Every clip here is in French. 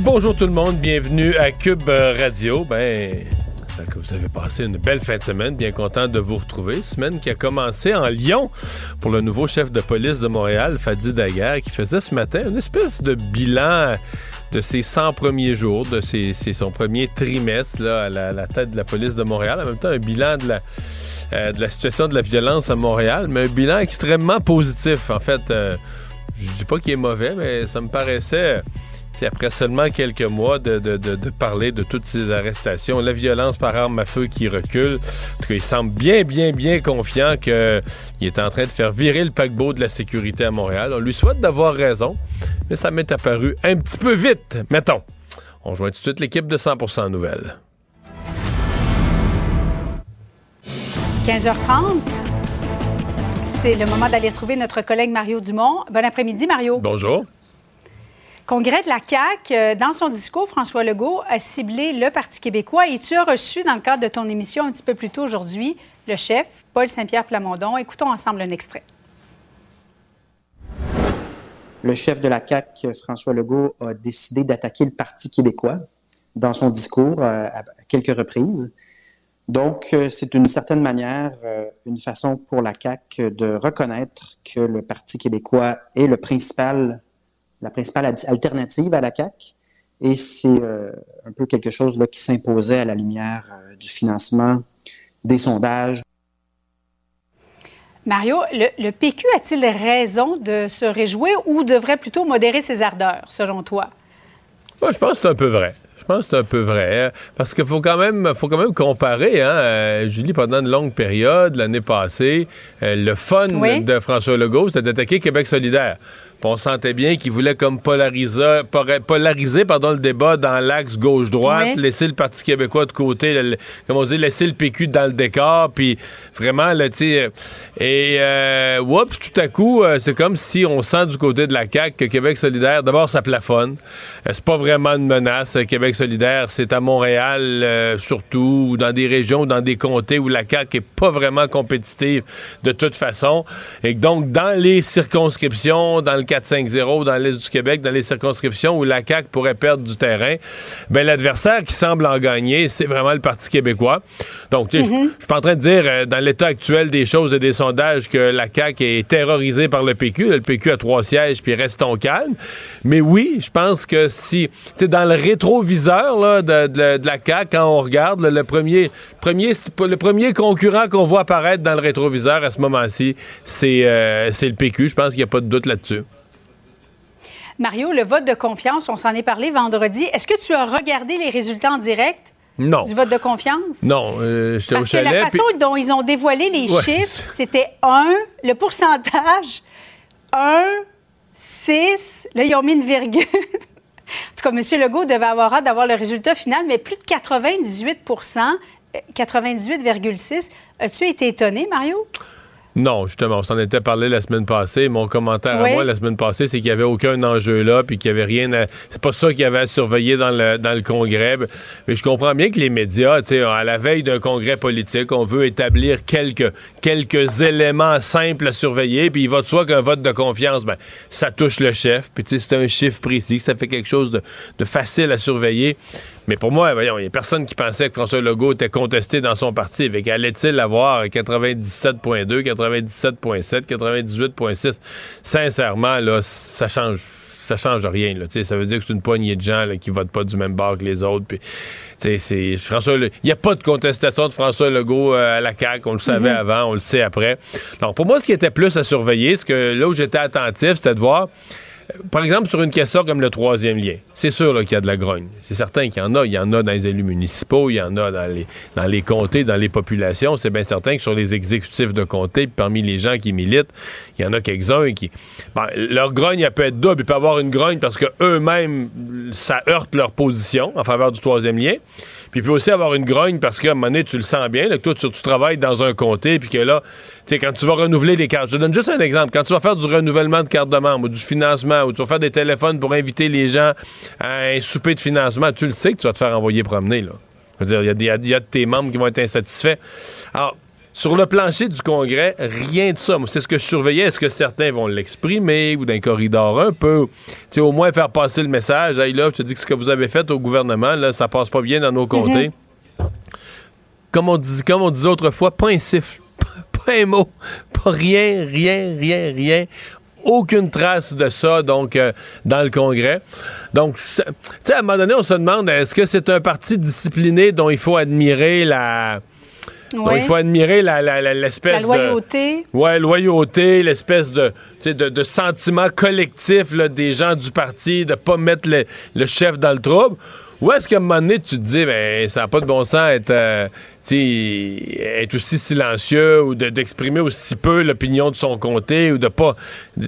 Bonjour tout le monde, bienvenue à Cube Radio. Ben, que vous avez passé une belle fin de semaine, bien content de vous retrouver. Semaine qui a commencé en Lyon pour le nouveau chef de police de Montréal, Fadi Daguerre, qui faisait ce matin une espèce de bilan de ses 100 premiers jours, de ses, son premier trimestre là, à la, tête de la police de Montréal. En même temps, un bilan de la, euh, de la situation de la violence à Montréal, mais un bilan extrêmement positif. En fait, euh, je dis pas qu'il est mauvais, mais ça me paraissait après seulement quelques mois de, parler de toutes ces arrestations, la violence par arme à feu qui recule. En tout cas, il semble bien, bien, bien confiant qu'il est en train de faire virer le paquebot de la sécurité à Montréal. On lui souhaite d'avoir raison, mais ça m'est apparu un petit peu vite, mettons. On joint tout de suite l'équipe de 100% Nouvelles. 15h30. C'est le moment d'aller retrouver notre collègue Mario Dumont. Bon après-midi, Mario. Bonjour. Congrès de la CAQ, euh, dans son discours, François Legault a ciblé le Parti québécois et tu as reçu, dans le cadre de ton émission un petit peu plus tôt aujourd'hui, le chef, Paul Saint-Pierre Plamondon. Écoutons ensemble un extrait. Le chef de la CAQ, François Legault, a décidé d'attaquer le Parti québécois dans son discours euh, à quelques reprises. Donc, euh, c'est d'une certaine manière une façon pour la CAQ de reconnaître que le Parti québécois est le principal la principale alternative à la CAC. Et c'est euh, un peu quelque chose là, qui s'imposait à la lumière euh, du financement, des sondages. Mario, le, PQ a-t-il raison de se réjouir ou devrait plutôt modérer ses ardeurs, selon toi? Moi, je pense que c'est un peu vrai. Je pense que c'est un peu vrai. Hein, parce qu'il faut quand même faut quand même comparer, hein, euh, Julie, pendant une longue période, l'année passée, le fun de François Legault, c'était d'attaquer Québec solidaire on sentait bien qu'il voulait comme polariser, polariser pardon, le débat dans l'axe gauche-droite, laisser le Parti québécois de côté, comme on dit, laisser le PQ dans le décor, puis vraiment, là, tu sais, et euh, tout à coup, euh, c'est comme si on sent du côté de la CAQ que Québec solidaire, d'abord, ça plafonne. Euh, c'est pas vraiment une menace. Québec solidaire, c'est à Montréal, euh, surtout, ou dans des régions, dans des comtés où la CAQ est pas vraiment compétitive de toute façon. Et donc, dans les circonscriptions, dans le 4-5-0 dans l'Est du Québec, dans les circonscriptions où la CAQ pourrait perdre du terrain, ben l'adversaire qui semble en gagner, c'est vraiment le Parti québécois. Donc, je suis pas en train de dire, euh, dans l'état actuel des choses et des sondages, que la CAQ est terrorisée par le PQ. le PQ a trois sièges, puis restons calmes. Mais oui, je pense que si, tu sais, dans le rétroviseur là, de, la CAQ, quand on regarde, le, premier, premier, le premier concurrent qu'on voit apparaître dans le rétroviseur à ce moment-ci, c'est euh, le PQ. Je pense qu'il n'y a pas de doute là-dessus. Mario, le vote de confiance, on s'en est parlé vendredi. Est-ce que tu as regardé les résultats en direct? Non. Du vote de confiance? Non, euh, j'étais au chalet. Parce que la façon dont ils ont dévoilé les chiffres, c'était 1, le pourcentage, 1, 6, là, ils ont mis une virgule. en tout cas, M. Legault devait avoir hâte d'avoir le résultat final, mais plus de 98 98,6 euh, As-tu été étonné, Mario? Non, justement, on s'en était parlé la semaine passée. Mon commentaire à moi la semaine passée, c'est qu'il n'y avait aucun enjeu là, puis qu'il n'y avait rien à... C'est pas ça qu'il y avait à surveiller dans le, dans le congrès. Mais je comprends bien que les médias, tu sais, à la veille d'un congrès politique, on veut établir quelques, quelques éléments simples à surveiller, puis il va de soi qu'un vote de confiance, ben, ça touche le chef, puis tu sais, c'est un chiffre précis, ça fait quelque chose de, de facile à surveiller. Mais pour moi, voyons, il n'y a personne qui pensait que François Legault était contesté dans son parti. Avec allait-il avoir 97.2, 97.7, 98.6? Sincèrement, là, ça change ça change rien. Là, ça veut dire que c'est une poignée de gens là, qui votent pas du même bord que les autres. Puis, c'est François. Il n'y a pas de contestation de François Legault euh, à la CAQ. On le savait mm-hmm. avant, on le sait après. Donc, pour moi, ce qui était plus à surveiller, ce que là où j'étais attentif, c'était de voir par exemple, sur une question comme le troisième lien, c'est sûr qu'il y a de la grogne. C'est certain qu'il y en a. Il y en a dans les élus municipaux, il y en a dans les, comtés, dans les populations. C'est bien certain que sur les exécutifs de comté, parmi les gens qui militent, il y en a quelques-uns qui... leur grogne, elle peut être double. Il peut avoir une grogne parce queux mêmes ça heurte leur position en faveur du troisième lien. Puis il peut aussi avoir une grogne parce qu'à un moment donné, tu le sens bien, que toi, tu, travailles dans un comté, puis que là, tu sais, quand tu vas renouveler les cartes, je te donne juste un exemple. Quand tu vas faire du renouvellement de carte de membre ou du financement, ou tu vas faire des téléphones pour inviter les gens à un souper de financement, tu le sais que tu vas te faire envoyer promener, là. Je veux dire, il y, y, a de tes membres qui vont être insatisfaits. Alors, sur le plancher du Congrès, rien de ça. C'est ce que je surveillais. Est-ce que certains vont l'exprimer ou d'un corridor un peu? sais, au moins faire passer le message. Hey, là, je te dis que ce que vous avez fait au gouvernement, là, ça passe pas bien dans nos comtés. Mhm. Comme, on dit, comme on disait autrefois, pas un siffle, pas un mot, pas rien, rien, rien, rien aucune trace de ça donc euh, dans le Congrès. Donc, tu sais, à un moment donné, on se demande est-ce que c'est un parti discipliné dont il faut admirer la il faut admirer l'espèce la, la, loyauté. De, ouais, loyauté, l'espèce de, de, de, sentiment collectif là, des gens du parti, de pas mettre le, chef dans le trouble. Ou est-ce qu'à un moment donné, tu te dis, ben, ça n'a pas de bon sens être, euh, être aussi silencieux ou d'exprimer aussi peu l'opinion de son comté ou de pas.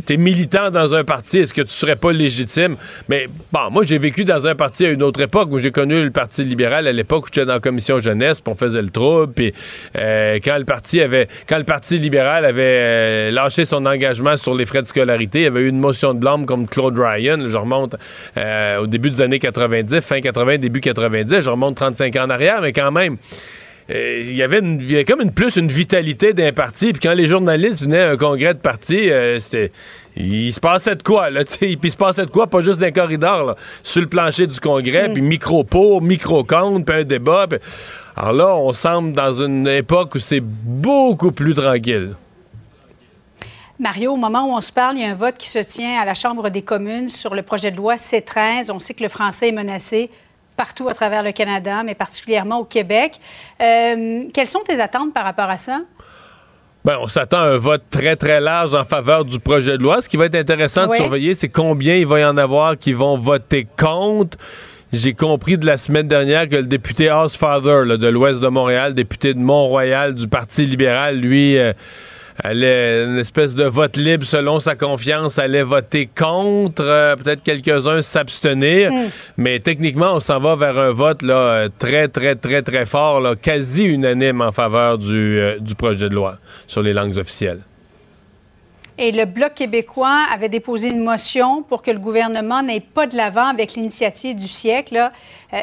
T'es militant dans un parti, est-ce que tu serais pas légitime? Mais bon, moi, j'ai vécu dans un parti à une autre époque où j'ai connu le Parti libéral à l'époque où j'étais dans la commission jeunesse, puis on faisait le trouble, puis euh, quand le parti avait. Quand le Parti libéral avait euh, lâché son engagement sur les frais de scolarité, il y avait eu une motion de blâme comme Claude Ryan, je remonte euh, au début des années 90, fin 80, début 90, je remonte 35 ans en arrière, mais quand même. Euh, il y avait comme une plus une vitalité d'un parti. Puis quand les journalistes venaient à un congrès de parti, euh, c'était il se passait de quoi, là, puis il se passait de quoi, pas juste d'un corridor, là, sur le plancher du congrès, mm. puis micro pour, micro contre, puis un débat. Alors là, on semble dans une époque où c'est beaucoup plus tranquille. Mario, au moment où on se parle, il y a un vote qui se tient à la Chambre des communes sur le projet de loi C-13. On sait que le français est menacé partout à travers le Canada, mais particulièrement au Québec. Euh, quelles sont tes attentes par rapport à ça? Ben, on s'attend à un vote très, très large en faveur du projet de loi. Ce qui va être intéressant de surveiller, c'est combien il va y en avoir qui vont voter contre. J'ai compris de la semaine dernière que le député Housefather de l'Ouest de Montréal, député de Mont-Royal du Parti libéral, lui... Euh, allait une espèce de vote libre selon sa confiance, allait voter contre, euh, peut-être quelques-uns s'abstenir, hmm. mais techniquement, on s'en va vers un vote là, très, très, très, très fort, là, quasi unanime en faveur du, euh, du projet de loi sur les langues officielles. Et le Bloc québécois avait déposé une motion pour que le gouvernement n'aille pas de l'avant avec l'initiative du siècle, là,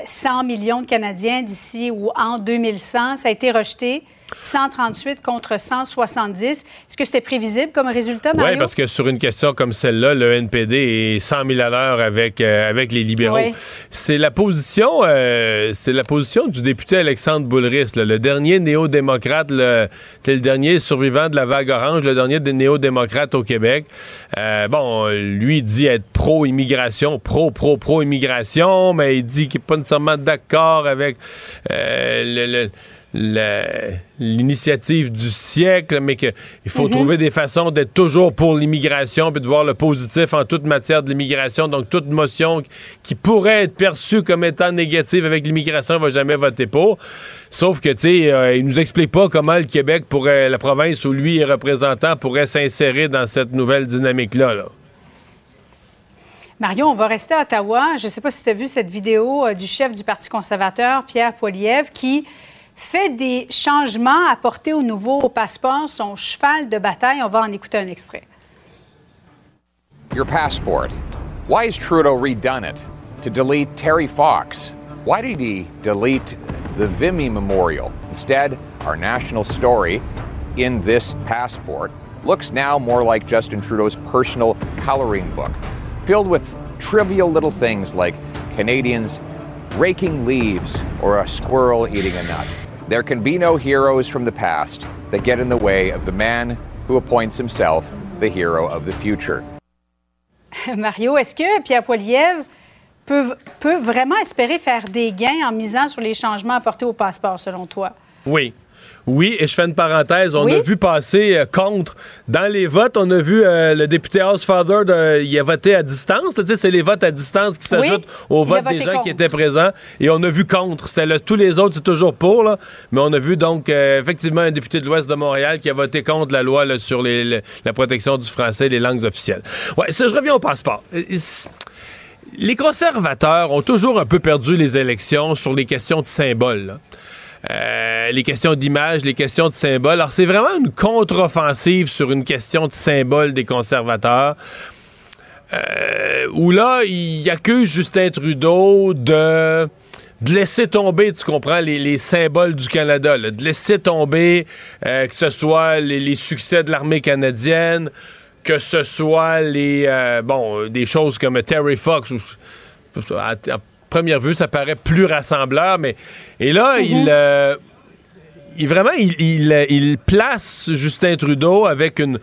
100 euh, millions de Canadiens d'ici ou en 2100. Ça a été rejeté. 138 contre 170. Est-ce que c'était prévisible comme résultat, Mario? Oui, parce que sur une question comme celle-là, le NPD est 100 000 à l'heure avec, euh, avec les libéraux. C'est la position euh, c'est la position du député Alexandre Boulris, le dernier néo-démocrate, le, le dernier survivant de la vague orange, le dernier des néo-démocrates au Québec. Euh, bon, lui dit être pro-immigration, pro-pro-pro-immigration, mais il dit qu'il n'est pas nécessairement d'accord avec le l'initiative du siècle, mais qu'il faut mhm. trouver des façons d'être toujours pour l'immigration, puis de voir le positif en toute matière de l'immigration. Donc, toute motion qui pourrait être perçue comme étant négative avec l'immigration, on va jamais voter pour. Sauf que, tu sais, euh, il nous explique pas comment le Québec pourrait, la province où lui est représentant, pourrait s'insérer dans cette nouvelle dynamique-là. Là. Mario, on va rester à Ottawa. Je ne sais pas si tu as vu cette vidéo euh, du chef du Parti conservateur, Pierre Poilievre, qui fait des changements apportés au nouveau passeport, son cheval de bataille. On va en écouter un extrait. Your passport. Why has Trudeau redone it? To delete Terry Fox. Why did he delete the Vimy Memorial? Instead, our national story in this passport looks now more like Justin Trudeau's personal coloring book, filled with trivial little things like Canadians raking leaves or a squirrel eating a nut. There can be no heroes from the past that get in the way of the man who appoints himself the hero of the future. Mario, est-ce que Pierre Poilievre peut, peut vraiment espérer faire des gains en misant sur les changements apportés au passeport, selon toi? Oui. Oui, et je fais une parenthèse. On a vu passer euh, contre. Dans les votes, on a vu euh, le député Housefather, de, il a voté à distance. C'est les votes à distance qui s'ajoutent aux votes des gens qui étaient présents. Et on a vu contre. Le, tous les autres, c'est toujours pour. Là. Mais on a vu donc euh, effectivement un député de l'Ouest de Montréal qui a voté contre la loi là, sur les, la protection du français et les langues officielles. Ouais, ça, je reviens au passeport. Les conservateurs ont toujours un peu perdu les élections sur les questions de symboles. Euh, les questions d'image, les questions de symboles. Alors, c'est vraiment une contre-offensive sur une question de symbole des conservateurs. Euh, où là, il accuse Justin Trudeau de, de laisser tomber, tu comprends, les, symboles du Canada, de laisser tomber euh, que ce soit les, succès de l'armée canadienne, que ce soit les bon des choses comme Terry Fox ou première vue, ça paraît plus rassembleur, mais. Et là, il. Mhm. Euh, il, vraiment, il, il, place Justin Trudeau avec une,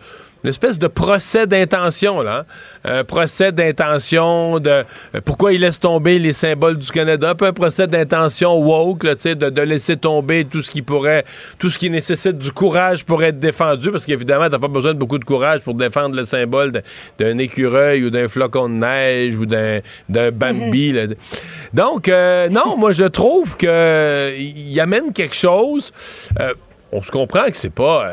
une espèce de procès d'intention, là. Hein. Un procès d'intention de euh, pourquoi il laisse tomber les symboles du Canada? Un peu un procès d'intention woke, là, de, de laisser tomber tout ce qui pourrait, tout ce qui nécessite du courage pour être défendu, parce qu'évidemment, t'as pas besoin de beaucoup de courage pour défendre le symbole d'un écureuil ou d'un flocon de neige ou d'un Bambi. Donc, euh, non, moi, je trouve que il amène quelque chose. Euh, on se comprend que c'est pas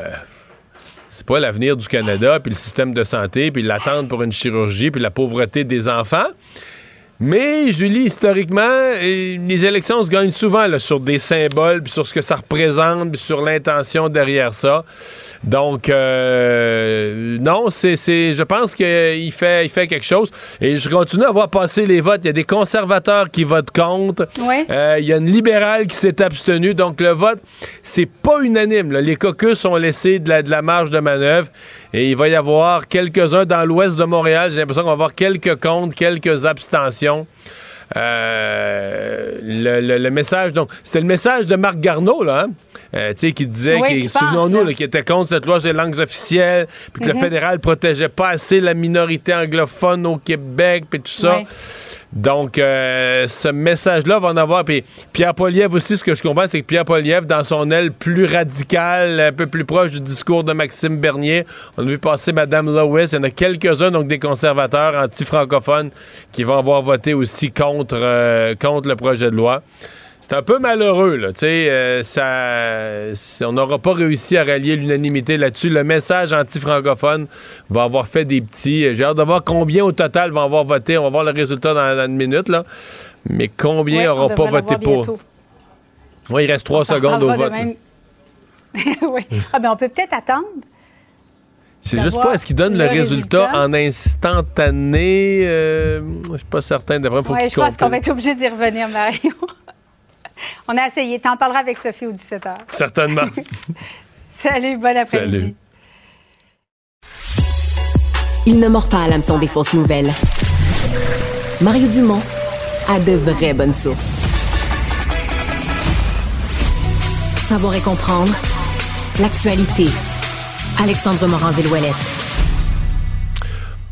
c'est pas l'avenir du Canada, puis le système de santé, puis l'attente pour une chirurgie, puis la pauvreté des enfants. Mais, Julie, historiquement, les élections se gagnent souvent sur des symboles, puis sur ce que ça représente, puis sur l'intention derrière ça. Donc, euh, non, c'est, je pense qu'il fait, il fait quelque chose. Et je continue à voir passer les votes. Il y a des conservateurs qui votent contre. Euh, il y a une libérale qui s'est abstenue. Donc, le vote, c'est pas unanime. Les caucus ont laissé de la, de la marge de manœuvre. Et il va y avoir quelques-uns dans l'ouest de Montréal. J'ai l'impression qu'on va avoir quelques comptes, quelques abstentions. Euh, le, message, donc, c'était le message de Marc Garneau, là, hein? euh, tu sais, qui disait, souvenons-nous, qui était contre cette loi sur les langues officielles, puis que le mhm. fédéral protégeait pas assez la minorité anglophone au Québec, puis tout ça. Donc, euh, ce message-là va en avoir. Puis Pierre Poliev aussi, ce que je comprends, c'est que Pierre Poliev, dans son aile plus radicale, un peu plus proche du discours de Maxime Bernier, on a vu passer Mme Lewis. Il y en a quelques-uns, donc des conservateurs anti-francophones, qui vont avoir voté aussi contre, euh, contre le projet de loi c'est un peu malheureux, là. Tu sais, euh, ça, on n'aura pas réussi à rallier l'unanimité là-dessus. Le message anti-francophone va avoir fait des petits. J'ai hâte de voir combien au total vont avoir voté. On va voir le résultat dans, une minute, là. Mais combien n'auront pas voté pour? il reste trois secondes au vote. oui. Ah, ben, on peut peut-être attendre. C'est juste pas, est-ce qu'il donne le, résultat, en instantané? Euh, je suis pas certain. D'après, faut je pense qu'on va être obligé d'y revenir, Mario. On a essayé. T'en parleras avec Sophie au 17h. Certainement. Salut, bon après-midi. Il ne mord pas à l'hameçon des fausses nouvelles. Mario Dumont a de vraies bonnes sources. Savoir et comprendre l'actualité. Alexandre Morand-Villouellette.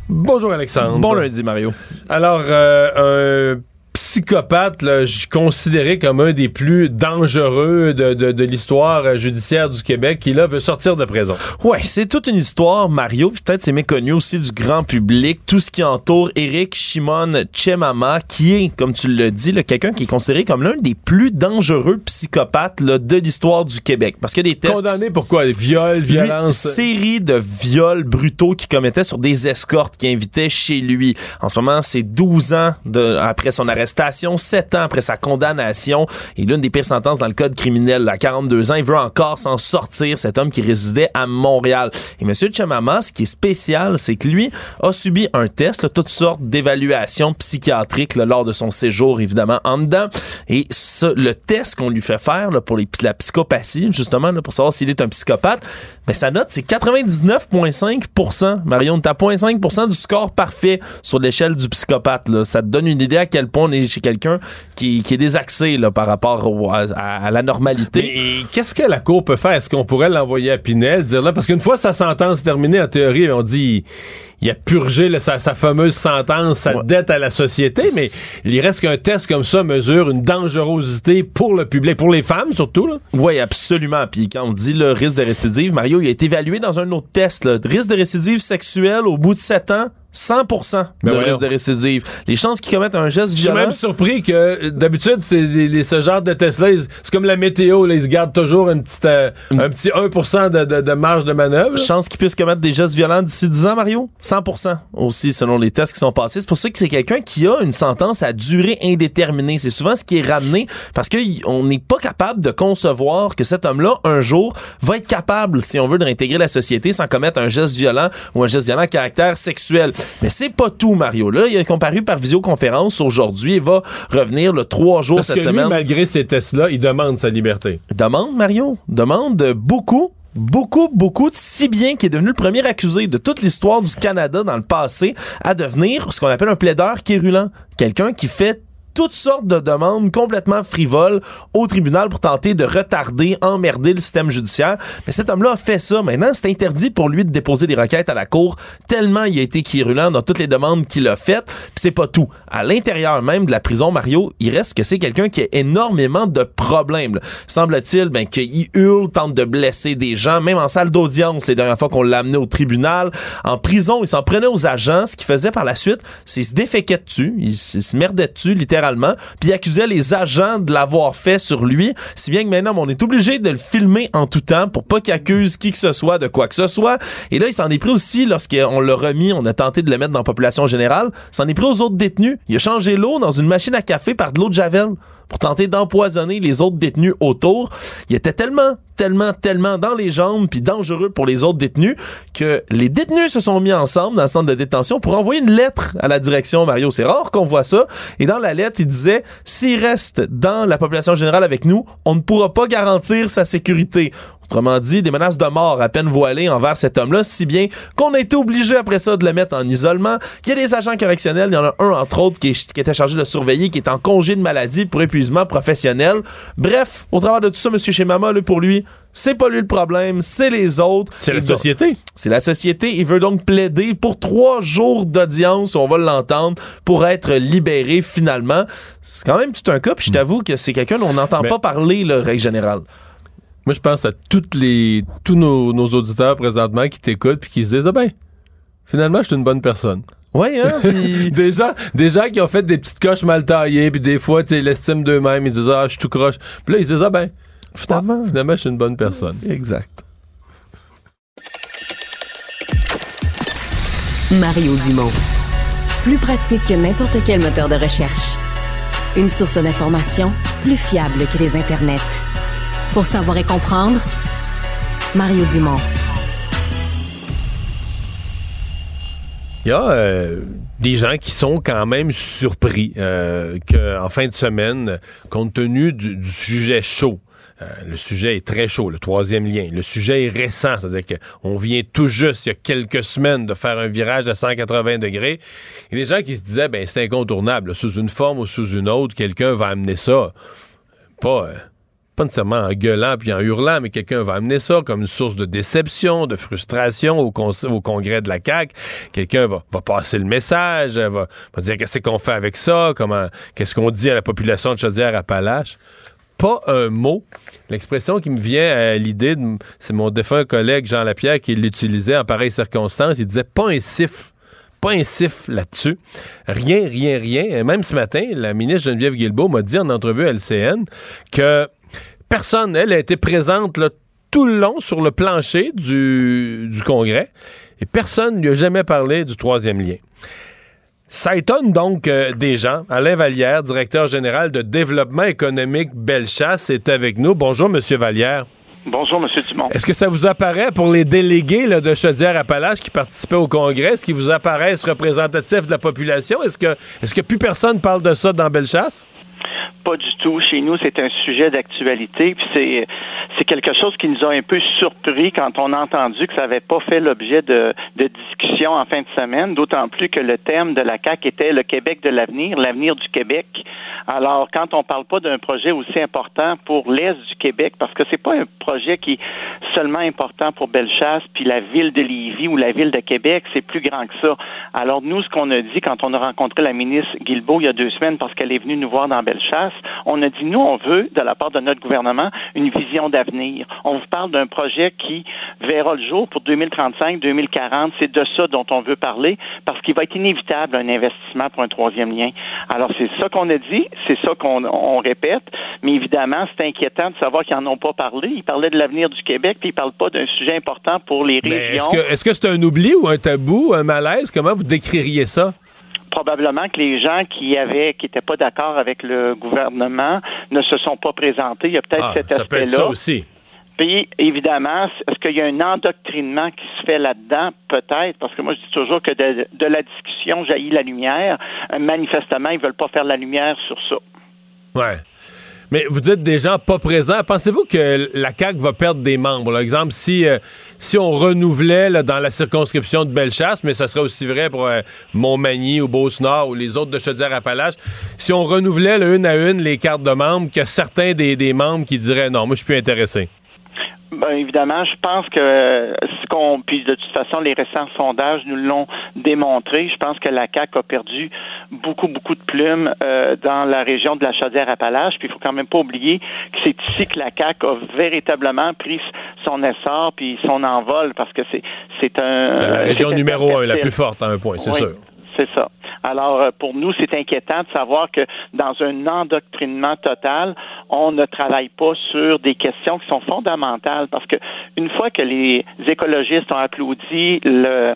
Bonjour Alexandre. Bon lundi Mario. Alors, euh, un psychopathe, là, considéré comme un des plus dangereux de, de, l'histoire judiciaire du Québec, qui là veut sortir de prison. Ouais, c'est toute une histoire, Mario, puis peut-être c'est méconnu aussi du grand public, tout ce qui entoure Eric Shimon Chemama, qui est, comme tu le dis, quelqu'un qui est considéré comme l'un des plus dangereux psychopathes là, de l'histoire du Québec. Parce que des tests... Condamné pour quoi? Viol, violence? Une série de viols brutaux qu'il commettait sur des escortes qu'il invitait chez lui. En ce moment, c'est 12 ans de, après son arrestation sept ans après sa condamnation et l'une des pires sentences dans le code criminel. À 42 ans, il veut encore s'en sortir, cet homme qui résidait à Montréal. Et M. Chamama, ce qui est spécial, c'est que lui a subi un test, toutes sortes d'évaluations psychiatriques lors de son séjour, évidemment, en dedans. Et le test qu'on lui fait faire pour la psychopathie, justement, pour savoir s'il est un psychopathe, ben, sa note, c'est 99,5% Marion, t'as 0,5% du score parfait sur l'échelle du psychopathe. Ça te donne une idée à quel point on est chez quelqu'un qui, est désaxé là, par rapport à, la normalité. Et qu'est-ce que la Cour peut faire? Est-ce qu'on pourrait l'envoyer à Pinel, dire là, parce qu'une fois sa sentence terminée, en théorie, on dit il a purgé sa, fameuse sentence, sa dette à la société, mais il reste qu'un test comme ça mesure une dangerosité pour le public, pour les femmes surtout. Oui, absolument. Puis quand on dit le risque de récidive, Mario, il a été évalué dans un autre test. Le risque de récidive sexuelle au bout de 7 ans, 100% de risque de récidive. Les chances qu'ils commettent un geste violent. Je suis même surpris que d'habitude, c'est ce genre de test-là, c'est comme la météo, ils gardent toujours une petite, euh, un petit 1% de, marge de manœuvre. Chance qu'ils puissent commettre des gestes violents d'ici 10 ans, Mario? 100% aussi, selon les tests qui sont passés. C'est pour ça que c'est quelqu'un qui a une sentence à durée indéterminée. C'est souvent ce qui est ramené parce qu'on n'est pas capable de concevoir que cet homme-là, un jour, va être capable, si on veut, de réintégrer la société sans commettre un geste violent ou un geste violent à caractère sexuel. Mais c'est pas tout, Mario. Là, il est comparu par visioconférence aujourd'hui. Il va revenir le trois jours cette semaine. malgré ces tests-là, il demande sa liberté. Demande, Mario. Demande beaucoup beaucoup, beaucoup, si bien qu'il est devenu le premier accusé de toute l'histoire du Canada dans le passé à devenir ce qu'on appelle un plaideur quérulant. Quelqu'un qui fait toutes sortes de demandes complètement frivoles au tribunal pour tenter de retarder, emmerder le système judiciaire. Mais cet homme-là a fait ça. Maintenant, c'est interdit pour lui de déposer des requêtes à la cour tellement il a été quirulent dans toutes les demandes qu'il a faites. Puis c'est pas tout. À l'intérieur même de la prison, Mario, il reste que c'est quelqu'un qui a énormément de problèmes. Semble-t-il ben, qu'il hurle, tente de blesser des gens, même en salle d'audience les dernières fois qu'on l'a amené au tribunal. En prison, il s'en prenait aux agents. Ce qu'il faisait par la suite, c'est se déféquait dessus, il se merdait dessus littéralement puis il accusait les agents de l'avoir fait sur lui, si bien que maintenant on est obligé de le filmer en tout temps pour pas qu'il accuse qui que ce soit de quoi que ce soit. Et là, il s'en est pris aussi lorsqu'on l'a remis, on a tenté de le mettre dans la population générale, s'en est pris aux autres détenus. Il a changé l'eau dans une machine à café par de l'eau de javel pour tenter d'empoisonner les autres détenus autour. Il était tellement, tellement, tellement dans les jambes puis dangereux pour les autres détenus que les détenus se sont mis ensemble dans le centre de détention pour envoyer une lettre à la direction Mario. C'est rare qu'on voit ça. Et dans la lettre, il disait s'il reste dans la population générale avec nous, on ne pourra pas garantir sa sécurité. Autrement dit, des menaces de mort à peine voilées envers cet homme-là, si bien qu'on a été obligé après ça de le mettre en isolement. Il y a des agents correctionnels, il y en a un entre autres qui, était chargé de surveiller, qui est en congé de maladie pour épuisement professionnel. Bref, au travers de tout ça, M. Shemama, là, pour lui, c'est pas lui le problème, c'est les autres. C'est la société. C'est la société. Il veut donc plaider pour trois jours d'audience, on va l'entendre, pour être libéré finalement. C'est quand même tout un cas, puis je t'avoue que c'est quelqu'un dont on n'entend pas parler, le règle générale. Moi, je pense à toutes les, tous nos, auditeurs présentement qui t'écoutent puis qui se disent Ah ben, finalement, je suis une bonne personne. Oui, hein? des, gens, des gens qui ont fait des petites coches mal taillées, puis des fois, tu sais, l'estime d'eux-mêmes, ils disent Ah, je suis tout croche. Puis là, ils disent Ah ben, finalement, finalement, je suis une bonne personne. Exact. Mario Dumont. Plus pratique que n'importe quel moteur de recherche. Une source d'information plus fiable que les internets. Pour savoir et comprendre, Mario Dumont. Il y a euh, des gens qui sont quand même surpris euh, qu'en fin de semaine, compte tenu du, sujet chaud, euh, le sujet est très chaud, le troisième lien. Le sujet est récent, c'est-à-dire qu'on vient tout juste, il y a quelques semaines, de faire un virage à 180 degrés. Il y a des gens qui se disaient, ben c'est incontournable, sous une forme ou sous une autre, quelqu'un va amener ça. Pas pas nécessairement en gueulant puis en hurlant, mais quelqu'un va amener ça comme une source de déception, de frustration au, au congrès de la CAQ. Quelqu'un va, passer le message, va, dire qu'est-ce qu'on fait avec ça, comment, qu'est-ce qu'on dit à la population de Chaudière-Appalaches? Pas un mot. L'expression qui me vient à l'idée, c'est mon défunt collègue Jean Lapierre qui l'utilisait en pareille circonstance. Il disait pas un siffle pas un siffle là-dessus. Rien, rien, rien. Même ce matin, la ministre Geneviève Guilbeault m'a dit en entrevue à LCN que personne, elle, a été présente tout le long sur le plancher du, Congrès et personne ne lui a jamais parlé du troisième lien. Ça étonne donc euh, des gens. Alain Vallière, directeur général de développement économique Bellechasse, est avec nous. Bonjour, Monsieur Vallière. Bonjour, M. Dumont. Est-ce que ça vous apparaît pour les délégués de Chaudière-Appalaches qui participaient au Congrès, est-ce qu'ils vous apparaissent représentatifs de la population? Est-ce que, est-ce que plus personne parle de ça dans Bellechasse? Pas du tout. Chez nous, c'est un sujet d'actualité. Puis c'est quelque chose qui nous a un peu surpris quand on a entendu que ça n'avait pas fait l'objet de, de discussions en fin de semaine. D'autant plus que le thème de la CAC était le Québec de l'avenir, l'avenir du Québec. Alors, quand on parle pas d'un projet aussi important pour l'est du Québec, parce que c'est pas un projet qui est seulement important pour Bellechasse puis la ville de Lévis ou la ville de Québec, c'est plus grand que ça. Alors nous, ce qu'on a dit quand on a rencontré la ministre Guilbeault il y a deux semaines parce qu'elle est venue nous voir dans Bellechasse, on a dit nous on veut de la part de notre gouvernement une vision d'avenir. On vous parle d'un projet qui verra le jour pour 2035, 2040. C'est de ça dont on veut parler parce qu'il va être inévitable un investissement pour un troisième lien. Alors c'est ça qu'on a dit, c'est ça qu'on répète, mais évidemment c'est inquiétant de savoir qu'ils n'en ont pas parlé. Ils parlaient de l'avenir du Québec puis ils parlent pas d'un sujet important pour les régions. Est-ce que c'est un oubli ou un tabou, un malaise? Comment vous décririez ça? Probablement que les gens qui avaient qui n'étaient pas d'accord avec le gouvernement ne se sont pas présentés. Il y a peut-être ah, cet aspect-là. Ça aussi. Puis, évidemment, est-ce qu'il y a un endoctrinement qui se fait là-dedans? Peut-être, parce que moi, je dis toujours que de, de la discussion jaillit la lumière. Manifestement, ils ne veulent pas faire la lumière sur ça. Ouais. Mais vous dites des gens pas présents. Pensez-vous que la CAQ va perdre des membres? Par exemple, si, euh, si on renouvelait dans la circonscription de Bellechasse, mais ça serait aussi vrai pour euh, Montmagny ou Beauce-Nord ou les autres de Chaudière-Appalaches, si on renouvelait une à une les cartes de membres, que certains des, des membres qui diraient non, moi je suis plus intéressé. Ben, évidemment, je pense que ce qu'on puis de toute façon les récents sondages nous l'ont démontré. Je pense que la CAC a perdu beaucoup beaucoup de plumes euh, dans la région de la Chaudière-Appalaches. Puis il faut quand même pas oublier que c'est ici que la CAC a véritablement pris son essor puis son envol parce que c'est c'est un c'est la région numéro un, la plus forte à un point, c'est sûr. C'est ça. Alors, euh, pour nous, c'est inquiétant de savoir que dans un endoctrinement total, on ne travaille pas sur des questions qui sont fondamentales parce que une fois que les écologistes ont applaudi le,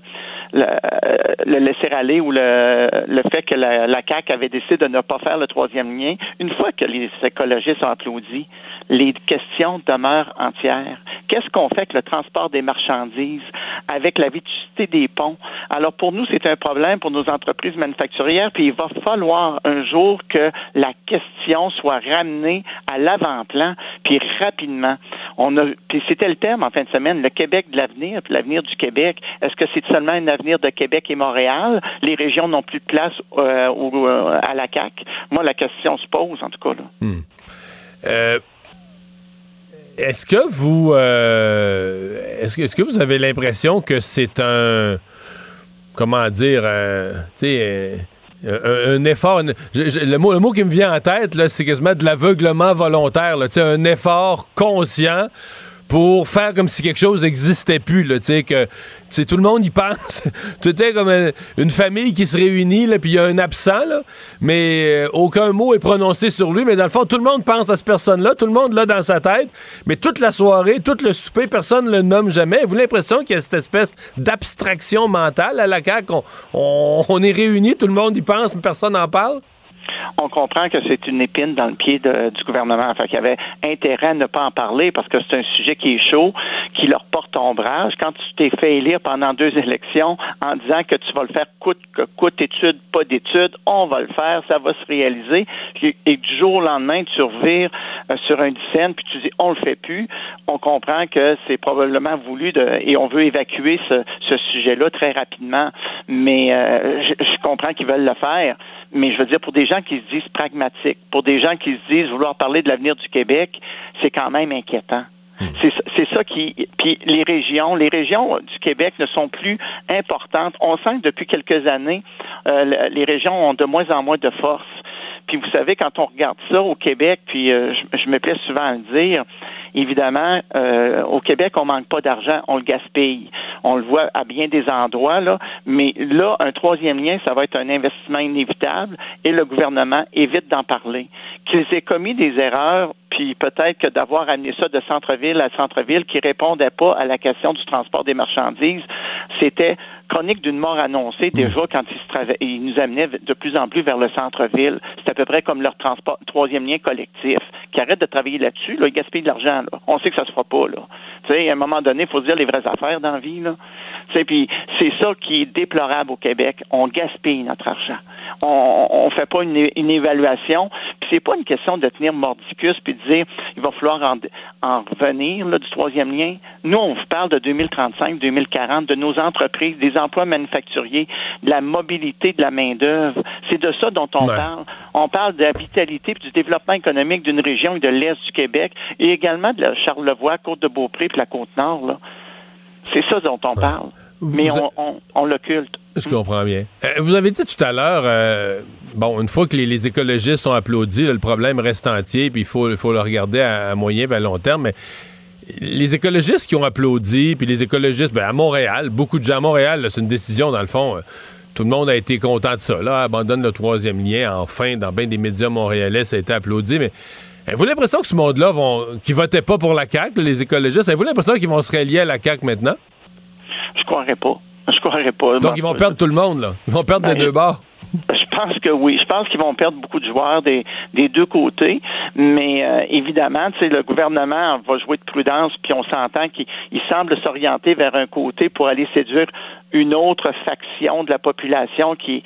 le, laisser aller ou le, le fait que la, la CAQ avait décidé de ne pas faire le troisième lien, une fois que les écologistes ont applaudi, les questions demeurent entières. Qu'est-ce qu'on fait avec le transport des marchandises, avec la vétusté des ponts? Alors pour nous, c'est un problème pour nos entreprises manufacturières, puis il va falloir un jour que la question soit ramenée à l'avant-plan, puis rapidement. On a, puis c'était le thème en fin de semaine, le Québec de l'avenir, puis l'avenir du Québec. Est-ce que c'est seulement un avenir de Québec et Montréal? Les régions n'ont plus de place euh, euh, à la CAC. Moi, la question se pose en tout cas. Hmm. Euh, est-ce que vous est-ce que vous avez l'impression que c'est un comment dire tu euh, un, effort le, mot, le mot qui me vient en tête c'est quasiment de l'aveuglement volontaire là, un effort conscient pour faire comme si quelque chose n'existait plus, là, que tout le monde y pense. Tout est comme une famille qui se réunit, puis il y a un absent, mais euh, aucun mot est prononcé sur lui, mais dans le fond, tout le monde pense à cette personne-là, tout le monde l'a dans sa tête, mais toute la soirée, tout le souper, personne ne le nomme jamais. Vous l'impression qu'il y a cette espèce d'abstraction mentale à laquelle on, on est réunis, tout le monde y pense, mais personne n'en parle? On comprend que c'est une épine dans le pied du gouvernement. Enfin, qu'il y avait intérêt à ne pas en parler parce que c'est un sujet qui est chaud, qui leur porte ombrage. Quand tu t'es fait élire pendant deux élections en disant que tu vas le faire coûte que coûte étude, pas d'étude, on va le faire, ça va se réaliser. Et du jour au lendemain, tu revires euh, sur un scène puis tu dis on le fait plus. On comprend que c'est probablement voulu de, et on veut évacuer ce, sujet-là très rapidement. Mais euh, je comprends qu'ils veulent le faire mais je veux dire, pour des gens qui se disent pragmatiques, pour des gens qui se disent vouloir parler de l'avenir du Québec, c'est quand même inquiétant. Hmm. C'est ça qui. Puis les régions, les régions du Québec ne sont plus importantes. On sent que depuis quelques années, euh, les régions ont de moins en moins de force. Puis vous savez, quand on regarde ça au Québec, puis euh, je, je, me plais souvent à le dire, évidemment, euh, au Québec, on manque pas d'argent, on le gaspille. On le voit à bien des endroits, là. Mais là, un troisième lien, ça va être un investissement inévitable et le gouvernement évite d'en parler. Qu'ils aient commis des erreurs, puis peut-être que d'avoir amené ça de centre-ville à centre-ville qui répondait pas à la question du transport des marchandises, c'était chronique d'une mort annoncée mmh. déjà quand ils, se ils nous amenaient de plus en plus vers le centre-ville. C'est à peu près comme leur transport, troisième lien collectif, qui arrête de travailler là-dessus, là, ils gaspillent de l'argent. On sait que ça se fera pas. Là. sais, à un moment donné, il faut dire les vraies affaires dans la vie. Là. Puis c'est ça qui est déplorable au Québec. On gaspille notre argent. On ne fait pas une, évaluation. c'est pas une question de tenir mordicus puis de dire il va falloir en, revenir là, du troisième lien. Nous, on vous parle de 2035, 2040, de nos entreprises, des emplois manufacturiers, de la mobilité de la main-d'œuvre. C'est de ça dont on parle. On parle de la vitalité et du développement économique d'une région et de l'Est du Québec et également de la Charlevoix, Côte-de-Beaupré puis la Côte-Nord. C'est ça dont on parle. Mais on, l'occulte. Je comprends bien. Euh, vous avez dit tout à l'heure, euh, bon, une fois que les, écologistes ont applaudi, le problème reste entier, puis il faut, faut le regarder à, moyen et à long terme. Mais les écologistes qui ont applaudi, puis les écologistes, ben, à Montréal, beaucoup de gens à Montréal, c'est une décision, dans le fond. Euh, tout le monde a été content de ça. Là, abandonne le troisième lien. Enfin, dans bien des médias montréalais, ça a été applaudi. Mais avez-vous l'impression que ce monde-là, vont, qui votait pas pour la CAQ, les écologistes, avez-vous l'impression qu'ils vont se relier à la CAQ maintenant? Je croirais pas. Je croirais pas. Donc, ils vont perdre tout le monde, là. Ils vont perdre des ben, deux bords. Je pense que oui. Je pense qu'ils vont perdre beaucoup de joueurs des, des deux côtés. Mais euh, évidemment, tu sais, le gouvernement va jouer de prudence, puis on s'entend qu'il semble s'orienter vers un côté pour aller séduire une autre faction de la population qui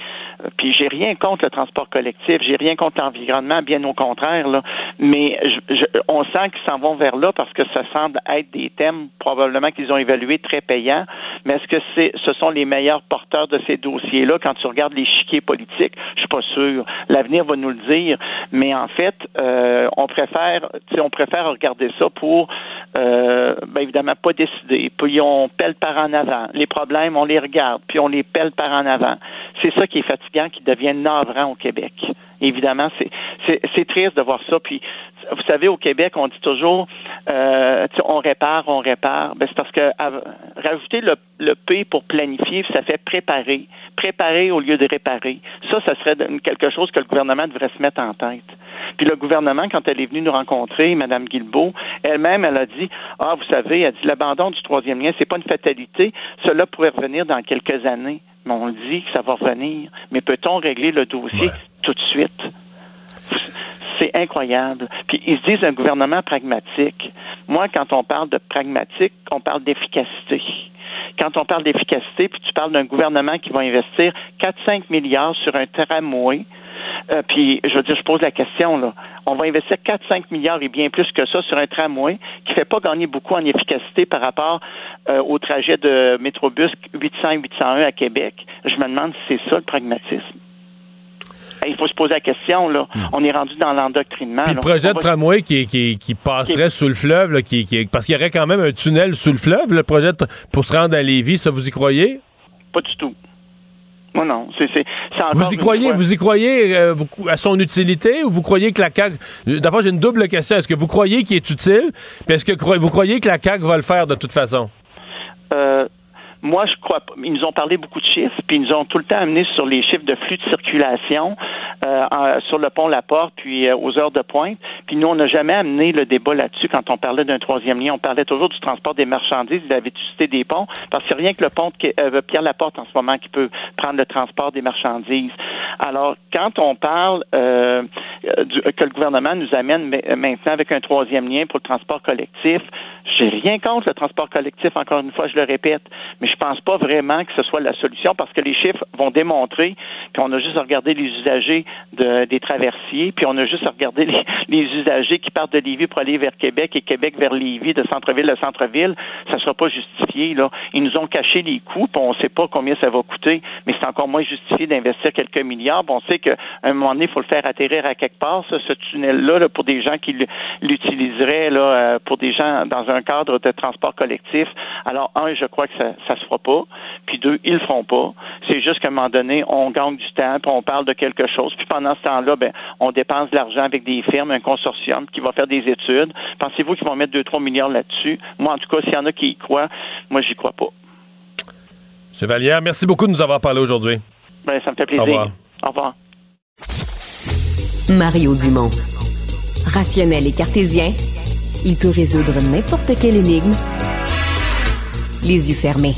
puis j'ai rien contre le transport collectif, j'ai rien contre l'environnement, bien au contraire là, mais je, on sent qu'ils s'en vont vers là parce que ça semble être des thèmes probablement qu'ils ont évalués très payants, mais est-ce que c'est ce sont les meilleurs porteurs de ces dossiers là quand tu regardes les chiquiers politiques, je suis pas sûr. L'avenir va nous le dire, mais en fait, euh, on préfère on préfère regarder ça pour euh, ben évidemment pas décider, puis on pèle par en avant. Les problèmes, on les regarde, puis on les pèle par en avant. C'est ça qui est fatigant, qui devient navrant au Québec. Évidemment, c'est triste de voir ça. Puis, vous savez, au Québec, on dit toujours, euh, on répare, on répare. Ben, c'est parce que rajouter le, le P pour planifier, ça fait préparer. Préparer au lieu de réparer. Ça, ça serait quelque chose que le gouvernement devrait se mettre en tête. Puis le gouvernement, quand elle est venue nous rencontrer, Mme Guilbeault, elle-même, elle a dit, ah, vous savez, elle dit, l'abandon du troisième lien, c'est pas une fatalité. Cela pourrait revenir dans quelques années. Mais on dit que ça va revenir. Mais peut-on régler le dossier tout de suite? C'est incroyable. Puis ils se disent un gouvernement pragmatique. Moi, quand on parle de pragmatique, on parle d'efficacité. Quand on parle d'efficacité, puis tu parles d'un gouvernement qui va investir 4-5 milliards sur un tramway, euh, puis, je veux dire, je pose la question, là. On va investir 4-5 milliards et bien plus que ça sur un tramway qui ne fait pas gagner beaucoup en efficacité par rapport euh, au trajet de Métrobus 800-801 à Québec. Je me demande si c'est ça le pragmatisme. Il faut se poser la question, là. Hmm. On est rendu dans l'endoctrinement. le projet de tramway qui, qui, passerait sous le fleuve, qui, parce qu'il y aurait quand même un tunnel sous le fleuve, le projet pour se rendre à Lévis, ça vous y croyez? Pas du tout. Non, non. C'est, vous y croyez, vous y croyez euh, à son utilité ou vous croyez que la CAQ. D'abord, j'ai une double question. Est-ce que vous croyez qu'il est utile? Puis est-ce que vous croyez que la CAQ va le faire de toute façon? Euh, moi, je crois. Ils nous ont parlé beaucoup de chiffres, puis ils nous ont tout le temps amené sur les chiffres de flux de circulation euh, sur le pont La Porte, puis euh, aux heures de pointe. Puis nous, on n'a jamais amené le débat là-dessus quand on parlait d'un troisième lien. On parlait toujours du transport des marchandises, de la vétusté des ponts, parce que c'est rien que le pont de euh, Pierre Laporte en ce moment qui peut prendre le transport des marchandises. Alors, quand on parle euh, que le gouvernement nous amène maintenant avec un troisième lien pour le transport collectif, j'ai rien contre le transport collectif, encore une fois, je le répète, mais je pense pas vraiment que ce soit la solution parce que les chiffres vont démontrer, puis on a juste à regarder les usagers des traversiers, puis on a juste à regarder les, usagers qui partent de Lévis pour aller vers Québec et Québec vers Lévis, de centre-ville à centre-ville, ça ne sera pas justifié. Là. Ils nous ont caché les coûts, puis on ne sait pas combien ça va coûter, mais c'est encore moins justifié d'investir quelques milliards. on sait qu'à un moment donné, il faut le faire atterrir à quelque part, ce tunnel-là, pour des gens qui l'utiliseraient là, euh, pour des gens dans un cadre de transport collectif. Alors, un, je crois que ça ne se fera pas. Puis deux, ils le feront pas. C'est juste qu'à un moment donné, on gagne du temps, puis on parle de quelque chose. Puis pendant ce temps-là, ben, on dépense de l'argent avec des firmes, un consortium qui va faire des études. Pensez-vous qu'ils vont mettre 2-3 milliards là-dessus? Moi, en tout cas, s'il y en a qui y croient, moi, j'y crois pas. M. Vallière, merci beaucoup de nous avoir parlé aujourd'hui. Ben, ça me fait plaisir. Au revoir. Au revoir. Mario Dumont. Rationnel et cartésien, il peut résoudre n'importe quelle énigme les yeux fermés.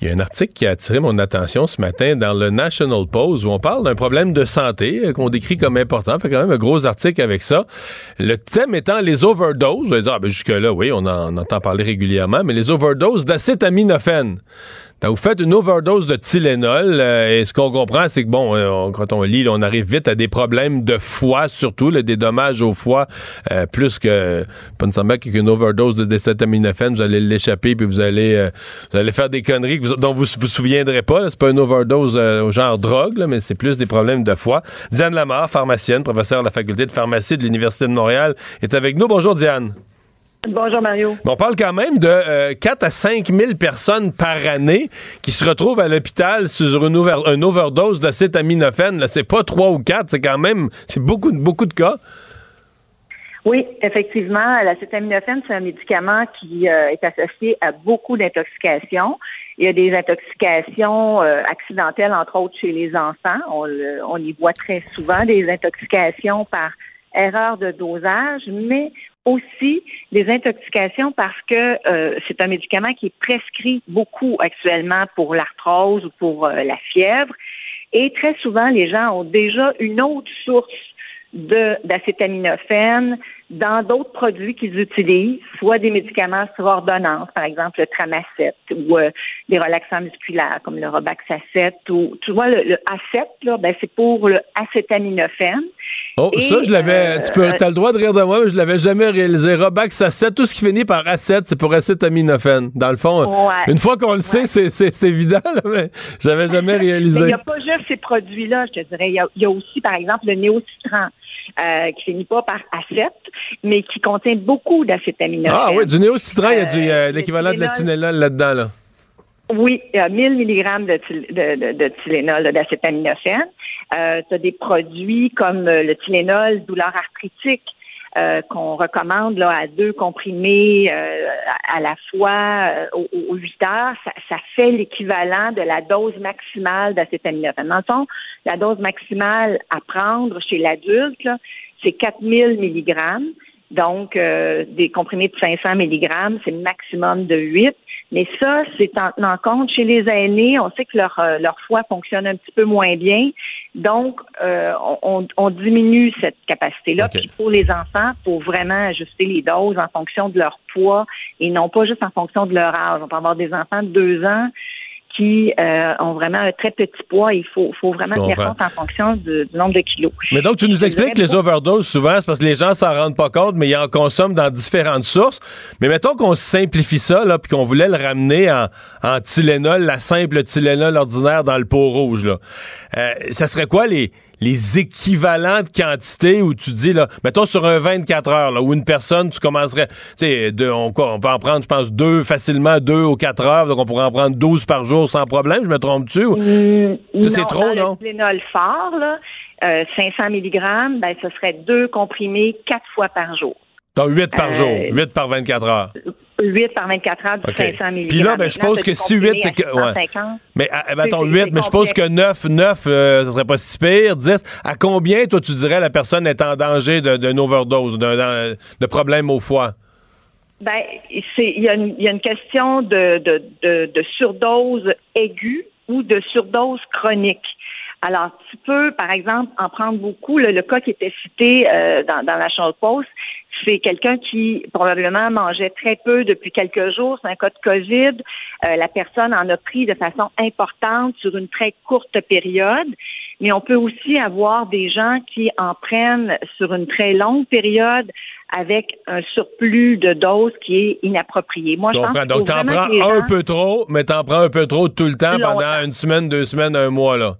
Il y a un article qui a attiré mon attention ce matin dans le National Post où on parle d'un problème de santé euh, qu'on décrit comme important. Fait quand même un gros article avec ça. Le thème étant les overdoses. Ah, ben jusque-là, oui, on en entend parler régulièrement, mais les overdoses d'acétaminophène. Vous faites une overdose de Tylenol euh, et ce qu'on comprend, c'est que bon, euh, quand on lit, on arrive vite à des problèmes de foie, surtout des dommages au foie, euh, plus que pas nécessairement qu'une overdose de décétaminophène, vous allez l'échapper puis vous allez vous allez faire des conneries dont vous vous souviendrez pas. C'est pas une overdose au genre drogue, mais c'est plus des problèmes de foie. Diane Lamar, pharmacienne, professeure à la faculté de pharmacie de l'université de Montréal, est avec nous. Bonjour Diane. Bonjour Mario. on parle quand même de 4 euh, à 5 000 personnes par année qui se retrouvent à l'hôpital sur une, overdose d'acétaminophène. C'est pas 3 ou 4, c'est quand même c'est beaucoup, beaucoup de cas. Oui, effectivement, l'acétaminophène, c'est un médicament qui euh, est associé à beaucoup d'intoxications. Il y a des intoxications euh, accidentelles, entre autres chez les enfants. On, on y voit très souvent des intoxications par erreur de dosage, mais aussi des intoxications parce que euh, c'est un médicament qui est prescrit beaucoup actuellement pour l'arthrose ou pour euh, la fièvre. Et très souvent, les gens ont déjà une autre source d'acétaminophène dans d'autres produits qu'ils utilisent, soit des médicaments sur ordonnance, par exemple le Tramacet ou euh, des relaxants musculaires comme le Robaxacet ou tu vois le, le A7 là, ben c'est pour le acétaminophène. Oh, ça je l'avais tu peux euh, as le droit de rire de moi, mais je l'avais jamais réalisé. Robaxacet, tout ce qui finit par A7, c'est pour acétaminophène. Dans le fond, une fois qu'on le sait, c'est évident, mais j'avais jamais réalisé. Il n'y a pas juste ces produits-là, je te dirais. Il y, a, aussi, par exemple, le néocitran. Euh, qui finit pas par acet, mais qui contient beaucoup d'acétaminophène. Ah oui, du néocitran, il y a, du, euh, l'équivalent de la Tylenol là-dedans. Là. Oui, il y a 1000 mg de, de, de, Tylenol, d'acétaminophène. Euh, tu as des produits comme le Tylenol, douleur arthritique, euh, qu'on recommande là, à deux comprimés euh, à, la fois euh, aux, 8 heures, ça, ça fait l'équivalent de la dose maximale d'acétaminophène. Dans le fond, la dose maximale à prendre chez l'adulte, c'est 4000 mg. Donc, des comprimés de 500 mg, c'est maximum de 8. Mais ça, c'est en tenant compte chez les aînés, on sait que leur, euh, leur foie fonctionne un petit peu moins bien. Donc, euh, on, on, diminue cette capacité-là. Puis pour les enfants, pour vraiment ajuster les doses en fonction de leur poids et non pas juste en fonction de leur âge. On peut avoir des enfants de deux ans qui euh, ont vraiment un très petit poids. Il faut, faut vraiment tenir compte en fonction du nombre de kilos. Mais donc, tu nous expliques que les overdoses, souvent, c'est parce que les gens s'en rendent pas compte, mais ils en consomment dans différentes sources. Mais mettons qu'on simplifie ça, là, puis qu'on voulait le ramener en, en Tylenol, la simple Tylenol ordinaire dans le pot rouge. Là. Euh, ça serait quoi les les équivalents de quantité où tu dis, là, mettons sur un 24 heures, là, où une personne, tu commencerais, tu sais, on, on, peut en prendre, je pense, deux, facilement deux ou quatre heures, donc on pourrait en prendre 12 par jour sans problème, je me trompe-tu? Mmh, c'est trop, non? Le fort, là, 500 euh, mg, ben, ce serait deux comprimés quatre fois par jour. Donc 8 par jour, 8 euh, par 24 heures. 8 par 24 heures du 500 mg. Puis là, ben, je suppose que si 8, c'est que. Ouais. Mais attends, 8, mais je suppose que 9, 9, euh, ça serait pas si pire. 10. À combien, toi, tu dirais la personne est en danger d'une overdose, de, de problème au foie? Ben, il y, a une question de, de, de, surdose aiguë ou de surdose chronique. Alors, tu peux, par exemple, en prendre beaucoup. Le, cas qui était cité euh, dans, dans la chambre poste, c'est quelqu'un qui probablement mangeait très peu depuis quelques jours. C'est un cas de COVID. Euh, la personne en a pris de façon importante sur une très courte période. Mais on peut aussi avoir des gens qui en prennent sur une très longue période avec un surplus de doses qui est inapproprié. Moi, je, pense Donc, t'en prends un peu trop, mais t'en prends un peu trop tout le temps pendant une semaine, deux semaines, un mois, là.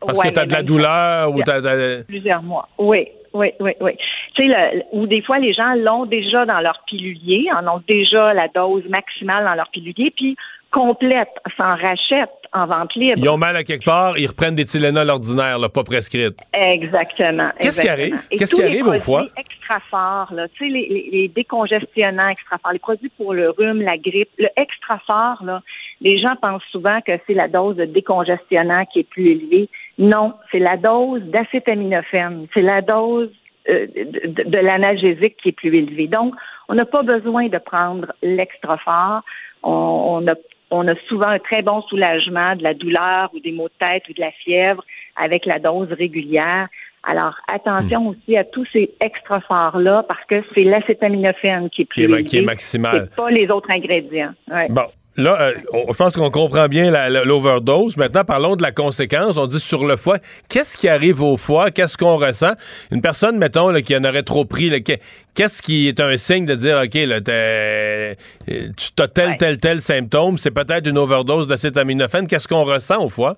Parce que tu as de la douleur ou tu as... Plusieurs mois, oui oui, oui, oui. Tu sais, ou des fois, les gens l'ont déjà dans leur pilulier, en ont déjà la dose maximale dans leur pilulier, puis complète, s'en rachètent en vente libre. Ils ont mal à quelque part, ils reprennent des Tylenol ordinaires, là, pas prescrites. Exactement. Qu'est-ce qui arrive? Qu'est-ce qui arrive au foie? extra forts, là, tu sais, les, les, décongestionnants extra forts, les produits pour le rhume, la grippe, le extra fort, là, les gens pensent souvent que c'est la dose de décongestionnant qui est plus élevée. Non, c'est la dose d'acétaminophène. C'est la dose euh, de, l'analgésique qui est plus élevée. Donc, on n'a pas besoin de prendre l'extra fort. On, a, on a souvent un très bon soulagement de la douleur ou des maux de tête ou de la fièvre avec la dose régulière. Alors, attention hmm. aussi à tous ces extra forts-là parce que c'est l'acétaminophène qui est plus qui est, maximal. pas les autres ingrédients. Bon, là, euh, je pense qu'on comprend bien l'overdose. Maintenant, parlons de la conséquence. On dit sur le foie. Qu'est-ce qui arrive au foie? Qu'est-ce qu'on ressent? Une personne, mettons, qui en aurait trop pris, qu'est-ce qui est un signe de dire, OK, là, euh, tu as tel, tel, tel symptôme, c'est peut-être une overdose d'acétaminophène. Qu'est-ce qu'on ressent au foie?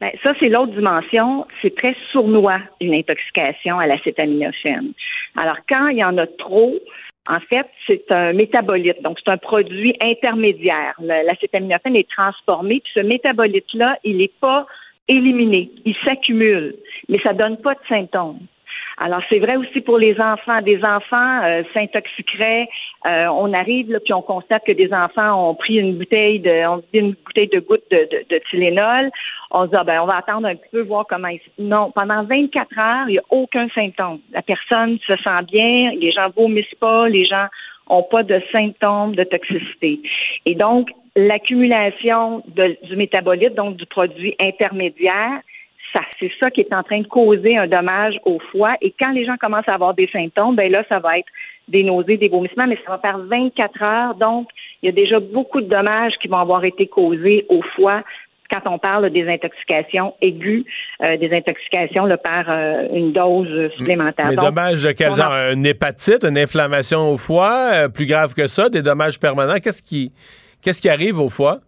Ben, ça, c'est l'autre dimension. C'est très sournois, une intoxication à l'acétaminophène. Alors, quand il y en a trop, en fait, c'est un métabolite, donc c'est un produit intermédiaire. L'acétaminophène est transformé, puis ce métabolite-là, il n'est pas éliminé, il s'accumule, mais ça donne pas de symptômes. Alors, c'est vrai aussi pour les enfants. Des enfants euh, s'intoxiqueraient. Euh, on arrive, là, puis on constate que des enfants ont pris une bouteille de, on dit une bouteille de gouttes de, de, de Tylenol. On se dit, ah, ben, on va attendre un petit peu, voir comment ils... Non, pendant 24 heures, il n'y a aucun symptôme. La personne se sent bien, les gens vomissent pas, les gens ont pas de symptômes de toxicité. Et donc, l'accumulation du métabolite, donc du produit intermédiaire, c'est ça qui est en train de causer un dommage au foie. Et quand les gens commencent à avoir des symptômes, ben là, ça va être des nausées, des vomissements, mais ça va faire 24 heures. Donc, il y a déjà beaucoup de dommages qui vont avoir été causés au foie quand on parle des intoxications aiguës, euh, des intoxications par euh, une dose supplémentaire. Mais dommages de quel genre? Une hépatite, une inflammation au foie, euh, plus grave que ça, des dommages permanents. Qu'est-ce qui, qu'est-ce qui arrive au foie?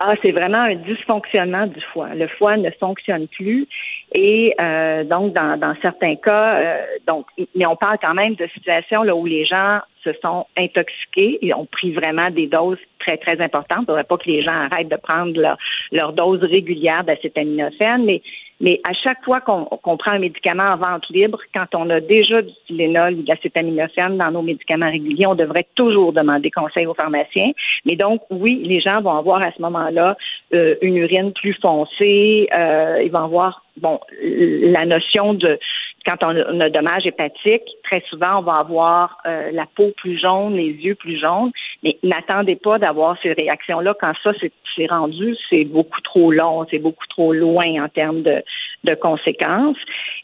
Ah, c'est vraiment un dysfonctionnement du foie. Le foie ne fonctionne plus et euh, donc dans, dans certains cas, euh, donc mais on parle quand même de situations là où les gens se sont intoxiqués et ont pris vraiment des doses très très importantes. Il ne faudrait pas que les gens arrêtent de prendre leur, leur dose régulière d'acétaminophène, mais mais à chaque fois qu'on prend un médicament en vente libre, quand on a déjà du Tylenol ou de l'acétaminophène dans nos médicaments réguliers, on devrait toujours demander conseil aux pharmaciens. Mais donc, oui, les gens vont avoir à ce moment-là euh, une urine plus foncée, euh, ils vont avoir bon la notion de quand on a un dommage hépatique, très souvent, on va avoir euh, la peau plus jaune, les yeux plus jaunes, mais n'attendez pas d'avoir ces réactions-là quand ça, c'est rendu, c'est beaucoup trop long, c'est beaucoup trop loin en termes de, de conséquences.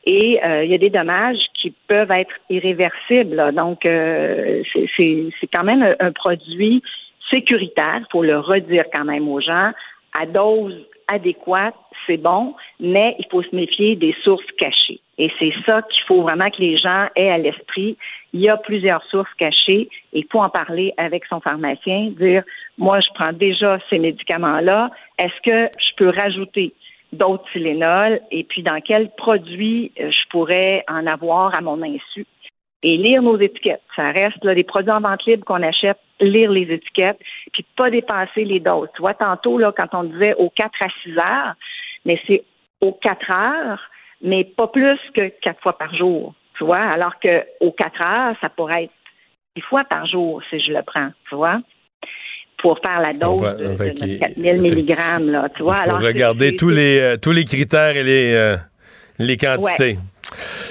Et euh, il y a des dommages qui peuvent être irréversibles. Donc, euh, c'est quand même un produit sécuritaire, il faut le redire quand même aux gens, à dose adéquate, c'est bon, mais il faut se méfier des sources cachées. Et c'est ça qu'il faut vraiment que les gens aient à l'esprit. Il y a plusieurs sources cachées et il faut en parler avec son pharmacien, dire, moi, je prends déjà ces médicaments-là. Est-ce que je peux rajouter d'autres Tylenol? Et puis dans quels produits euh, je pourrais en avoir à mon insu? Et lire nos étiquettes. Ça reste là, des produits en vente libre qu'on achète, lire les étiquettes, puis pas dépasser les doses. Tu vois, tantôt, là, quand on disait aux 4 à 6 heures, mais c'est aux 4 heures, mais pas plus que quatre fois par jour, tu vois, alors qu'aux quatre heures, ça pourrait être dix fois par jour si je le prends, tu vois pour faire la dose de, 4000 mg, là, tu vois. Il faut regarder tous les, euh, tous les critères et les, euh, les quantités.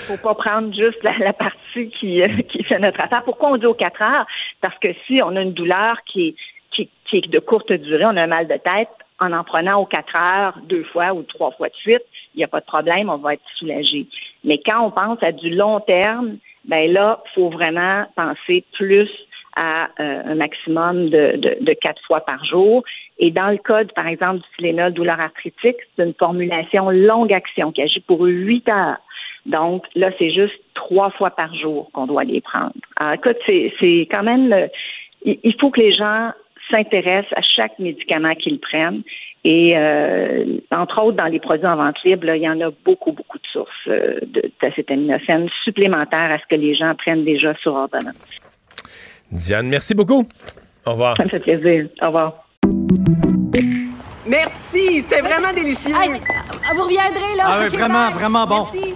Faut pas prendre juste la, partie qui, euh, qui fait notre affaire. Pourquoi on dit aux 4 heures? Parce que si on a une douleur qui qui, qui est de courte durée, on a un mal de tête, en en prenant aux 4 heures deux fois ou trois fois de suite, il n'y a pas de problème, on va être soulagé. Mais quand on pense à du long terme, ben là, il faut vraiment penser plus à euh, un maximum de, de, quatre fois par jour. Et dans le code, par exemple, du Tylenol douleur arthritique, c'est une formulation longue action qui agit pour huit heures. Donc là, c'est juste trois fois par jour qu'on doit les prendre. Alors, écoute, c'est quand même, euh, il faut que les gens s'intéressent à chaque médicament qu'ils prennent et euh, entre autres, dans les produits en vente libre, il y en a beaucoup, beaucoup de sources euh, d'acétaminophène supplémentaires à ce que les gens prennent déjà sur ordonnance. Diane, merci beaucoup. Au revoir. Ça me fait plaisir. Au revoir. Merci, c'était vraiment délicieux. vous reviendrez, là. Ah oui, vraiment, vraiment bon. Merci.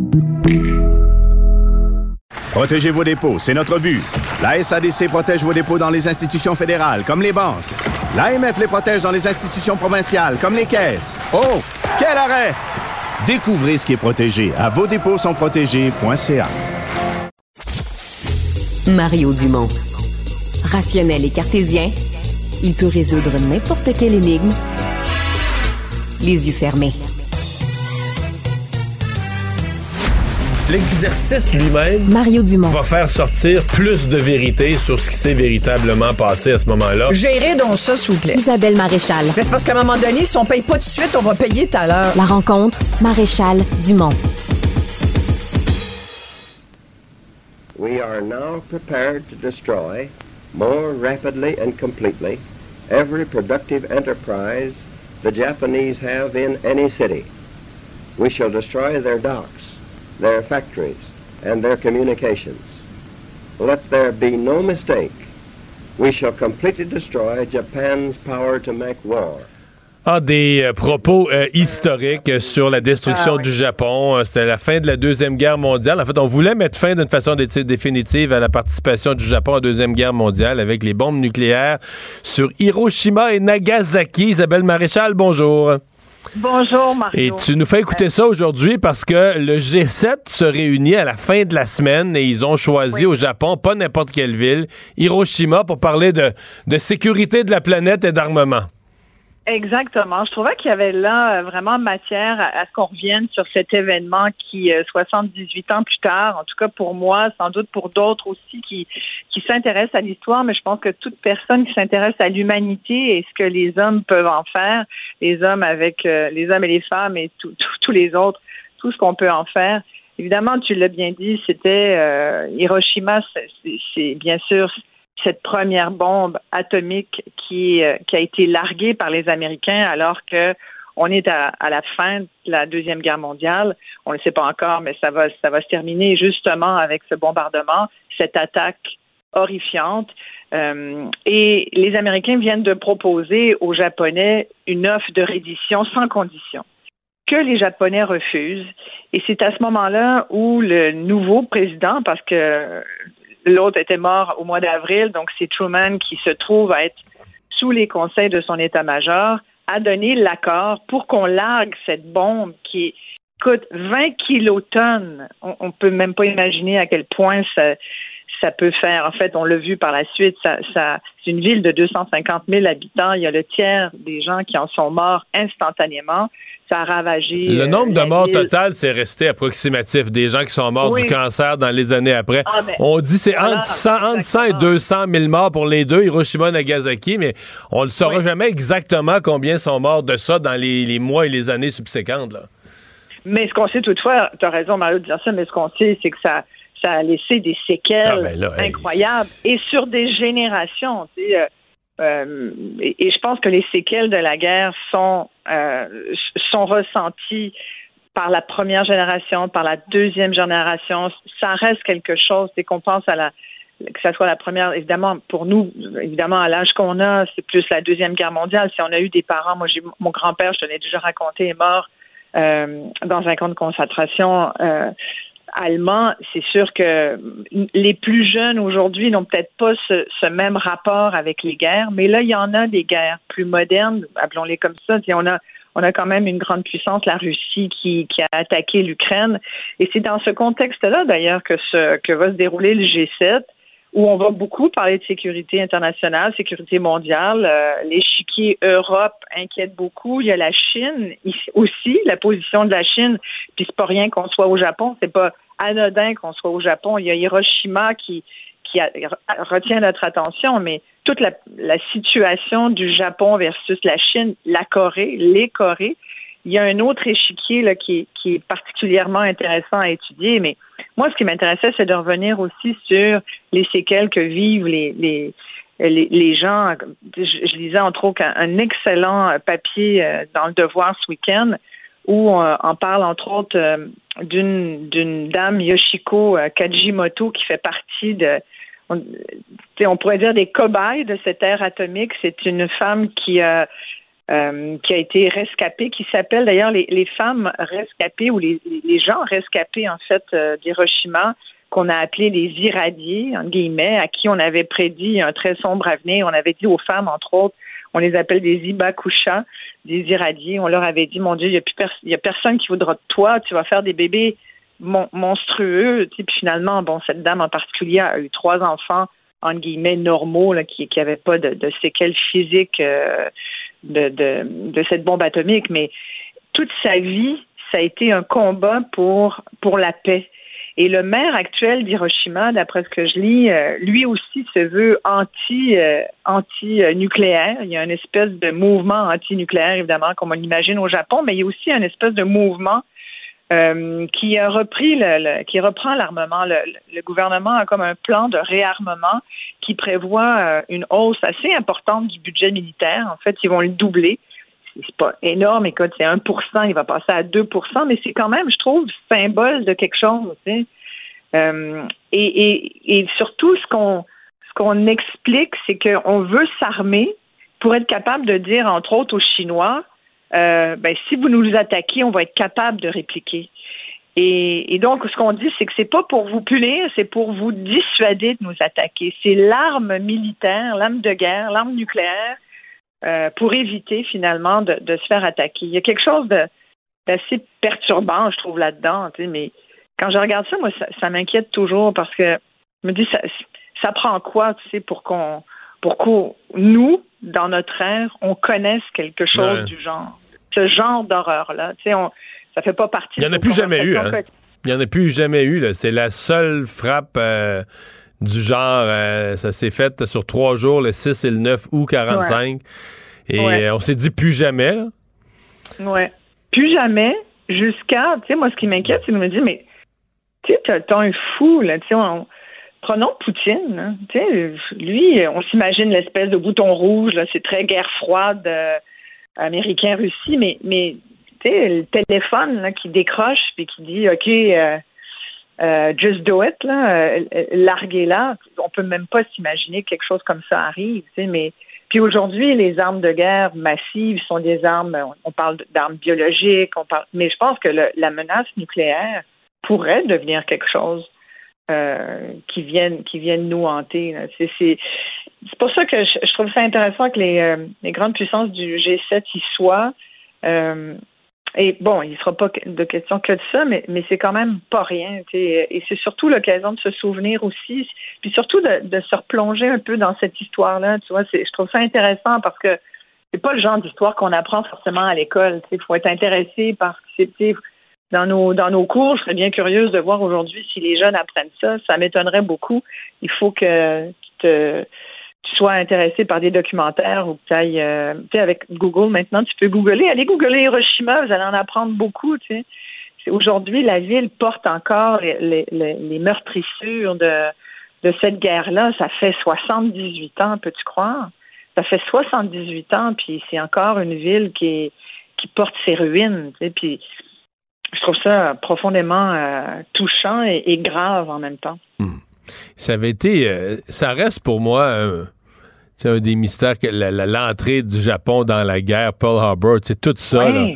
Protégez vos dépôts, c'est notre but. La SADC protège vos dépôts dans les institutions fédérales, comme les banques. L'AMF les protège dans les institutions provinciales, comme les caisses. Oh, quel arrêt! Découvrez ce qui est protégé à vos dépôts sont protégés.ca. Mario Dumont. Rationnel et cartésien, il peut résoudre n'importe quelle énigme les yeux fermés. L'exercice lui-même Mario Dumont. va faire sortir plus de vérité sur ce qui s'est véritablement passé à ce moment-là. Gérez donc ça, s'il vous plaît. Isabelle Maréchal. Mais c'est parce qu'à un moment donné, si on paye pas tout de suite, on va payer tout à l'heure. La rencontre, Maréchal Dumont. We are now prepared to destroy more rapidly and completely every productive enterprise the Japanese have in any city. We shall destroy their docks, their factories, and their communications. Let there be no mistake. We shall completely destroy Japan's power to make war. Ah, des euh, propos euh, historiques sur la destruction Ah oui. du Japon. Euh, C'était la fin de la Deuxième Guerre mondiale. En fait, on voulait mettre fin d'une façon dé- définitive à la participation du Japon à la Deuxième Guerre mondiale avec les bombes nucléaires sur Hiroshima et Nagasaki. Isabelle Maréchal, bonjour. Bonjour, Mario. Et tu nous fais écouter ça aujourd'hui parce que le G7 se réunit à la fin de la semaine et ils ont choisi au Japon, pas n'importe quelle ville, Hiroshima, pour parler de, de sécurité de la planète et d'armement. Exactement. Je trouvais qu'il y avait là euh, vraiment matière à, ce qu'on revienne sur cet événement qui, euh, 78 ans plus tard, en tout cas pour moi, sans doute pour d'autres aussi qui, qui s'intéressent à l'histoire, mais je pense que toute personne qui s'intéresse à l'humanité et ce que les hommes peuvent en faire, les hommes avec euh, les hommes et les femmes et tous les autres, tout ce qu'on peut en faire. Évidemment, tu l'as bien dit, c'était euh, Hiroshima, c'est bien sûr cette première bombe atomique qui, euh, qui a été larguée par les Américains alors que on est à, la fin de la deuxième guerre mondiale. On ne le sait pas encore, mais ça va, ça va se terminer justement avec ce bombardement, cette attaque horrifiante. Euh, et les Américains viennent de proposer aux Japonais une offre de reddition sans condition que les Japonais refusent. Et c'est à ce moment-là où le nouveau président, parce que l'autre était mort au mois d'avril, donc c'est Truman qui se trouve à être sous les conseils de son état-major, a donné l'accord pour qu'on largue cette bombe qui coûte 20 kilotonnes. On, on peut même pas imaginer à quel point ça, peut faire. En fait, on l'a vu par la suite, c'est une ville de 250 000 habitants. Il y a le tiers des gens qui en sont morts instantanément. Ça a ravagé. Le euh, nombre de morts total, c'est resté approximatif. Des gens qui sont morts Oui. du cancer dans les années après. Ah, ben, on dit c'est entre, 100, entre 100 et 200 000 morts pour les deux, Hiroshima et Nagasaki, mais on ne saura jamais exactement combien sont morts de ça dans les, les mois et les années subséquentes. Là. Mais ce qu'on sait toutefois, tu as raison Mario de dire ça, mais ce qu'on sait, c'est que ça, ça a laissé des séquelles Ah, ben là, hey, incroyables et sur des générations. tu sais, euh, et, je pense que les séquelles de la guerre sont, euh, sont ressenties par la première génération, par la deuxième génération. Ça reste quelque chose. C'est qu'on pense à la que ça soit la première, évidemment, pour nous, évidemment, à l'âge qu'on a, c'est plus la Deuxième Guerre mondiale. Si on a eu des parents, moi, j'ai mon grand-père, je te l'ai déjà raconté, est mort euh, dans un camp de concentration allemand. C'est sûr que les plus jeunes aujourd'hui n'ont peut-être pas ce, même rapport avec les guerres, mais là, il y en a des guerres plus modernes, appelons-les comme ça. On a on a quand même une grande puissance, la Russie, qui, a attaqué l'Ukraine. Et c'est dans ce contexte-là, d'ailleurs, que va se dérouler le G7 où on va beaucoup parler de sécurité internationale, sécurité mondiale. Euh, L'échiquier Europe inquiète beaucoup. Il y a la Chine aussi, la position de la Chine. Puis c'est pas rien qu'on soit au Japon, c'est pas anodin qu'on soit au Japon. Il y a Hiroshima qui qui a, retient notre attention, mais toute la, la situation du Japon versus la Chine, la Corée, les Corées, il y a un autre échiquier là, qui, qui est particulièrement intéressant à étudier, mais moi, ce qui m'intéressait, c'est de revenir aussi sur les séquelles que vivent les, les, les, les gens. Je, lisais entre autres un, excellent papier euh, dans le Devoir ce week-end où on, on parle entre autres euh, d'une d'une dame Yoshiko euh, Kajimoto qui fait partie de on, on pourrait dire des cobayes de cette ère atomique. C'est une femme qui a euh, qui a été rescapée, qui s'appelle d'ailleurs les, femmes rescapées ou les, gens rescapés en fait euh, d'Hiroshima qu'on a appelé les irradiés, en guillemets, à qui on avait prédit un très sombre avenir. On avait dit aux femmes, entre autres, on les appelle des ibakusha, des irradiés. On leur avait dit, mon Dieu, il n'y a, a personne qui voudra de toi, tu vas faire des bébés monstrueux. Puis finalement, bon, cette dame en particulier a eu trois enfants entre guillemets normaux, qui n'avaient pas de, séquelles physiques euh, de, de, de cette bombe atomique, mais toute sa vie, ça a été un combat pour pour la paix. Et le maire actuel d'Hiroshima, d'après ce que je lis, euh, lui aussi se veut anti euh, anti nucléaire. Il y a une espèce de mouvement anti-nucléaire, évidemment, comme on l'imagine au Japon, mais il y a aussi un espèce de mouvement euh, qui a repris le, qui reprend l'armement. Le, le, gouvernement a comme un plan de réarmement qui prévoit une hausse assez importante du budget militaire. En fait, ils vont le doubler c'est pas énorme, écoute, c'est 1% il va passer à 2% mais c'est quand même, je trouve, symbole de quelque chose. Tu sais. Euh, et, et, et, surtout, ce qu'on ce qu'on explique, c'est qu'on veut s'armer pour être capable de dire, entre autres, aux Chinois, euh, ben, si vous nous attaquez, on va être capable de répliquer. Et, donc, ce qu'on dit, c'est que c'est pas pour vous punir, c'est pour vous dissuader de nous attaquer. C'est l'arme militaire, l'arme de guerre, l'arme nucléaire euh, pour éviter finalement de, se faire attaquer. Il y a quelque chose d'assez perturbant, je trouve, là-dedans. mais quand je regarde ça, moi, ça, m'inquiète toujours parce que je me dis, ça, ça prend quoi, tu sais, pour qu'on, pour qu'on, nous, dans notre ère, on connaisse quelque chose du genre, ce genre d'horreur-là. Tu sais, ça fait pas partie. Il n'y en a plus jamais eu. Hein? Il n'y en a plus jamais eu. C'est la seule frappe. Euh, du genre, euh, ça s'est fait sur trois jours, le 6 et le 9 août 45. Et on s'est dit plus jamais. Là. Ouais. Plus jamais, jusqu'à, tu sais, moi, ce qui m'inquiète, c'est de me dire, mais, tu sais, t'as un fou, là, tu sais, prenons Poutine, hein, lui, on s'imagine l'espèce de bouton rouge, c'est très guerre froide euh, américain-Russie, mais, mais, le téléphone, qui décroche, puis qui dit, OK, euh, euh, just do it, là, larguer là. On peut même pas s'imaginer que quelque chose comme ça arrive, mais puis aujourd'hui, les armes de guerre massives sont des armes, on parle d'armes biologiques, on parle, mais je pense que la menace nucléaire pourrait devenir quelque chose euh, qui vienne qui vienne nous hanter. C'est, pour ça que je, trouve ça intéressant que les, les grandes puissances du G7 y soient. Et bon, il ne sera pas de question que de ça, mais, mais c'est quand même pas rien. Et c'est surtout l'occasion de se souvenir aussi, puis surtout de, se replonger un peu dans cette histoire-là. Je trouve ça intéressant parce que c'est pas le genre d'histoire qu'on apprend forcément à l'école. Il faut être intéressé par dans nos dans nos cours. Je serais bien curieuse de voir aujourd'hui si les jeunes apprennent ça. Ça m'étonnerait beaucoup. Il faut que tu te tu sois intéressé par des documentaires ou que tu ailles, euh, tu sais, avec Google maintenant, tu peux googler. Allez googler Hiroshima, vous allez en apprendre beaucoup, tu sais. Aujourd'hui, la ville porte encore les, les, les meurtrissures de, de cette guerre-là. Ça fait 78 ans, peux-tu croire? Ça fait 78 ans, puis c'est encore une ville qui, qui porte ses ruines, tu sais, puis je trouve ça profondément euh, touchant et, grave en même temps. Hmm ça avait été. Euh, ça reste pour moi un, un des mystères que l'entrée du Japon dans la guerre, Pearl Harbor, c'est tout ça. Là.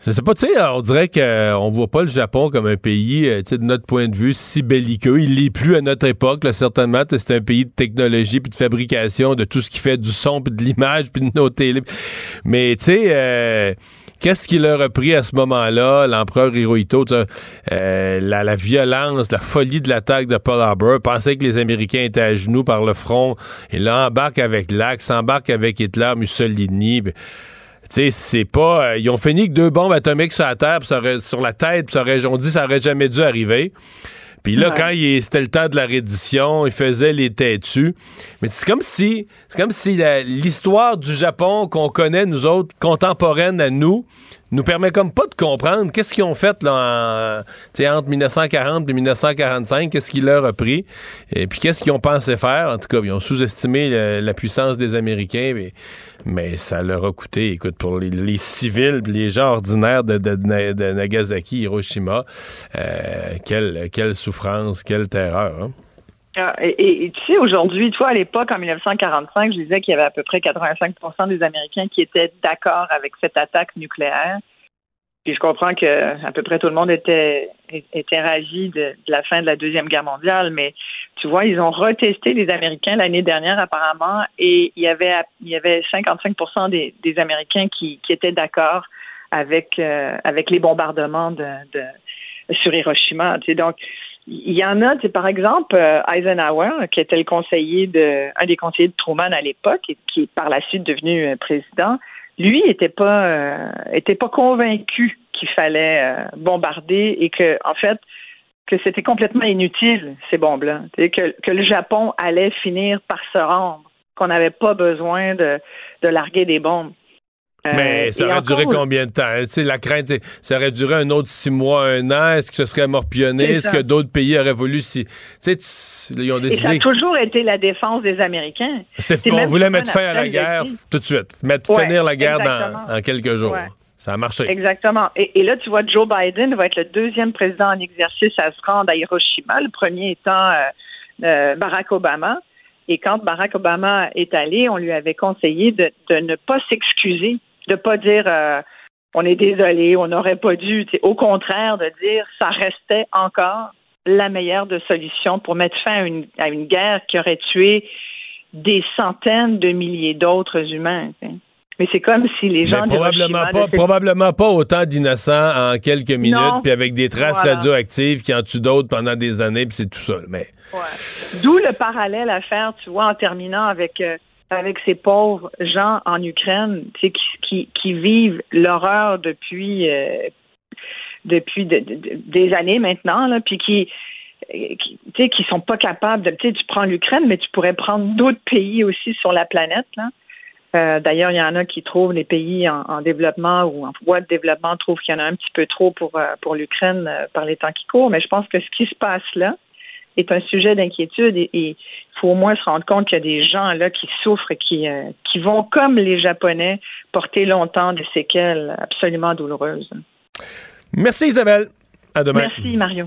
C'est pas, tu sais, on dirait qu'on voit pas le Japon comme un pays, euh, tu sais, de notre point de vue, si belliqueux. Il l'est plus à notre époque, là, certainement. C'est un pays de technologie puis de fabrication de tout ce qui fait du son puis de l'image puis de nos télé. Mais, tu sais, euh, Qu'est-ce leur a pris à ce moment-là, l'empereur Hirohito, euh, la, violence, la folie de l'attaque de Pearl Harbor, pensait que les Américains étaient à genoux par le front, et là, embarque avec l'Axe, embarque avec Hitler, Mussolini. Ben, tu sais, c'est pas. Euh, ils ont fini que deux bombes atomiques sur la terre, sur la tête, pis ça aurait, on dit ça aurait jamais dû arriver. Puis là, quand c'était le temps de la reddition, il faisait les têtus. Mais c'est comme si, c'est comme si l'histoire du Japon qu'on connaît, nous autres, contemporaine à nous, nous permet comme pas de comprendre qu'est-ce qu'ils ont fait là, entre 1940 et 1945, qu'est-ce qui leur a pris, et puis qu'est-ce qu'ils ont pensé faire. En tout cas, ils ont sous-estimé la, puissance des Américains, mais, mais, ça leur a coûté, écoute, pour les, civils, les gens ordinaires de, Nagasaki, Hiroshima, euh, quelle, quelle souffrance, quelle terreur. Hein. Ah, et, tu sais, aujourd'hui, toi, à l'époque, en 1945, je disais qu'il y avait à peu près 85% des Américains qui étaient d'accord avec cette attaque nucléaire. Puis je comprends que à peu près tout le monde était, était ravi de, la fin de la Deuxième Guerre mondiale, mais tu vois, ils ont retesté les Américains l'année dernière apparemment, et il y avait il y avait 55 des, des Américains qui, étaient d'accord avec euh, avec les bombardements de sur Hiroshima. donc, il y en a, par exemple, euh, Eisenhower, qui était le conseiller de, un des conseillers de Truman à l'époque, et qui est par la suite devenu euh, président, lui était pas, euh, pas convaincu qu'il fallait bombarder et que, en fait, que c'était complètement inutile ces bombes-là, que, que le Japon allait finir par se rendre, qu'on n'avait pas besoin de, de larguer des bombes. Euh, Mais ça aurait duré combien de temps? la crainte, ça aurait duré un autre six mois, un an? Est-ce que ce serait morpionné? Est-ce que d'autres pays auraient voulu si. Ils ont décidé. Et ça a toujours été la défense des Américains. on voulait mettre fin à la guerre tout de suite. Mettre finir la guerre dans, quelques jours. Ça a marché. Exactement. Et, là, tu vois, Joe Biden va être le deuxième président en exercice à se rendre à Hiroshima, le premier étant euh, euh, Barack Obama. Et quand Barack Obama est allé, on lui avait conseillé de ne pas s'excuser de pas dire euh, on est désolé, on n'aurait pas dû. Au contraire, de dire ça restait encore la meilleure de pour mettre fin à une, guerre qui aurait tué des centaines de milliers d'autres humains. Mais c'est comme si les gens. probablement pas, probablement pas autant d'innocents en quelques minutes, puis avec des traces radioactives qui en tuent d'autres pendant des années, puis c'est tout ça. Mais. D'où le parallèle à faire, tu vois, en terminant avec euh, avec ces pauvres gens en Ukraine qui, qui, qui vivent l'horreur depuis euh, depuis des années maintenant, là, puis qui qui, qui sont pas capables de. Tu prends l'Ukraine, mais tu pourrais prendre d'autres pays aussi sur la planète. Là. Euh, D'ailleurs, il y en a qui trouvent les pays en, développement ou en voie de développement trouvent qu'il y en a un petit peu trop pour, euh, pour l'Ukraine euh, par les temps qui courent. Mais je pense que ce qui se passe là, est un sujet d'inquiétude et il faut au moins se rendre compte qu'il y a des gens là qui souffrent et qui, euh, qui vont, comme les Japonais, porter longtemps des séquelles absolument douloureuses. Merci Isabelle. À demain. Merci Mario.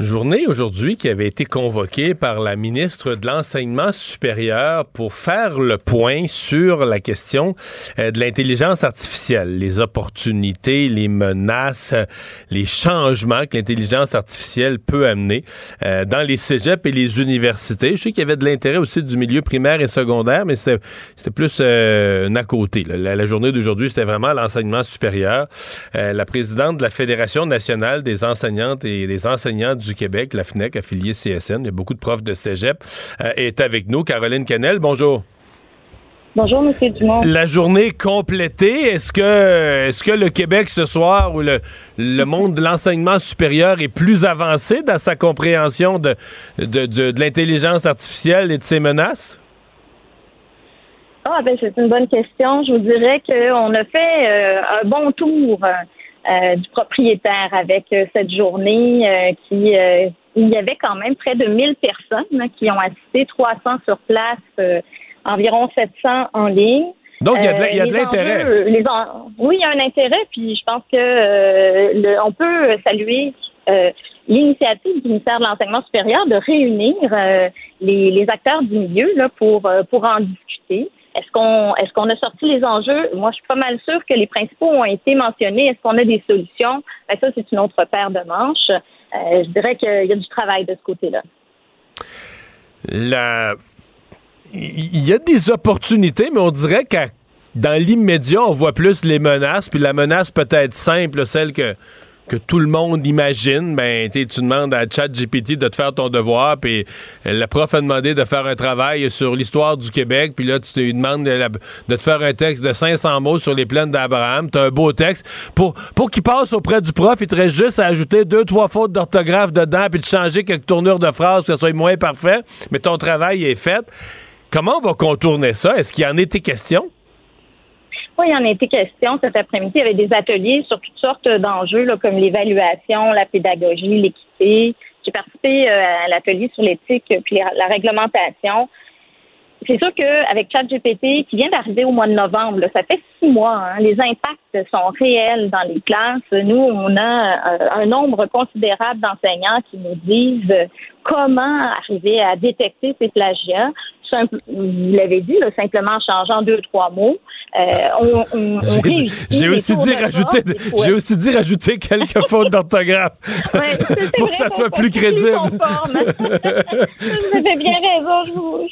Journée aujourd'hui qui avait été convoquée par la ministre de l'Enseignement supérieur pour faire le point sur la question euh, de l'intelligence artificielle, les opportunités, les menaces, les changements que l'intelligence artificielle peut amener euh, dans les cégeps et les universités. Je sais qu'il y avait de l'intérêt aussi du milieu primaire et secondaire, mais c'était plus euh, un à côté. La, journée d'aujourd'hui, c'était vraiment l'enseignement supérieur. la présidente de la Fédération nationale des enseignantes et des enseignants du Québec, la FNEC, affiliée CSN. Il y a beaucoup de profs de cégep. Euh, est avec nous. Caroline Canel, bonjour. Bonjour, M. Dumont. La journée complétée, est-ce que, est-ce que le Québec ce soir ou le, le monde de l'enseignement supérieur est plus avancé dans sa compréhension de, de, l'intelligence artificielle et de ses menaces? Ah, ben, c'est une bonne question. Je vous dirais qu'on a fait euh, un bon tour. Euh, euh, du propriétaire avec euh, cette journée euh, qui il y avait quand même près de 1000 personnes hein, qui ont assisté, 300 sur place, environ 700 en ligne. Donc, il y a de, l'intérêt. Oui, il y a un intérêt, puis je pense que le, on peut saluer l'initiative du ministère de l'Enseignement supérieur de réunir les, les, acteurs du milieu là, pour, pour en discuter. Est-ce qu'on est-ce a sorti les enjeux? Moi, je suis pas mal sûre que les principaux ont été mentionnés. Est-ce qu'on a des solutions? Ben, ça, c'est une autre paire de manches. Euh, je dirais qu'il y a du travail de ce côté-là. Il y a des opportunités, mais on dirait que dans l'immédiat, on voit plus les menaces, puis la menace peut être simple, celle que que tout le monde imagine, ben, tu demandes à ChatGPT de te faire ton devoir, puis le prof a demandé de faire un travail sur l'histoire du Québec, puis là, tu te demandes de, te faire un texte de 500 mots sur les plaines d'Abraham. Tu un beau texte. Pour, pour qu'il passe auprès du prof, il te reste juste à ajouter deux, trois fautes d'orthographe dedans, puis de changer quelques tournures de phrases, que ça soit moins parfait, mais ton travail est fait. Comment on va contourner ça? Est-ce qu'il y en était question? Oui, il en a été question cet après-midi. Il y avait des ateliers sur toutes sortes d'enjeux, comme l'évaluation, la pédagogie, l'équité. J'ai participé euh, à l'atelier sur l'éthique puis la réglementation. c'est sûr qu'avec ChatGPT, qui vient d'arriver au mois de novembre, ça fait six mois, hein, les impacts sont réels dans les classes. Nous, on a euh, un nombre considérable d'enseignants qui nous disent comment arriver à détecter ces plagiats vous l'avez dit, simplement en changeant deux, trois mots. Euh, j'ai aussi dit rajouter, j'ai aussi dit rajouter quelques fautes d'orthographe pour que ça soit plus crédible. vous avez bien raison. Je vous,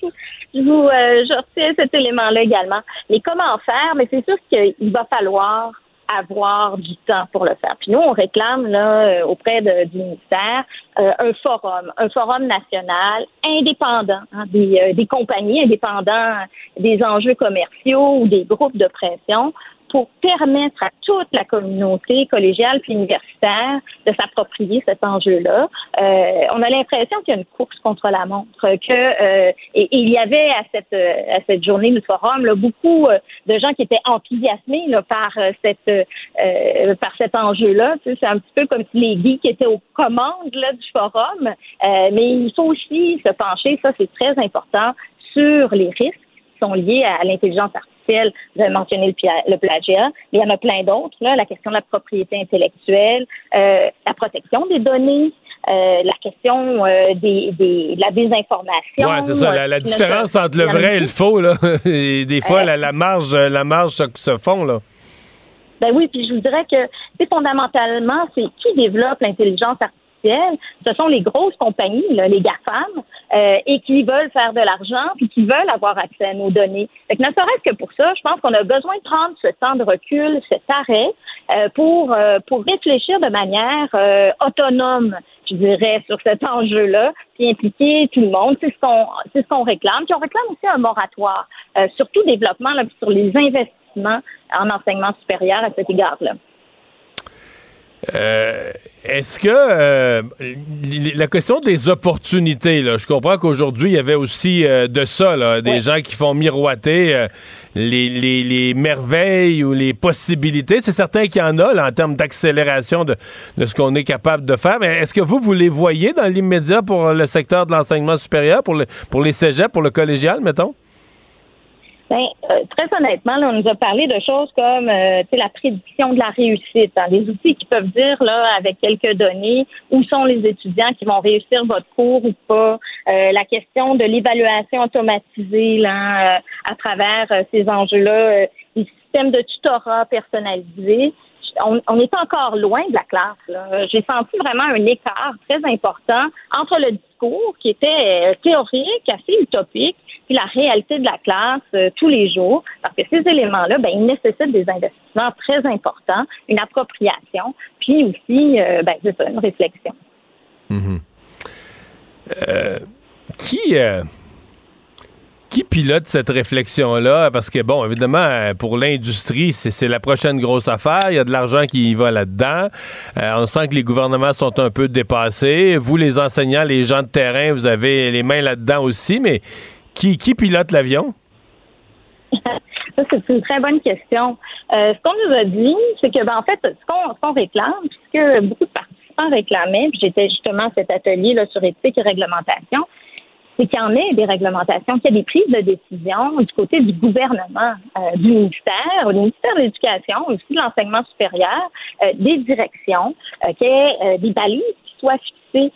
je, vous, euh, je retiens cet élément-là également. Mais comment faire? Mais c'est sûr qu'il va falloir avoir du temps pour le faire. Puis nous, on réclame là, euh, auprès du ministère euh, un forum, un forum national indépendant hein, des, euh, des compagnies, indépendant des enjeux commerciaux ou des groupes de pression pour permettre à toute la communauté collégiale puis universitaire de s'approprier cet enjeu-là. Euh, on a l'impression qu'il y a une course contre la montre, que euh, et, il y avait à cette à cette journée du forum là, beaucoup euh, de gens qui étaient enthousiasmés là, par cette euh, par cet enjeu-là. C'est un petit peu comme si les geeks étaient aux commandes là, du forum, euh, mais il faut aussi se pencher, ça c'est très important, sur les risques qui sont liés à l'intelligence artificielle vous avez mentionné le, plagiat, mais il y en a plein d'autres. La question de la propriété intellectuelle, euh, la protection des données, euh, la question euh, des, de la désinformation. Oui, c'est ça. La, différence entre le vrai et le faux, là. des fois, la, marge, la marge se, se fond, là. Ben oui, puis je vous dirais que c'est fondamentalement, c'est qui développe l'intelligence artificielle ce sont les grosses compagnies, les GAFAM, euh, et qui veulent faire de l'argent, puis qui veulent avoir accès à nos données. Fait que ne serait-ce que pour ça, je pense qu'on a besoin de prendre ce temps de recul, cet arrêt, euh, pour, euh, pour réfléchir de manière autonome je dirais, sur cet enjeu-là, puis impliquer tout le monde. C'est ce qu'on ce qu'on réclame. Puis on réclame aussi un moratoire, surtout développement là, sur les investissements en enseignement supérieur à cet égard-là. Euh, est-ce que euh, la question des opportunités, là, je comprends qu'aujourd'hui, il y avait aussi euh, de ça, là, des gens qui font miroiter les, les, les, merveilles ou les possibilités. C'est certain qu'il y en a là, en termes d'accélération de, de, ce qu'on est capable de faire. Mais est-ce que vous, vous les voyez dans l'immédiat pour le secteur de l'enseignement supérieur, pour, le, pour les cégeps, pour le collégial, mettons? Ben, euh, très honnêtement, là, on nous a parlé de choses comme euh, la prédiction de la réussite, hein, des outils qui peuvent dire là avec quelques données où sont les étudiants qui vont réussir votre cours ou pas, euh, la question de l'évaluation automatisée là, à travers ces enjeux-là, les systèmes de tutorat personnalisés. On, on, est encore loin de la classe. J'ai senti vraiment un écart très important entre le discours qui était théorique, assez utopique, la réalité de la classe euh, tous les jours, parce que ces éléments-là, ben, ils nécessitent des investissements très importants, une appropriation, puis aussi, euh, ben, une réflexion. Mm-hmm. Euh, qui qui pilote cette réflexion-là? Parce que, bon, évidemment, pour l'industrie, c'est la prochaine grosse affaire. Il y a de l'argent qui va là-dedans. on sent que les gouvernements sont un peu dépassés. Vous, les enseignants, les gens de terrain, vous avez les mains là-dedans aussi, mais qui, qui pilote l'avion? Ça, c'est une très bonne question. Euh, ce qu'on nous a dit, c'est que, ben, en fait, ce qu'on réclame, puisque beaucoup de participants réclamaient, puis j'étais justement à cet atelier là, sur éthique et réglementation, c'est qu'il y en ait des réglementations, qu'il y a des prises de décision du côté du gouvernement, euh, du ministère, du ministère de l'Éducation, aussi de l'enseignement supérieur, euh, des directions, qu'il y ait des balises qui soient fixées.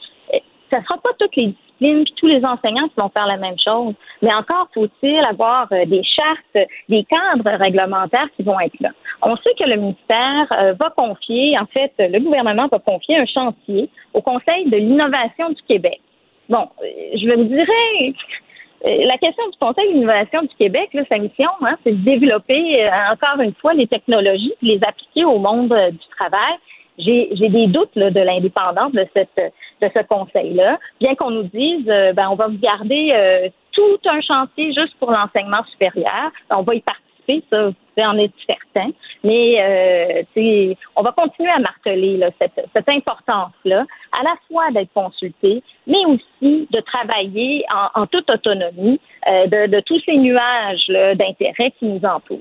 Ça ne sera pas toutes les puis tous les enseignants qui vont faire la même chose. Mais encore faut-il avoir euh, des chartes, des cadres réglementaires qui vont être là. On sait que le ministère euh, va confier, en fait, le gouvernement va confier un chantier au Conseil de l'innovation du Québec. Bon, euh, je vous dirais, la question du Conseil de l'innovation du Québec, là, sa mission, hein, c'est de développer encore une fois les technologies, les appliquer au monde du travail. J'ai des doutes là, de l'indépendance de de ce conseil-là, bien qu'on nous dise, euh, ben, on va vous garder euh, tout un chantier juste pour l'enseignement supérieur. On va y participer, ça, en être certain. Mais euh, on va continuer à marteler là, cette, cette importance-là, à la fois d'être consulté, mais aussi de travailler en, toute autonomie de, de, tous ces nuages d'intérêt qui nous entourent.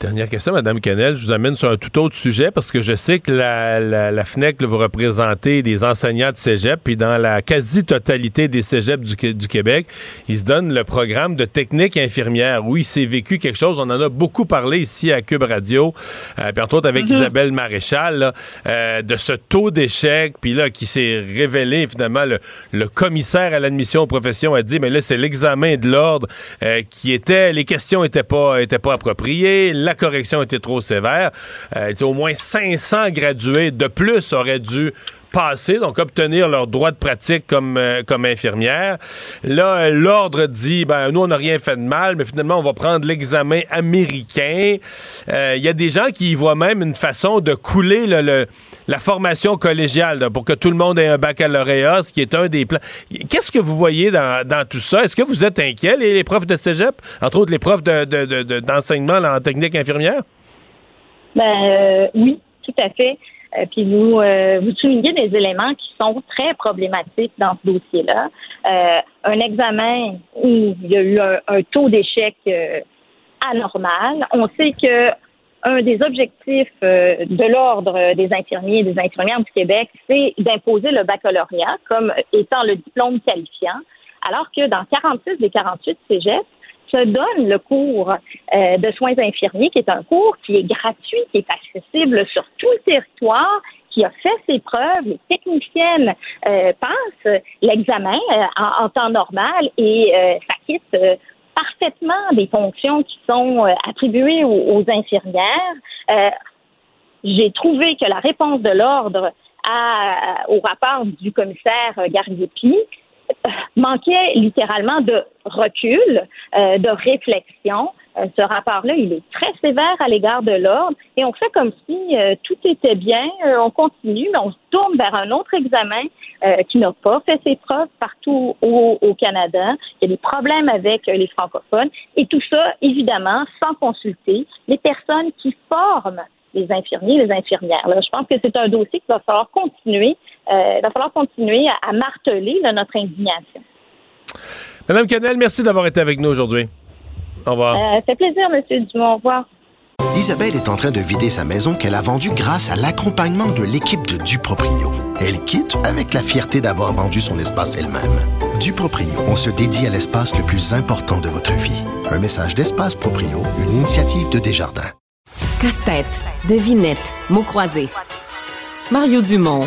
Dernière question, Mme Canel. Je vous amène sur un tout autre sujet parce que je sais que la, la, la FNEC là, vous représentez des enseignants de cégep, puis dans la quasi-totalité des cégeps du, du, Québec, ils se donnent le programme de technique infirmière. Oui, c'est vécu quelque chose. On en a beaucoup parlé ici à Cube Radio, euh, puis entre autres avec mm -hmm. Isabelle Maréchal, là, euh, de ce taux d'échec, puis là, qui s'est révélé finalement, le, le commissaire à l'admission aux professions a dit, mais là, c'est l'examen de l'ordre euh, qui était, les questions étaient pas, étaient pas appropriées la correction était trop sévère. Euh, au moins 500 gradués de plus auraient dû passer, donc obtenir leur droit de pratique comme, euh, comme infirmière. Là, l'ordre dit, ben nous, on n'a rien fait de mal, mais finalement, on va prendre l'examen américain. Il euh, y a des gens qui y voient même une façon de couler le, la formation collégiale pour que tout le monde ait un baccalauréat, ce qui est un des plans. Qu'est-ce que vous voyez dans, dans tout ça? Est-ce que vous êtes inquiets, les, les, profs de cégep, entre autres les profs d'enseignement de, de, en technique infirmière? Ben euh, oui, tout à fait. Euh, puis vous, euh, vous soulignez des éléments qui sont très problématiques dans ce dossier-là. Euh, un examen où il y a eu un, un taux d'échec euh, anormal. On sait que un des objectifs de l'ordre des infirmiers et des infirmières du Québec, c'est d'imposer le baccalauréat comme étant le diplôme qualifiant, alors que dans 46 des 48 cégeps, se donne le cours euh, de soins infirmiers, qui est un cours qui est gratuit, qui est accessible sur tout le territoire, qui a fait ses preuves. Les techniciennes euh, passent l'examen euh, en, temps normal et s'acquittent parfaitement des fonctions qui sont attribuées aux, infirmières. J'ai trouvé que la réponse de l'ordre au rapport du commissaire Gardiepi manquait littéralement de recul, euh, de réflexion. Euh, ce rapport-là, il est très sévère à l'égard de l'ordre et on fait comme si euh, tout était bien, on continue, mais on se tourne vers un autre examen qui n'a pas fait ses preuves partout au, au, Canada. Il y a des problèmes avec les francophones et tout ça, évidemment, sans consulter les personnes qui forment les infirmiers, les infirmières. Là. Je pense que c'est un dossier qu'il va falloir continuer, euh, il va falloir continuer à, à marteler là, notre indignation. Madame Canel, merci d'avoir été avec nous aujourd'hui. Au revoir. Euh, ça fait plaisir, Monsieur Dumont. Au revoir. Isabelle est en train de vider sa maison qu'elle a vendue grâce à l'accompagnement de l'équipe de Duproprio. Elle quitte avec la fierté d'avoir vendu son espace elle-même. Duproprio, on se dédie à l'espace le plus important de votre vie. Un message d'Espace Proprio, une initiative de Desjardins. Casse-tête, devinette, mots croisés. Mario Dumont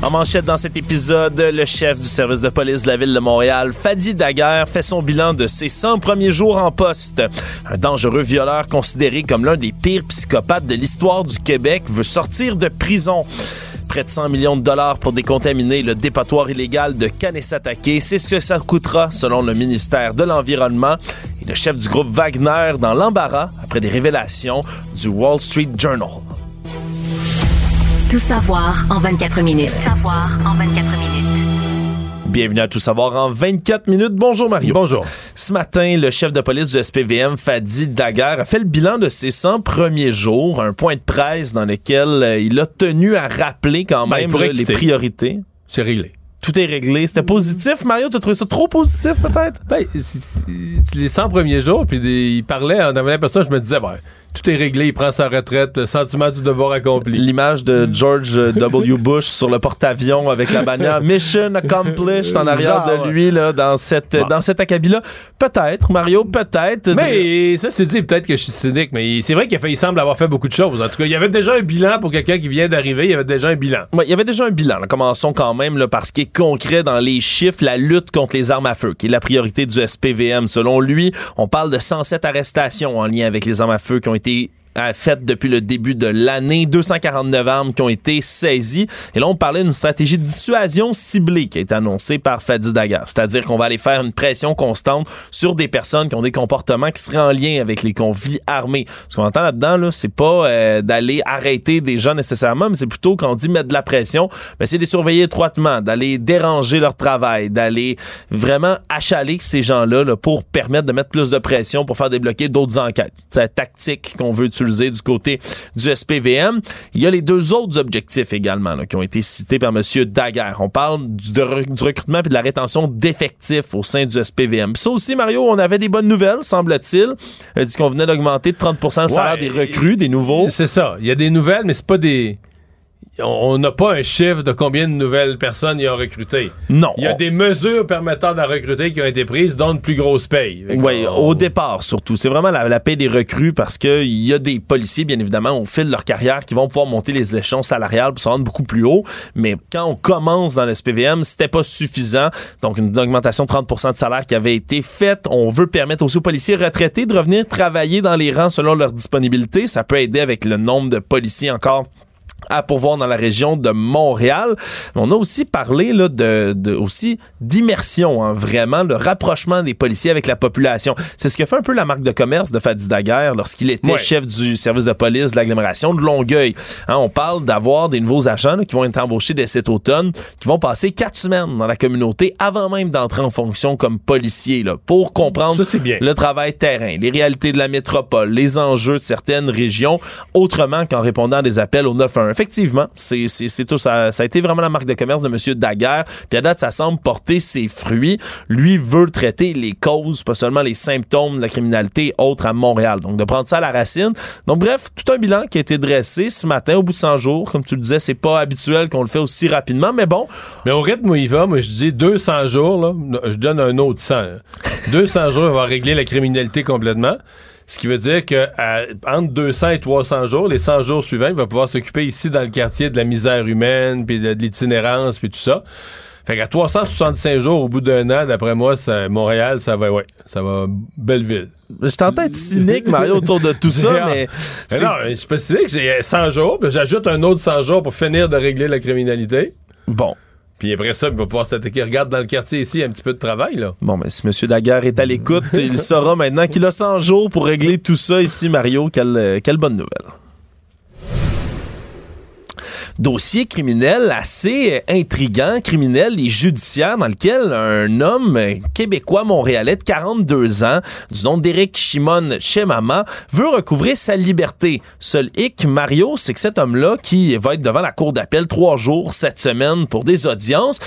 En manchette dans cet épisode, le chef du service de police de la ville de Montréal, Fadi Daguerre, fait son bilan de ses 100 premiers jours en poste. Un dangereux violeur considéré comme l'un des pires psychopathes de l'histoire du Québec veut sortir de prison. Près de 100 millions de dollars pour décontaminer le dépotoir illégal de Kanesatake. C'est ce que ça coûtera, selon le ministère de l'Environnement. Et le chef du groupe Wagner dans l'embarras après des révélations du Wall Street Journal. Tout savoir en 24 minutes. Tout savoir en 24 minutes. Bienvenue à Tout savoir en 24 minutes. Bonjour Mario. Bonjour. Ce matin, le chef de police du SPVM, Fadi Daguerre, a fait le bilan de ses 100 premiers jours, un point de presse dans lequel il a tenu à rappeler quand même ben, les priorités. C'est réglé tout est réglé. C'était positif, Mario? Tu as trouvé ça trop positif, peut-être? Ben, les 100 premiers jours, puis des, il parlait, on avait l'impression, je me disais, ben, tout est réglé, il prend sa retraite, le sentiment du devoir accompli. L'image de George W. Bush sur le porte-avions avec la bannière Mission Accomplished en arrière Genre, de lui, là, dans cette, Bon. dans cet acabit-là. Peut-être, Mario, peut-être. Mais ça, c'est dit, peut-être que je suis cynique, mais c'est vrai qu'il il semble avoir fait beaucoup de choses. En tout cas, il y avait déjà un bilan pour quelqu'un qui vient d'arriver, il y avait déjà un bilan. Ouais, il y avait déjà un bilan. là. Commençons quand même là, par ce qui est concret dans les chiffres, la lutte contre les armes à feu, qui est la priorité du SPVM. Selon lui, on parle de 107 arrestations en lien avec les armes à feu qui ont été euh, faites depuis le début de l'année. 249 armes qui ont été saisies. Et là, on parlait d'une stratégie de dissuasion ciblée qui a été annoncée par Fadi Daguerre. C'est-à-dire qu'on va aller faire une pression constante sur des personnes qui ont des comportements qui seraient en lien avec les conflits armés. Ce qu'on entend là-dedans, là, c'est pas euh, d'aller arrêter des gens nécessairement, mais c'est plutôt quand on dit mettre de la pression, ben, c'est de les surveiller étroitement, d'aller déranger leur travail, d'aller vraiment achaler ces gens-là là, pour permettre de mettre plus de pression pour faire débloquer d'autres enquêtes. C'est la tactique qu'on veut du côté du SPVM. Il y a les deux autres objectifs également là, qui ont été cités par M. Daguerre. On parle du, de- du recrutement et de la rétention d'effectifs au sein du SPVM. Ça aussi, Mario, on avait des bonnes nouvelles, semble-t-il. Il dit qu'on venait d'augmenter de 30 le salaire Ouais, des recrues, des nouveaux. C'est ça. Il y a des nouvelles, mais c'est pas des. On n'a pas un chiffre de combien de nouvelles personnes ils ont recruté. Non. Il y a on- des mesures permettant de recruter qui ont été prises, dont une plus grosse paye. Oui, on- au départ surtout. C'est vraiment la, la paix des recrues parce qu'il y a des policiers, bien évidemment, au fil de leur carrière, qui vont pouvoir monter les échelons salariales pour se rendre beaucoup plus haut. Mais quand on commence dans le SPVM, c'était pas suffisant. Donc, une augmentation de 30% de salaire qui avait été faite. On veut permettre aussi aux policiers retraités de revenir travailler dans les rangs selon leur disponibilité. Ça peut aider avec le nombre de policiers encore à pourvoir dans la région de Montréal. On a aussi parlé là, de, de aussi d'immersion, hein, vraiment le rapprochement des policiers avec la population. C'est ce que fait un peu la marque de commerce de Fadi Daguerre lorsqu'il était Ouais. chef du service de police de l'agglomération de Longueuil. Hein, on parle d'avoir des nouveaux agents là, qui vont être embauchés dès cet automne, qui vont passer quatre semaines dans la communauté avant même d'entrer en fonction comme policiers là, pour comprendre Ça, c'est bien. le travail terrain, les réalités de la métropole, les enjeux de certaines régions, autrement qu'en répondant à des appels au 911. Effectivement, c'est c'est- c'est tout ça. Ça a été vraiment la marque de commerce de M. Daguerre. Puis à date, ça semble porter ses fruits. Lui veut traiter les causes, pas seulement les symptômes de la criminalité autre à Montréal. Donc de prendre ça à la racine. Donc bref, tout un bilan qui a été dressé ce matin au bout de 100 jours. Comme tu le disais, c'est pas habituel qu'on le fait aussi rapidement, mais bon. Mais au rythme où il va, moi je dis 200 jours, là, je donne un autre 100. hein. 200 jours, on va régler la criminalité complètement. Ce qui veut dire que à- entre 200 et 300 jours, les 100 jours suivants, il va pouvoir s'occuper ici dans le quartier de la misère humaine, puis de, de l'itinérance, puis tout ça. Fait qu'à 365 jours, au bout d'un an, d'après moi, ça- Montréal, ça va, ouais, ça va belle ville. Je t'entends être cynique, Mario, autour de tout ça, mais. Non, je peux te dire que j'ai 100 jours, puis j'ajoute un autre 100 jours pour finir de régler la criminalité. Bon. Puis après ça, il va pouvoir s'attaquer. Regarde dans le quartier ici, un petit peu de travail, là. Bon, mais si M. Daguerre est à l'écoute, il saura maintenant qu'il a 100 jours pour régler tout ça ici, Mario. Quelle, euh, quelle bonne nouvelle. Dossier criminel assez euh, intriguant, criminel et judiciaire, dans lequel un homme euh, québécois montréalais de 42 ans, du nom d'Éric Chimon Chemama, veut recouvrer sa liberté. Seul hic, Mario, c'est que cet homme-là, qui va être devant la cour d'appel trois jours cette semaine pour des audiences,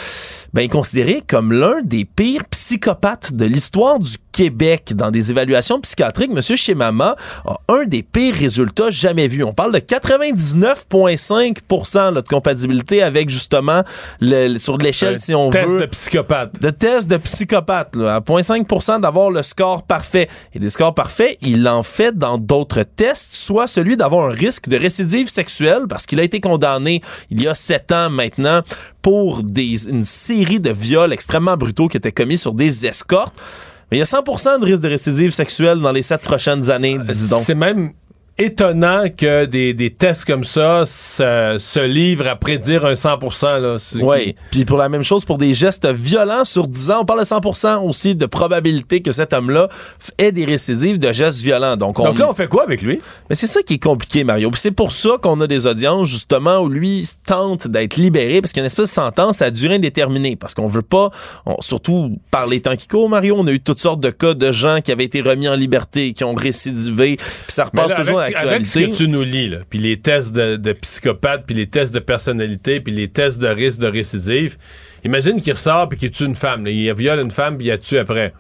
ben, est considéré comme l'un des pires psychopathes de l'histoire du Québec. Dans des évaluations psychiatriques, M. Chemama a un des pires résultats jamais vus. On parle de 99,5 là, de compatibilité avec justement le- sur l'échelle, si on test veut. de psychopathe. De test de psychopathe, là, à 0,5% d'avoir le score parfait. Et des scores parfaits, il en fait dans d'autres tests, soit celui d'avoir un risque de récidive sexuelle, parce qu'il a été condamné il y a sept ans maintenant pour des, une série de viols extrêmement brutaux qui étaient commis sur des escortes. Mais il y a 100% de risque de récidive sexuelle dans les sept prochaines années, dis donc. Étonnant que des, des tests comme ça se, se livrent à prédire un 100% là. C'est- Oui. Puis pour la même chose, pour des gestes violents sur 10 ans, on parle de 100% aussi de probabilité que cet homme-là ait des récidives de gestes violents. Donc, on, Donc là, on fait quoi avec lui? Mais c'est ça qui est compliqué, Mario. C'est pour ça qu'on a des audiences, justement, où lui tente d'être libéré, parce qu'il y a une espèce de sentence à durée indéterminée. Parce qu'on veut pas, on- surtout par les temps qui courent, Mario, on a eu toutes sortes de cas de gens qui avaient été remis en liberté, qui ont récidivé, puis ça repasse là, toujours à avec, ce que tu nous lis, là, puis les tests de, de psychopathe, puis les tests de personnalité, puis les tests de risque de récidive, imagine qu'il ressort puis qu'il tue une femme. là. Il viole une femme puis il la tue après.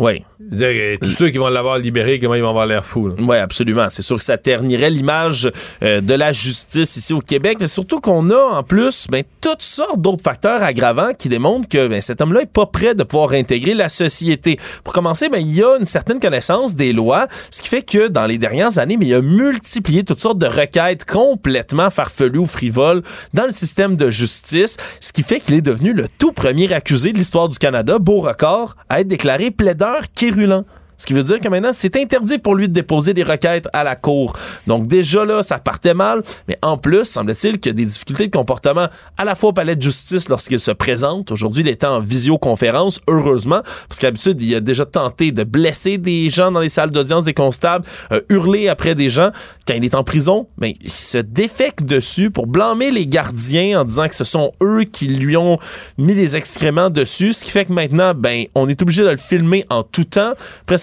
Oui. Euh, Tous ceux qui vont l'avoir libéré, comment ils vont avoir l'air fous. Oui, absolument. C'est sûr que ça ternirait l'image euh, de la justice ici au Québec, mais surtout qu'on a en plus ben, toutes sortes d'autres facteurs aggravants qui démontrent que ben, cet homme-là est pas prêt de pouvoir réintégrer la société. Pour commencer, ben, il y a une certaine connaissance des lois, ce qui fait que dans les dernières années, mais il a multiplié toutes sortes de requêtes complètement farfelues ou frivoles dans le système de justice, ce qui fait qu'il est devenu le tout premier accusé de l'histoire du Canada, beau record, à être déclaré plaideur quérulent. Ce qui veut dire que maintenant, c'est interdit pour lui de déposer des requêtes à la cour. Donc déjà là, ça partait mal, mais en plus, semble-t-il qu'il y a des difficultés de comportement à la fois au palais de justice lorsqu'il se présente. Aujourd'hui, il est en visioconférence, heureusement, parce qu'habitude, il a déjà tenté de blesser des gens dans les salles d'audience des constables, euh, hurler après des gens. Quand il est en prison, ben, il se défecte dessus pour blâmer les gardiens en disant que ce sont eux qui lui ont mis des excréments dessus, ce qui fait que maintenant, ben, on est obligé de le filmer en tout temps.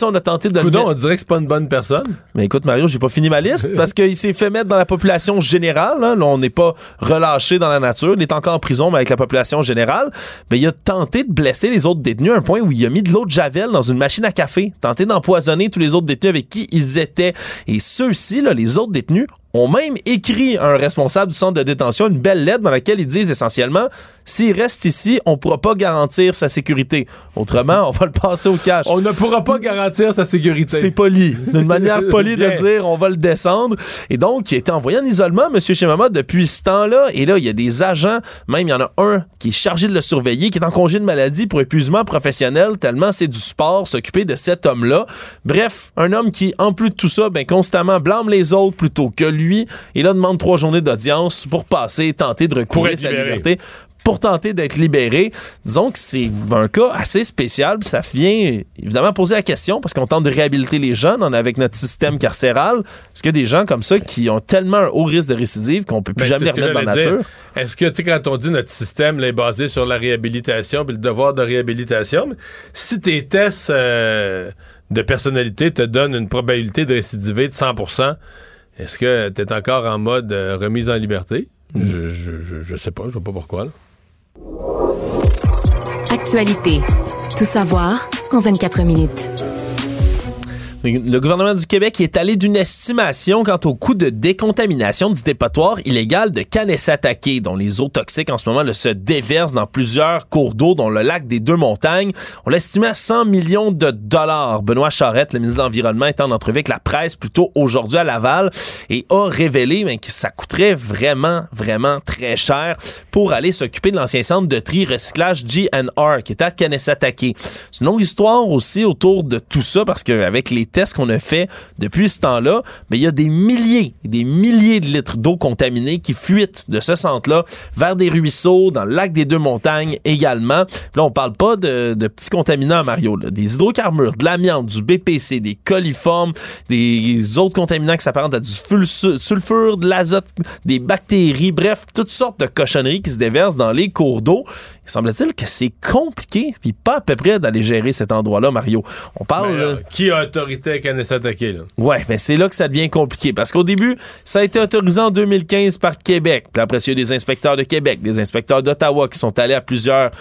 On a tenté de... Coudon, on dirait que c'est pas une bonne personne. Mais écoute, Mario, j'ai pas fini ma liste parce qu'il s'est fait mettre dans la population générale. Hein. Là, on n'est pas relâché dans la nature. Il est encore en prison, mais avec la population générale. Mais il a tenté de blesser les autres détenus à un point où il a mis de l'eau de Javel dans une machine à café, tenté d'empoisonner tous les autres détenus avec qui ils étaient. Et ceux-ci, là, les autres détenus, ont même écrit à un responsable du centre de détention une belle lettre dans laquelle ils disent essentiellement s'il reste ici, on pourra pas garantir sa sécurité. Autrement, on va le passer au cash. On ne pourra pas garantir sa sécurité. C'est poli. D'une manière polie de dire on va le descendre. Et donc, il a été envoyé en isolement, M. Shimama, depuis ce temps-là. Et là, il y a des agents, même il y en a un qui est chargé de le surveiller, qui est en congé de maladie pour épuisement professionnel, tellement c'est du sport, s'occuper de cet homme-là. Bref, un homme qui, en plus de tout ça, ben, constamment blâme les autres plutôt que lui. Et là, demande trois journées d'audience pour passer, tenter de recouvrir sa liberté pour tenter d'être libéré. Disons que c'est un cas assez spécial. Ça vient évidemment poser la question parce qu'on tente de réhabiliter les jeunes avec notre système carcéral. Est-ce qu'il y a des gens comme ça qui ont tellement un haut risque de récidive qu'on peut plus Ben, jamais que remettre dans la nature? Est-ce que, tu sais, quand on dit notre système là, est basé sur la réhabilitation puis le devoir de réhabilitation, si tes tests euh, de personnalité te donnent une probabilité de récidiver de 100 est-ce que tu es encore en mode euh, remise en liberté? Je, je, je, je sais pas, je vois pas pourquoi. là. Actualité. Tout savoir en 24 minutes. Le gouvernement du Québec est allé d'une estimation quant au coût de décontamination du dépotoir illégal de Kanesatake, dont les eaux toxiques en ce moment se déversent dans plusieurs cours d'eau, dont le lac des Deux-Montagnes. On l'estimait à 100 millions de dollars. Benoît Charette, le ministre de l'Environnement, est en entrevue avec la presse plus tôt aujourd'hui à Laval et a révélé ben, que ça coûterait vraiment, vraiment très cher pour aller s'occuper de l'ancien centre de tri recyclage GNR qui est à Kanesatake. C'est une longue histoire aussi autour de tout ça parce qu'avec les tests qu'on a fait depuis ce temps-là, mais il y a des milliers des milliers de litres d'eau contaminée qui fuitent de ce centre-là vers des ruisseaux, dans le lac des Deux-Montagnes également. Là, on parle pas de, petits contaminants, Mario, des hydrocarbures, de l'amiante, du BPC, des coliformes, des autres contaminants qui s'apparentent à du sulfure, de l'azote, des bactéries, bref, toutes sortes de cochonneries qui se déversent dans les cours d'eau. Il semble-t-il que c'est compliqué, puis pas à peu près d'aller gérer cet endroit-là, Mario. On parle... Mais, là- euh, qui a autorité à Kanesatake, là? Ouais, mais c'est là que ça devient compliqué parce qu'au début, ça a été autorisé en 2015 par Québec. Puis après, il y a des inspecteurs de Québec, des inspecteurs d'Ottawa qui sont allés à plusieurs,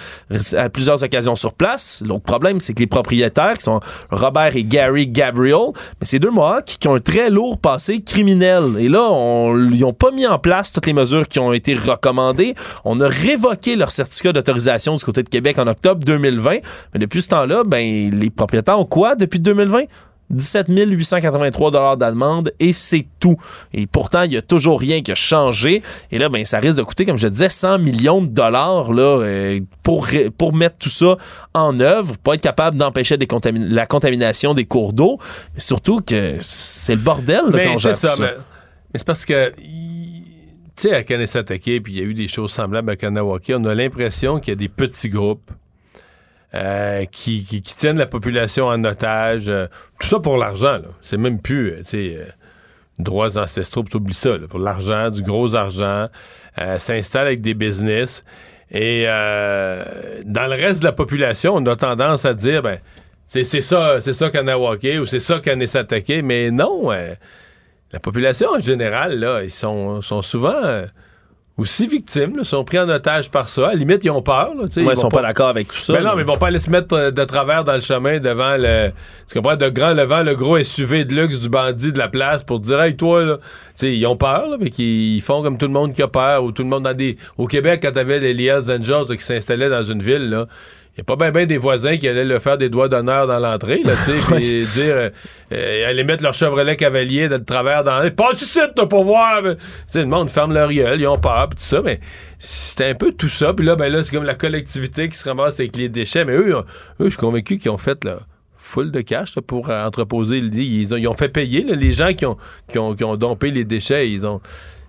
à plusieurs occasions sur place. L'autre problème, c'est que les propriétaires, qui sont Robert et Gary Gabriel, mais c'est deux Mohawks qui ont un très lourd passé criminel. Et là, on, ils ont pas mis en place toutes les mesures qui ont été recommandées. On a révoqué leur certificat d'autorisation du côté de Québec en octobre 2020. Mais depuis ce temps-là, ben, les propriétaires ont quoi depuis 2020? 17 883 dollars d'amende et c'est tout. Et pourtant, il y a toujours rien qui a changé. Et là, ben, ça risque de coûter, comme je disais, 100 millions de dollars là, euh, pour, pour mettre tout ça en œuvre, pour être capable d'empêcher des contamin- la contamination des cours d'eau. Mais surtout que c'est le bordel là, quand ça, tout mais, mais c'est parce que, tu sais, à Kanesatake, puis il y a eu des choses semblables à Kanawake, on a l'impression qu'il y a des petits groupes euh, qui, tiennent la population en otage. euh, tout ça pour l'argent, là. C'est même plus, euh, tu sais, droits ancestraux, puis t'oublies ça, pour l'argent, du gros argent, s'installe avec des business. Et dans le reste de la population, on a tendance à dire, ben, c'est ça, c'est ça Kanawake ou c'est ça Kanesatake, mais non. La population en général, là, ils sont, sont souvent euh, aussi victimes, là, sont pris en otage par ça. À la limite, ils ont peur. Là, Ouais, ils vont sont pas d'accord avec tout ça, Ben non, mais ils vont pas aller se mettre euh, de travers dans le chemin devant le. Tu comprends? De grand devant le gros SUV de luxe du bandit de la place pour dire Hey, toi, là. Ils ont peur, là, mais qu'ils ils font comme tout le monde qui a peur, ou tout le monde dans des. Au Québec, quand t'avais les Hells Angels là, qui s'installaient dans une ville, là. Il n'y a pas bien ben des voisins qui allaient le faire des doigts d'honneur dans l'entrée, là, tu sais, puis dire, euh, euh, aller mettre leur Chevrolet Cavalier de travers dans l'entrée. Passe ici, t'as pas voir! Tu sais, le monde ferme leur gueule, ils ont peur, pis tout ça, mais c'était un peu tout ça. Puis là, ben là, c'est comme la collectivité qui se ramasse avec les déchets. Mais eux, eux je suis convaincu qu'ils ont fait, là, full de cash pour entreposer. Ils ont, ils ont fait payer les gens qui ont, qui ont, qui ont dompé les déchets. Ils ont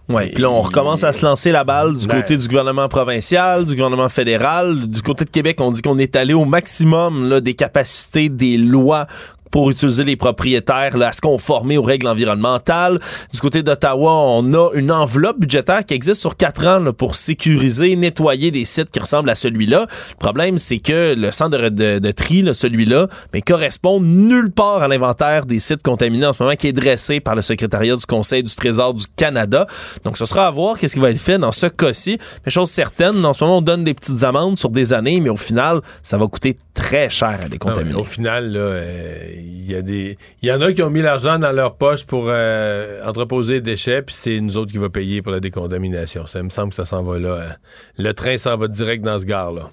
Ouais, puis là, on recommence à se lancer la balle du côté du gouvernement provincial, du gouvernement fédéral. Du côté de Québec, on dit qu'on est allé au maximum là, des capacités des lois pour utiliser les propriétaires là, à se conformer aux règles environnementales. Du côté d'Ottawa, on a une enveloppe budgétaire qui existe sur quatre ans là, pour sécuriser, nettoyer des sites qui ressemblent à celui-là. Le problème, c'est que le centre de, de- de tri, là, celui-là, mais correspond nulle part à l'inventaire des sites contaminés en ce moment qui est dressé par le secrétariat du Conseil du Trésor du Canada. Donc, ce sera à voir qu'est-ce qui va être fait dans ce cas-ci. Mais chose certaine, en ce moment, on donne des petites amendes sur des années, mais au final, ça va coûter très cher à Ah ouais, décontaminer. au final, là, euh, il y a des, y en a qui ont mis l'argent dans leur poche pour euh, entreposer les déchets, puis c'est nous autres qui va payer pour la décontamination. Ça me semble que ça s'en va là. hein. Le train s'en va direct dans ce gare-là.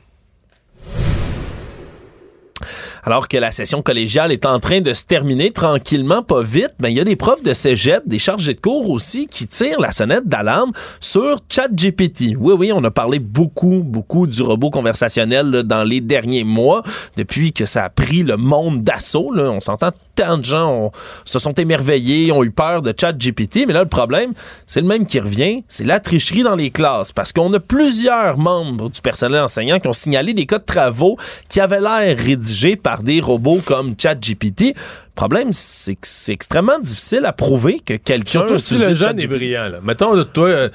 Alors que la session collégiale est en train de se terminer tranquillement, pas vite, ben il y a des profs de cégep, des chargés de cours aussi qui tirent la sonnette d'alarme sur ChatGPT. Oui, oui, on a parlé beaucoup, beaucoup du robot conversationnel dans les derniers mois, depuis que ça a pris le monde d'assaut. On s'entend tant de gens ont- se sont émerveillés, ont eu peur de ChatGPT, mais là le problème, c'est le même qui revient, c'est la tricherie dans les classes, parce qu'on a plusieurs membres du personnel enseignant qui ont signalé des cas de travaux qui avaient l'air rédigés par des robots comme ChatGPT. Le problème, c'est que c'est extrêmement difficile à prouver que quelqu'un Surtout si le jeune est brillant. Là. Mettons, toi, euh,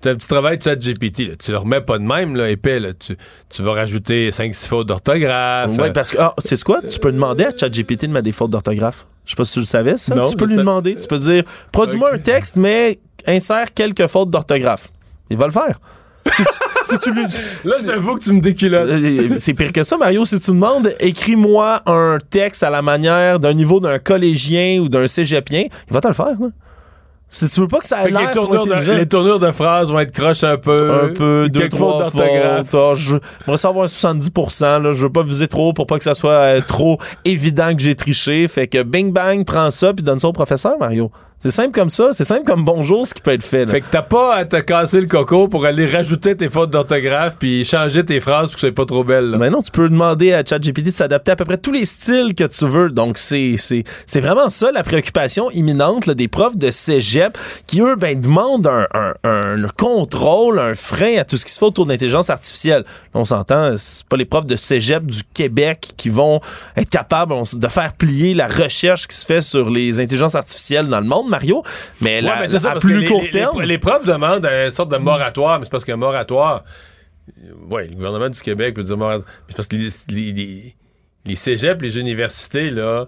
t'as un petit travail de chat GPT. Là. Tu le remets pas de même, là, épais. Là. Tu, tu vas rajouter 5-6 fautes d'orthographe. Oui, euh, parce que, ah, c'est quoi? Tu peux demander à ChatGPT de mettre des fautes d'orthographe? Je sais pas si tu le savais, ça. Non, tu peux lui ça- demander. Tu peux dire, produis-moi un texte, mais insère quelques fautes d'orthographe. Il va le faire. si, tu, si tu lui. Là, j'avoue que tu me déculottes. Euh, C'est pire que ça, Mario. Si tu demandes, écris-moi un texte à la manière d'un niveau d'un collégien ou d'un cégepien, il va te le faire. là. Si tu veux pas que ça que les, tournures de, les tournures de phrases vont être croches un peu. un peu, deux, trois d'orthographe. Ah, je j'aimerais savoir un 70%. Là. Je veux pas viser trop pour pas que ça soit euh, trop évident que j'ai triché. Fait que bing bang, prends ça puis donne ça au professeur, Mario. C'est simple comme ça. C'est simple comme bonjour ce qui peut être fait. là. Fait que t'as pas à te casser le coco pour aller rajouter tes fautes d'orthographe puis changer tes phrases pour que ce soit pas trop belle. là. Mais non, tu peux demander à ChatGPT de s'adapter à peu près tous les styles que tu veux. Donc, c'est, c'est, c'est vraiment ça la préoccupation imminente là, des profs de cégep qui, eux, ben, demandent un, un- un contrôle, un frein à tout ce qui se fait autour de l'intelligence artificielle. On s'entend, c'est pas les profs de cégep du Québec qui vont être capables de faire plier la recherche qui se fait sur les intelligences artificielles dans le monde, Mario. Mais, Ouais, la- mais c'est ça, à plus court les- terme... profs demandent une sorte de moratoire, mais c'est parce qu'un moratoire. Oui, le gouvernement du Québec peut dire moratoire. mais C'est parce que les, les, les, cégeps, les universités, là,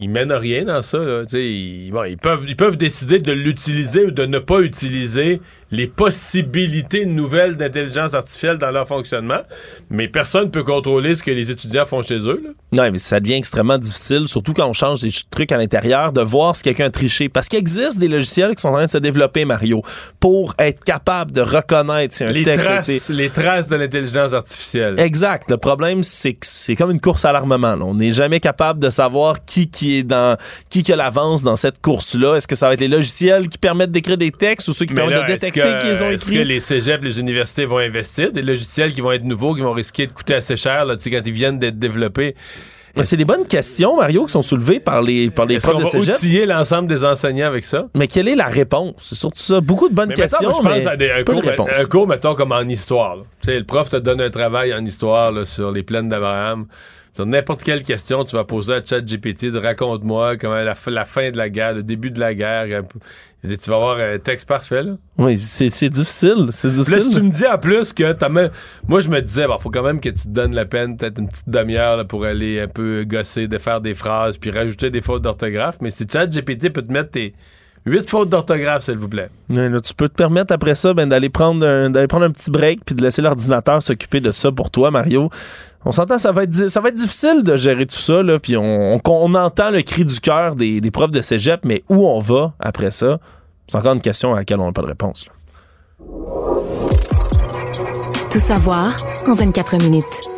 ils mènent rien dans ça. Là. Ils, bon, ils, peuvent, ils peuvent décider de l'utiliser ou de ne pas utiliser les possibilités nouvelles d'intelligence artificielle dans leur fonctionnement, mais personne ne peut contrôler ce que les étudiants font chez eux. Là. Non, mais ça devient extrêmement difficile, surtout quand on change des trucs à l'intérieur, de voir si quelqu'un a triché. Parce qu'il existe des logiciels qui sont en train de se développer, Mario, pour être capable de reconnaître si un Les texte a traces, été... les traces de l'intelligence artificielle. Exact. Le problème, c'est que c'est comme une course à l'armement. là. On n'est jamais capable de savoir qui qui est dans qui qui a l'avance dans cette course-là. Est-ce que ça va être les logiciels qui permettent d'écrire des textes ou ceux qui Mais permettent là, de détecter que- qu'ils ont Est-ce que écrit? les cégeps, les universités vont investir des logiciels qui vont être nouveaux, qui vont risquer de coûter assez cher là, quand ils viennent d'être développés? Mais c'est des bonnes questions, Mario, qui sont soulevées par les, par les Est-ce profs qu'on de va cégep. outiller l'ensemble des enseignants avec ça? Mais quelle est la réponse? C'est surtout ça. Beaucoup de bonnes Mais mettons, questions, je pense mais à des, un, peu cours, de réponses. un cours, mettons, comme en histoire. là. Tu sais, le prof te donne un travail en histoire là, sur les plaines d'Abraham. Sur n'importe quelle question, tu vas poser à ChatGPT raconte-moi comment la, la fin de la guerre, le début de la guerre. dis, Tu vas avoir un texte parfait. Là. Oui, c'est difficile. C'est Là, difficile. si tu me dis en plus que t'as même... Moi, je me disais, bon, faut quand même que tu te donnes la peine, peut-être une petite demi-heure là, pour aller un peu gosser, de faire des phrases, puis rajouter des fautes d'orthographe. Mais si ChatGPT peut te mettre tes huit fautes d'orthographe, s'il vous plaît. Ouais, là, tu peux te permettre après ça ben, d'aller prendre, un, prendre un petit break puis de laisser l'ordinateur s'occuper de ça pour toi, Mario. On s'entend, ça va être, ça va être difficile de gérer tout ça, puis on, entend le cri du cœur des, profs de cégep, mais où on va après ça? C'est encore une question à laquelle on n'a pas de réponse. Tout savoir en 24 minutes.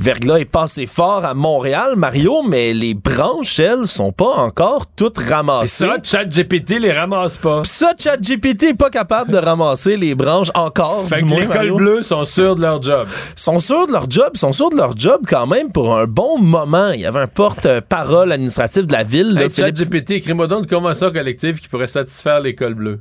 Verglas est passé fort à Montréal, Mario, mais les branches, elles, sont pas encore toutes ramassées. Et ça, ChatGPT les ramasse pas. Pis ça, ChatGPT est pas capable de ramasser les branches encore, Fait du que Mario. bleus sont sûrs de leur job. sont sûrs de leur job, sont sûrs de leur job quand même pour un bon moment. Il y avait un porte-parole administratif de la ville, Hey, Philippe- ChatGPT, écris-moi donc une convention collective qui pourrait satisfaire les cols bleus.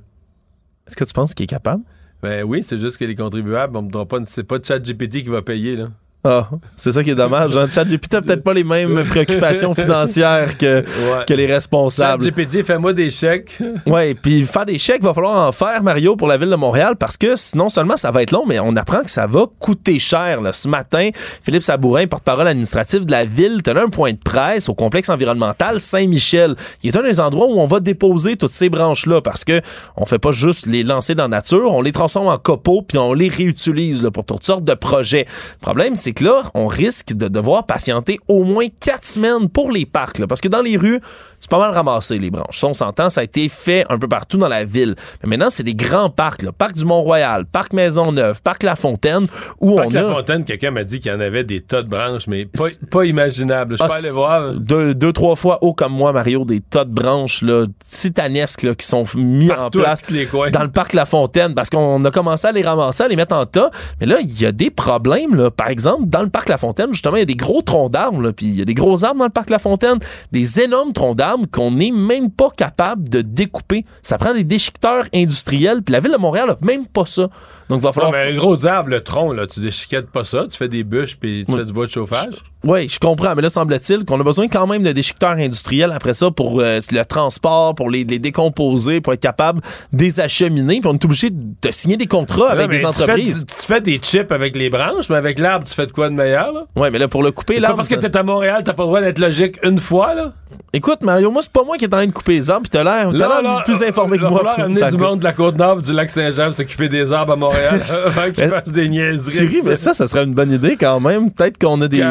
Est-ce que tu penses qu'il est capable? Ben oui, c'est juste que les contribuables, on me pas, c'est pas ChatGPT qui va payer, là. Ah, c'est ça qui est dommage. Hein? ChatGPT a peut-être pas les mêmes préoccupations financières que, Ouais. que les responsables. ChatGPT, fais-moi des chèques. Ouais, puis faire des chèques, va falloir en faire, Mario, pour la ville de Montréal, parce que non seulement ça va être long, mais on apprend que ça va coûter cher. là. Ce matin, Philippe Sabourin, porte-parole administratif de la ville, tenait un point de presse au complexe environnemental Saint-Michel, qui est un des endroits où on va déposer toutes ces branches-là, parce que on fait pas juste les lancer dans la nature, on les transforme en copeaux, puis on les réutilise là, pour toutes sortes de projets. Le problème, c'est que là, on risque de devoir patienter au moins quatre semaines pour les parcs, là, parce que dans les rues, c'est pas mal ramassé, les branches. Ça, on s'entend, ça a été fait un peu partout dans la ville. Mais maintenant, c'est des grands parcs. Parc du Mont-Royal, Parc Maisonneuve, Parc La Fontaine, où Parc on La a... Fontaine, quelqu'un m'a dit qu'il y en avait des tas de branches, mais pas, pas imaginable. Je Ah, peux aller voir. Deux, deux, trois fois haut comme moi, Mario, des tas de branches là, titanesques là, qui sont mis en Partout, place les dans le parc La Fontaine parce qu'on a commencé à les ramasser, à les mettre en tas. Mais là, il y a des problèmes. Là. Par exemple, dans le parc La Fontaine, justement, il y a des gros troncs d'arbres. Puis il y a des gros arbres dans le parc La Fontaine, des énormes troncs d'arbres qu'on n'est même pas capable de découper. Ça prend des déchiqueteurs industriels. Puis la ville de Montréal a même pas ça. Donc, il va falloir... mais un gros arbre, le tronc, là, tu déchiquettes pas ça, tu fais des bûches puis tu fais du bois de chauffage. Oui, je comprends, mais là, semble-t-il qu'on a besoin quand même de déchiqueteurs industriels après ça pour euh, le transport, pour les, les décomposer, pour être capable de les acheminer. Puis on est obligé de signer des contrats avec des tu fais- entreprises. Tu, fais des chips avec les branches, mais avec l'arbre, tu fais de quoi de meilleur, là? Ouais, mais là, pour le couper, l'arbre. parce que t'es à Montréal, t'as pas le droit d'être logique une fois, là? Écoute, Mario, moi, c'est pas moi qui est en train de couper les arbres, puis t'as l'air t'as Là, l'air là, plus informé que Il va moi. falloir amener du monde de la Côte-Nord du lac Saint-Jean s'occuper des arbres à Montréal avant qu'ils fassent des niaiseries. Tu ris, mais ça, ça serait une bonne idée quand même. Peut-être qu'on a des,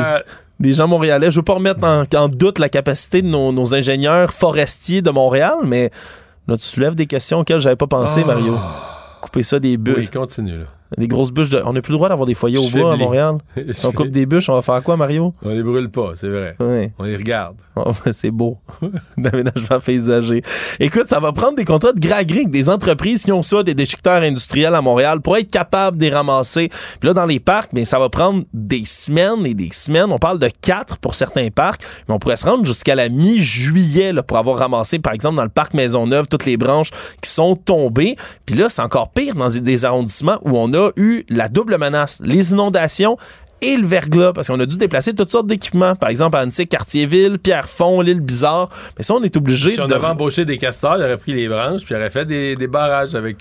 des gens montréalais. Je veux pas remettre en, en doute la capacité de nos, nos ingénieurs forestiers de Montréal, mais là, tu soulèves des questions auxquelles j'avais pas pensé, Oh. Mario. Couper ça des bûches. Oui, continue, là. Des grosses bûches de. On n'a plus le droit d'avoir des foyers au bois à. Montréal. Si on coupe des bûches, on va faire quoi, Mario? On les brûle pas, c'est vrai. Oui. On les regarde. Oh, c'est beau. D'aménagement paysager. Écoute, ça va prendre des contrats de gré avec des entreprises qui ont ça, des déchiqueteurs industriels à Montréal, pour être capable de les ramasser. Puis là, dans les parcs, mais ça va prendre des semaines et des semaines. On parle de quatre pour certains parcs, mais on pourrait se rendre jusqu'à la mi-juillet pour avoir ramassé, par exemple, dans le parc Maisonneuve, toutes les branches qui sont tombées. Puis là, c'est encore pire dans des arrondissements où on a eu la double menace. Les inondations et le verglas, parce qu'on a dû déplacer toutes sortes d'équipements. Par exemple, à Antique, Cartierville, Pierrefonds, l'île Bizarre. Mais ça, on est obligé Si on de... avait embauché des castors, il aurait pris les branches puis il aurait fait des, des barrages avec.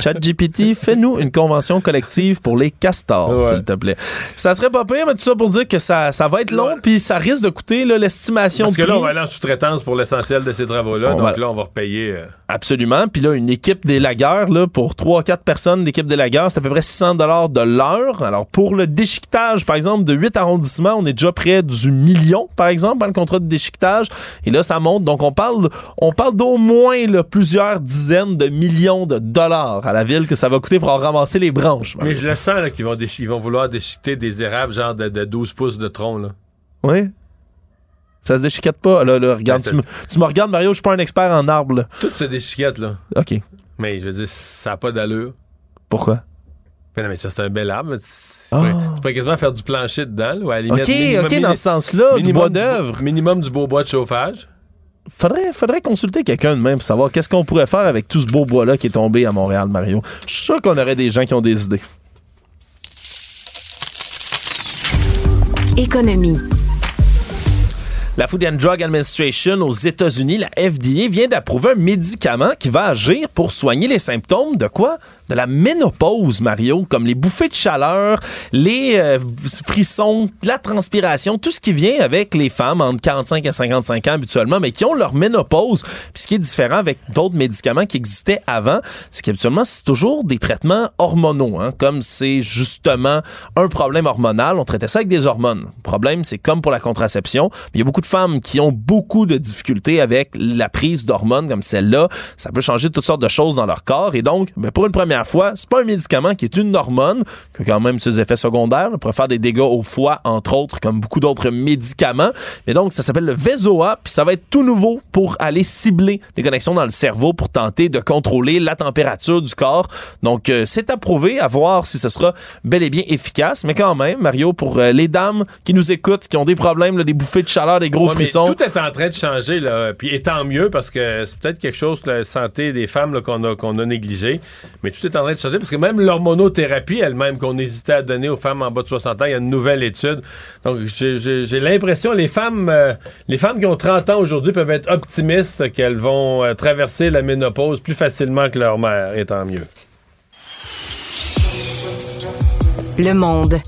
ChatGPT, fais-nous une convention collective pour les castors, Ouais. s'il te plaît. Ça serait pas pire, mais tout ça pour dire que ça, ça va être long, puis ça risque de coûter l'estimation Parce que là, on va aller en sous-traitance pour l'essentiel de ces travaux-là. On donc va- là, on va repayer. euh, Absolument. Puis là, une équipe des lagueurs, là, pour 3-4 personnes d'équipe des lagueurs, c'est à peu près 600 dollars de l'heure. Alors, pour le déchiquetage, par exemple, de 8 arrondissements, on est déjà près du million, par exemple, dans le contrat de déchiquetage. Et là, ça monte. Donc, on parle, on parle d'au moins là, plusieurs dizaines de millions de dollars à la ville que ça va coûter pour en ramasser les branches. Mais je le sens là, qu'ils vont, ils vont vouloir déchiqueter des érables genre de, de 12 pouces de tronc. Là. Oui. Ça se déchiquette pas. Là, là, regarde, Ben, tu, me, tu me regardes, Mario, je suis pas un expert en arbres. là. Tout se déchiquette, là. OK. Mais je veux dire, ça n'a pas d'allure. Pourquoi? Mais non, mais ça, c'est un bel arbre. Tu Ah. pourrais- quasiment faire du plancher dedans. Là, ou à la limite, OK, minimum- OK, dans ce sens-là, du bois d'œuvre. Minimum du beau bois de chauffage. Faudrait, faudrait consulter quelqu'un de même pour savoir qu'est-ce qu'on pourrait faire avec tout ce beau bois-là qui est tombé à Montréal, Mario. Je suis sûr qu'on aurait des gens qui ont des idées. Économie. La Food and Drug Administration aux États-Unis, la FDA, vient d'approuver un médicament qui va agir pour soigner les symptômes de quoi? De la ménopause, Mario, comme les bouffées de chaleur, les euh, frissons, la transpiration, tout ce qui vient avec les femmes entre 45 et 55 ans habituellement, mais qui ont leur ménopause. Puis ce qui est différent avec d'autres médicaments qui existaient avant, c'est qu'habituellement, c'est toujours des traitements hormonaux. hein. Comme c'est justement un problème hormonal, on traitait ça avec des hormones. Le problème, c'est comme pour la contraception, il y a beaucoup de femmes qui ont beaucoup de difficultés avec la prise d'hormones comme celle-là. Ça peut changer toutes sortes de choses dans leur corps. Et donc, ben, pour une première fois, c'est pas un médicament qui est une hormone, qui a quand même ses effets secondaires, là, pour faire des dégâts au foie, entre autres, comme beaucoup d'autres médicaments. Mais donc, ça s'appelle le Vezoa, puis ça va être tout nouveau pour aller cibler les connexions dans le cerveau pour tenter de contrôler la température du corps. Donc, euh, c'est approuvé à voir si ce sera bel et bien efficace. Mais quand même, Mario, pour euh, les dames qui nous écoutent, qui ont des problèmes, là, des bouffées de chaleur, des gros Ouais, frissons. tout est en train de changer, là. Puis et tant mieux, parce que c'est peut-être quelque chose, la santé des femmes, qu'on a, qu'on a négligé. Mais tout est en train de changer, parce que même l'hormonothérapie elle-même, qu'on hésitait à donner aux femmes en bas de 60 ans, il y a une nouvelle étude. Donc, j'ai l'impression, les femmes, euh, les femmes qui ont 30 ans aujourd'hui peuvent être optimistes qu'elles vont euh, traverser la ménopause plus facilement que leur mère, et tant mieux. Le monde.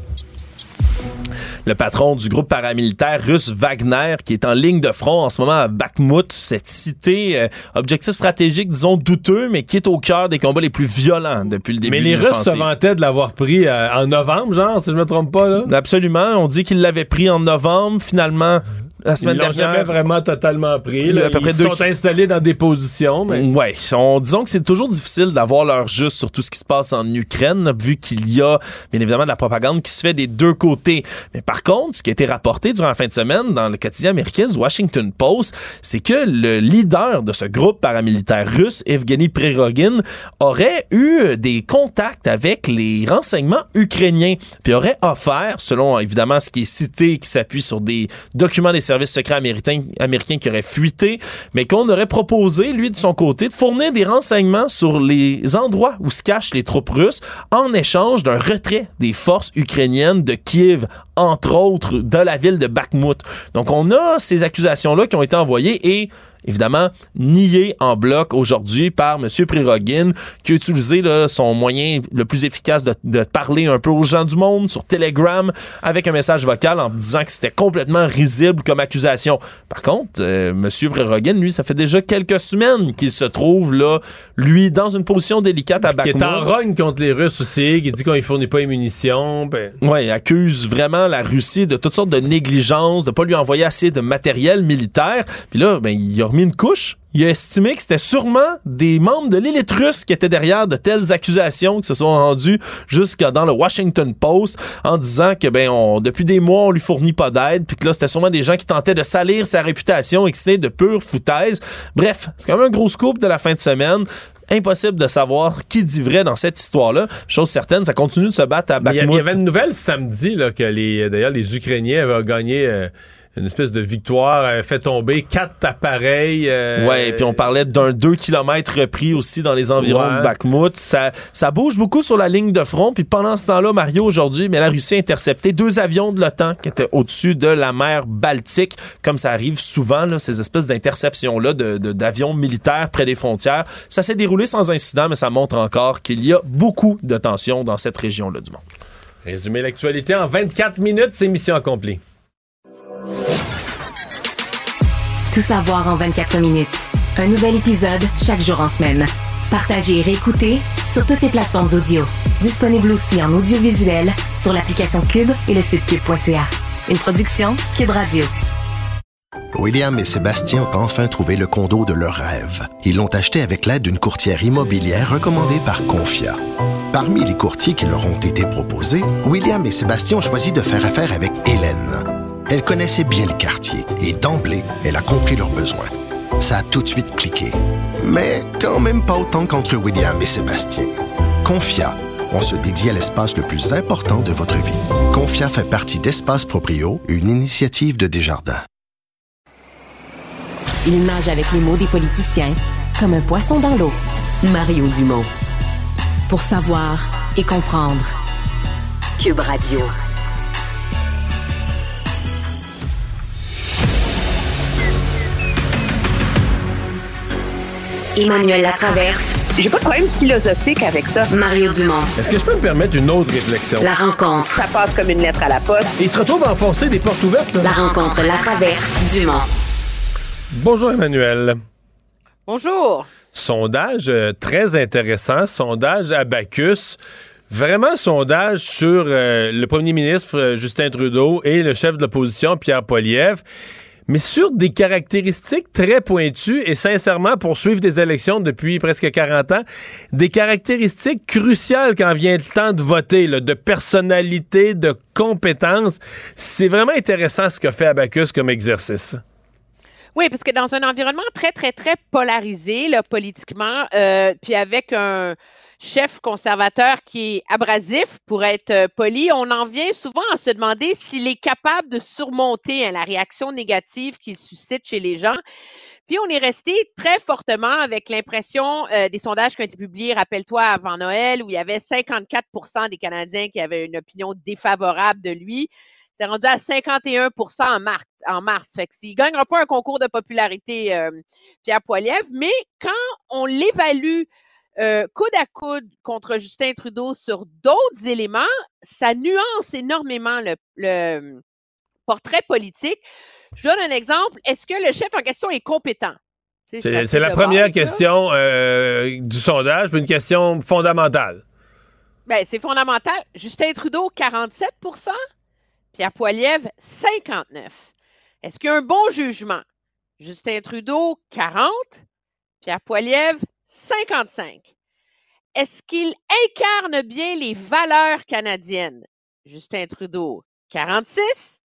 Le patron du groupe paramilitaire russe Wagner, qui est en ligne de front en ce moment à Bakhmut, cette cité, euh, objectif stratégique, disons, douteux, mais qui est au cœur des combats les plus violents depuis le début Mais les de Russes se vantaient de l'avoir pris euh, en novembre, genre, si je me trompe pas, là. Absolument. On dit qu'ils l'avaient pris en novembre. Finalement, la Ils semaine jamais dernière. vraiment totalement pris. Là. à peu près Ils deux sont installés dans des positions, mais... Ouais, on, disons que c'est toujours difficile d'avoir leur juste sur tout ce qui se passe en Ukraine, vu qu'il y a bien évidemment de la propagande qui se fait des deux côtés. Mais par contre, ce qui a été rapporté durant la fin de semaine dans le quotidien américain du Washington Post, c'est que le leader de ce groupe paramilitaire russe, Evgeny Prigogine, aurait eu des contacts avec les renseignements ukrainiens, puis aurait offert, selon évidemment ce qui est cité, qui s'appuie sur des documents des services secrets américains, américains qui auraient fuité, mais qu'on aurait proposé, lui, de son côté, de fournir des renseignements sur les endroits où se cachent les troupes russes en échange d'un retrait des forces ukrainiennes de Kiev, entre autres, de la ville de Bakhmut. Donc, on a ces accusations-là qui ont été envoyées et évidemment niées en bloc aujourd'hui par M. Prigogine, qui a utilisé là, son moyen le plus efficace de, de parler un peu aux gens du monde sur Telegram avec un message vocal en disant que c'était complètement risible comme accusation. Par contre, euh, M. Prigogine, lui, ça fait déjà quelques semaines qu'il se trouve là, lui, dans une position délicate à Qui est en rogne contre les Russes aussi, qui dit qu'on ne fournit pas les munitions. Ben, il accuse vraiment la Russie de toutes sortes de négligences, de pas lui envoyer assez de matériel militaire. Puis là, ben, il a remis une couche. Il a estimé que c'était sûrement des membres de l'élite russe qui étaient derrière de telles accusations qui se sont rendues jusqu'à dans le Washington Post en disant que ben on, depuis des mois on lui fournit pas d'aide puis que là c'était sûrement des gens qui tentaient de salir sa réputation et que c'était de pure foutaise. Bref, c'est quand même un gros scoop de la fin de semaine. Impossible de savoir qui dit vrai dans cette histoire-là. Chose certaine, ça continue de se battre à a- il y Bakhmut. avait une nouvelle samedi là, que les d'ailleurs les Ukrainiens avaient gagné euh, une espèce de victoire, avaient fait tomber quatre appareils. euh, Ouais, puis on parlait d'un 2 km repris aussi dans les environs Ouais. de Bakhmut. Ça, ça bouge beaucoup sur la ligne de front. Puis pendant ce temps-là, Mario, aujourd'hui, mais la Russie a intercepté deux avions de l'OTAN qui étaient au-dessus de la mer Baltique, comme ça arrive souvent, là, ces espèces d'interceptions-là de- de- d'avions militaires près des frontières. Ça s'est déroulé sans incident, mais ça montre encore qu'il y a beaucoup de tensions dans cette région-là du monde. Résumer l'actualité en 24 minutes, c'est mission accomplie. Tout savoir en 24 minutes. Un nouvel épisode chaque jour en semaine. Partagez et réécoutez sur toutes les plateformes audio. Disponible aussi en audiovisuel sur l'application Cube et le site cube.ca. Une production Cube Radio. William et Sébastien ont enfin trouvé le condo de leur rêve. Ils l'ont acheté avec l'aide d'une courtière immobilière recommandée par Confia. Parmi les courtiers qui leur ont été proposés, William et Sébastien ont choisi de faire affaire avec Hélène. Elle connaissait bien le quartier et d'emblée, elle a compris leurs besoins. Ça a tout de suite cliqué. Mais quand même pas autant qu'entre William et Sébastien. Confia, on se dédie à l'espace le plus important de votre vie. Confia fait partie d'Espace Proprio, une initiative de Desjardins. Il nage avec les mots des politiciens comme un poisson dans l'eau. Mario Dumont. Pour savoir et comprendre. Cube Radio. Emmanuel Latraverse. J'ai pas de problème philosophique avec ça. Mario Dumont. Est-ce que je peux me permettre une autre réflexion? La rencontre. Ça passe comme une lettre à la poste. Et il se retrouve à enfoncer des portes ouvertes. là. La rencontre Latraverse Dumont. Bonjour Emmanuel. Bonjour. Sondage euh, très intéressant, sondage Abacus. Vraiment sondage sur euh, le premier ministre euh, Justin Trudeau et le chef de l'opposition Pierre Poilievre. Mais sur des caractéristiques très pointues et sincèrement, pour suivre des élections depuis presque 40 ans, des caractéristiques cruciales quand vient le temps de voter, de personnalité, de compétence. C'est vraiment intéressant ce qu'a fait Abacus comme exercice. Oui, parce que dans un environnement très, très, très polarisé, politiquement, euh, puis avec un chef conservateur qui est abrasif, pour être euh, poli, on en vient souvent à se demander s'il est capable de surmonter hein, la réaction négative qu'il suscite chez les gens. Puis on est resté très fortement avec l'impression euh, des sondages qui ont été publiés, rappelle-toi, avant Noël, où il y avait 54 des Canadiens qui avaient une opinion défavorable de lui. C'est rendu à 51 en mars. En mars. Fait que s'il gagnera pas un concours de popularité, euh, Pierre Poilievre, mais quand on l'évalue euh, coude à coude contre Justin Trudeau sur d'autres éléments, ça nuance énormément le, le portrait politique. Je donne un exemple. Est-ce que le chef en question est compétent? C'est la première question euh, du sondage, une question fondamentale. Ben, c'est fondamental. Justin Trudeau, 47% Pierre Poilievre, 59. Est-ce qu'il y a un bon jugement? Justin Trudeau, 40. Pierre Poilievre, 55. Est-ce qu'il incarne bien les valeurs canadiennes? Justin Trudeau, 46.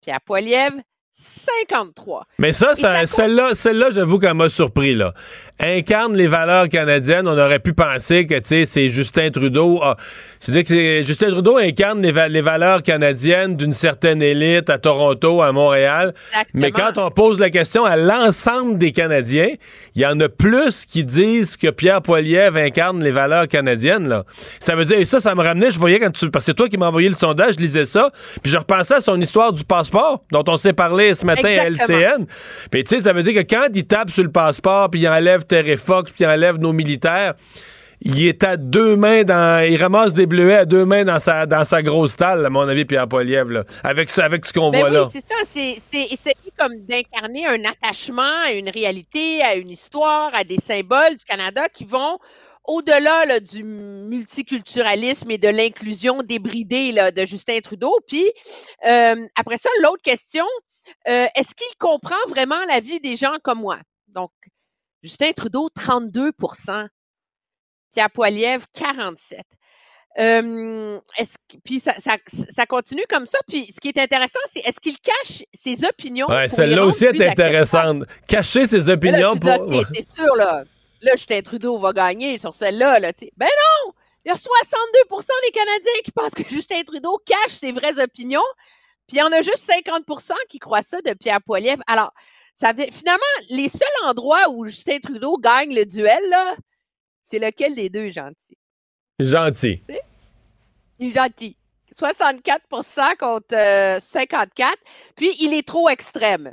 Pierre Poilievre, 53. Mais ça, ça, celle-là, celle-là, j'avoue qu'elle m'a surpris, là. Incarne les valeurs canadiennes. On aurait pu penser que, tu sais, c'est Justin Trudeau. Ah, c'est-à-dire que Justin Trudeau incarne les, les valeurs canadiennes d'une certaine élite à Toronto, à Montréal. Mais quand on pose la question à l'ensemble des Canadiens, il y en a plus qui disent que Pierre Poilievre incarne les valeurs canadiennes, là. Ça veut dire, et ça, ça me ramenait, je voyais quand tu, parce que c'est toi qui m'as envoyé le sondage, je lisais ça, puis je repensais à son histoire du passeport, dont on s'est parlé ce matin à LCN. Puis tu sais, ça veut dire que quand il tape sur le passeport, puis il enlève Terrefox, puis il enlève nos militaires, il est à deux mains dans. Il ramasse des bleuets à deux mains dans sa, dans sa grosse talle, à mon avis, Pierre Poilievre, avec, avec ce qu'on ben voit oui, là. C'est ça, c'est essayer comme d'incarner un attachement à une réalité, à une histoire, à des symboles du Canada qui vont au-delà du multiculturalisme et de l'inclusion débridée là, de Justin Trudeau. Puis euh, après ça, l'autre question, euh, est-ce qu'il comprend vraiment la vie des gens comme moi? Donc, Justin Trudeau, 32% Pierre Poilievre, 47 euh, est-ce, puis ça, ça, ça, continue comme ça. Puis ce qui est intéressant, c'est est-ce qu'il cache ses opinions? Ouais, celle-là aussi est intéressante. Cacher ses opinions là, pour. c'est sûr, là. Là, Justin Trudeau va gagner sur celle-là. Là, ben non! Il y a 62% des Canadiens qui pensent que Justin Trudeau cache ses vraies opinions. Puis il y en a juste 50% qui croient ça de Pierre Poilievre. Alors, ça, finalement, les seuls endroits où Justin Trudeau gagne le duel, là, c'est lequel des deux, gentil? Gentil. Il est gentil. 64% contre 54. Puis, il est trop extrême.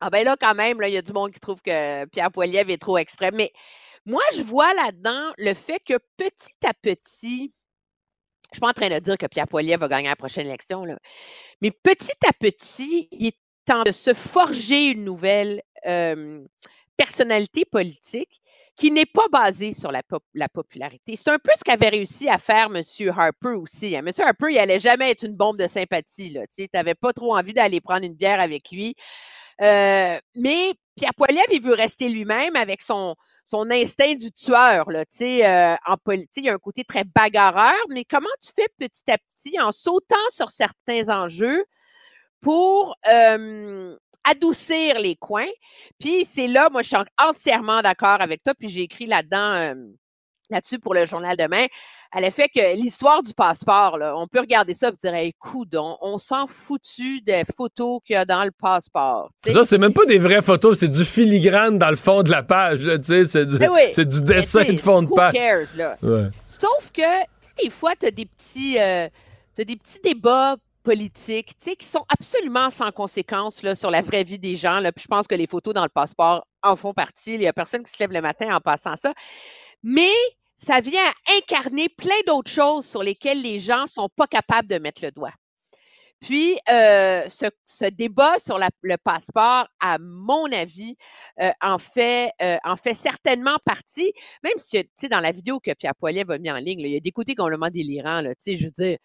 Ah ben là, quand même, il y a du monde qui trouve que Pierre Poilievre est trop extrême. Mais moi, je vois là-dedans le fait que petit à petit, je suis pas en train de dire que Pierre Poilievre va gagner la prochaine élection, là. mais petit à petit, il est temps de se forger une nouvelle personnalité politique qui n'est pas basée sur la, pop la popularité. C'est un peu ce qu'avait réussi à faire M. Harper aussi. Hein. M. Harper, il allait jamais être une bombe de sympathie. Tu n'avais pas trop envie d'aller prendre une bière avec lui. Euh, mais Pierre Poilievre, il veut rester lui-même avec son, son instinct du tueur. Là, euh, en politique, il y a un côté très bagarreur, mais comment tu fais petit à petit en sautant sur certains enjeux pour euh, adoucir les coins? Puis c'est là, moi, je suis entièrement d'accord avec toi, puis j'ai écrit là-dedans, là-dessus pour le journal demain à l'effet que l'histoire du passeport, là, on peut regarder ça et dire, écoute, on, on s'en foutu des photos qu'il y a dans le passeport. Ça, c'est même pas des vraies photos, c'est du filigrane dans le fond de la page. C'est du, oui, du dessin de fond de page. Cares, là? Ouais. Sauf que, des fois, tu as des petits, euh, as des petits débats politiques, qui sont absolument sans conséquence là, sur la vraie vie des gens. Là. Puis je pense que les photos dans le passeport en font partie. Il y a personne qui se lève le matin en passant ça. Mais ça vient incarner plein d'autres choses sur lesquelles les gens sont pas capables de mettre le doigt. Puis, euh, ce, débat sur le passeport, à mon avis, euh, en, fait, euh, en fait certainement partie, même si, tu sais, dans la vidéo que Pierre Poilievre a mis en ligne, il y a des côtés complètement délirants, tu sais, je veux dire,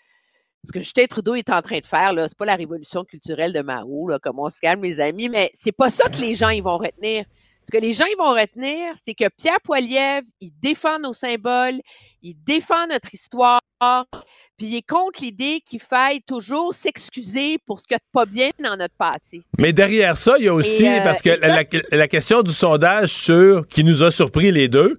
ce que Justin Trudeau est en train de faire, c'est pas la révolution culturelle de Mao, comme on se calme, mes amis, mais c'est pas ça que les gens ils vont retenir. Ce que les gens ils vont retenir, c'est que Pierre Poilievre, il défend nos symboles, il défend notre histoire, puis il est contre l'idée qu'il faille toujours s'excuser pour ce a de pas bien dans notre passé. Mais derrière ça, il y a aussi, euh, parce que la, la question du sondage sur qui nous a surpris les deux,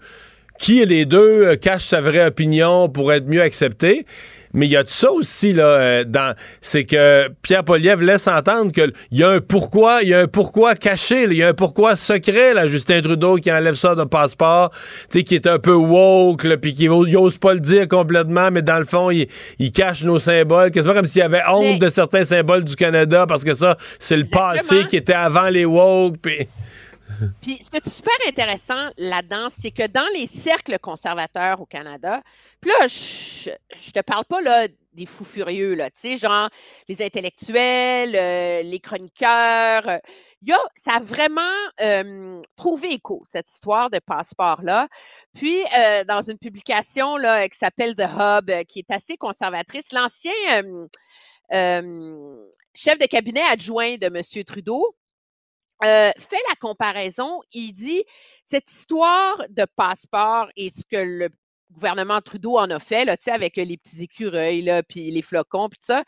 qui les deux euh, cache sa vraie opinion pour être mieux accepté. Mais il y a de ça aussi, là, euh, dans, c'est que Pierre Poliev laisse entendre qu'il y a un pourquoi, il y a un pourquoi caché, il y a un pourquoi secret, là, Justin Trudeau qui enlève ça d'un passeport, tu sais, qui est un peu woke, là, puis qui ose, il ose pas le dire complètement, mais dans le fond, il, il cache nos symboles, quasiment comme s'il y avait honte Mais- de certains symboles du Canada, parce que ça, c'est le passé qui était avant les woke, puis... Puis ce qui est super intéressant là-dedans, c'est que dans les cercles conservateurs au Canada, puis là, je, je te parle pas là des fous furieux, là, tu sais, genre les intellectuels, euh, les chroniqueurs. euh, ça a vraiment euh, trouvé écho, cette histoire de passeport-là. Puis, dans une publication qui s'appelle The Hub, qui est assez conservatrice, l'ancien chef de cabinet adjoint de M. Trudeau, euh, fait la comparaison. Il dit cette histoire de passeport et ce que le gouvernement Trudeau en a fait, là, avec les petits écureuils, là, puis les flocons, puis tout ça.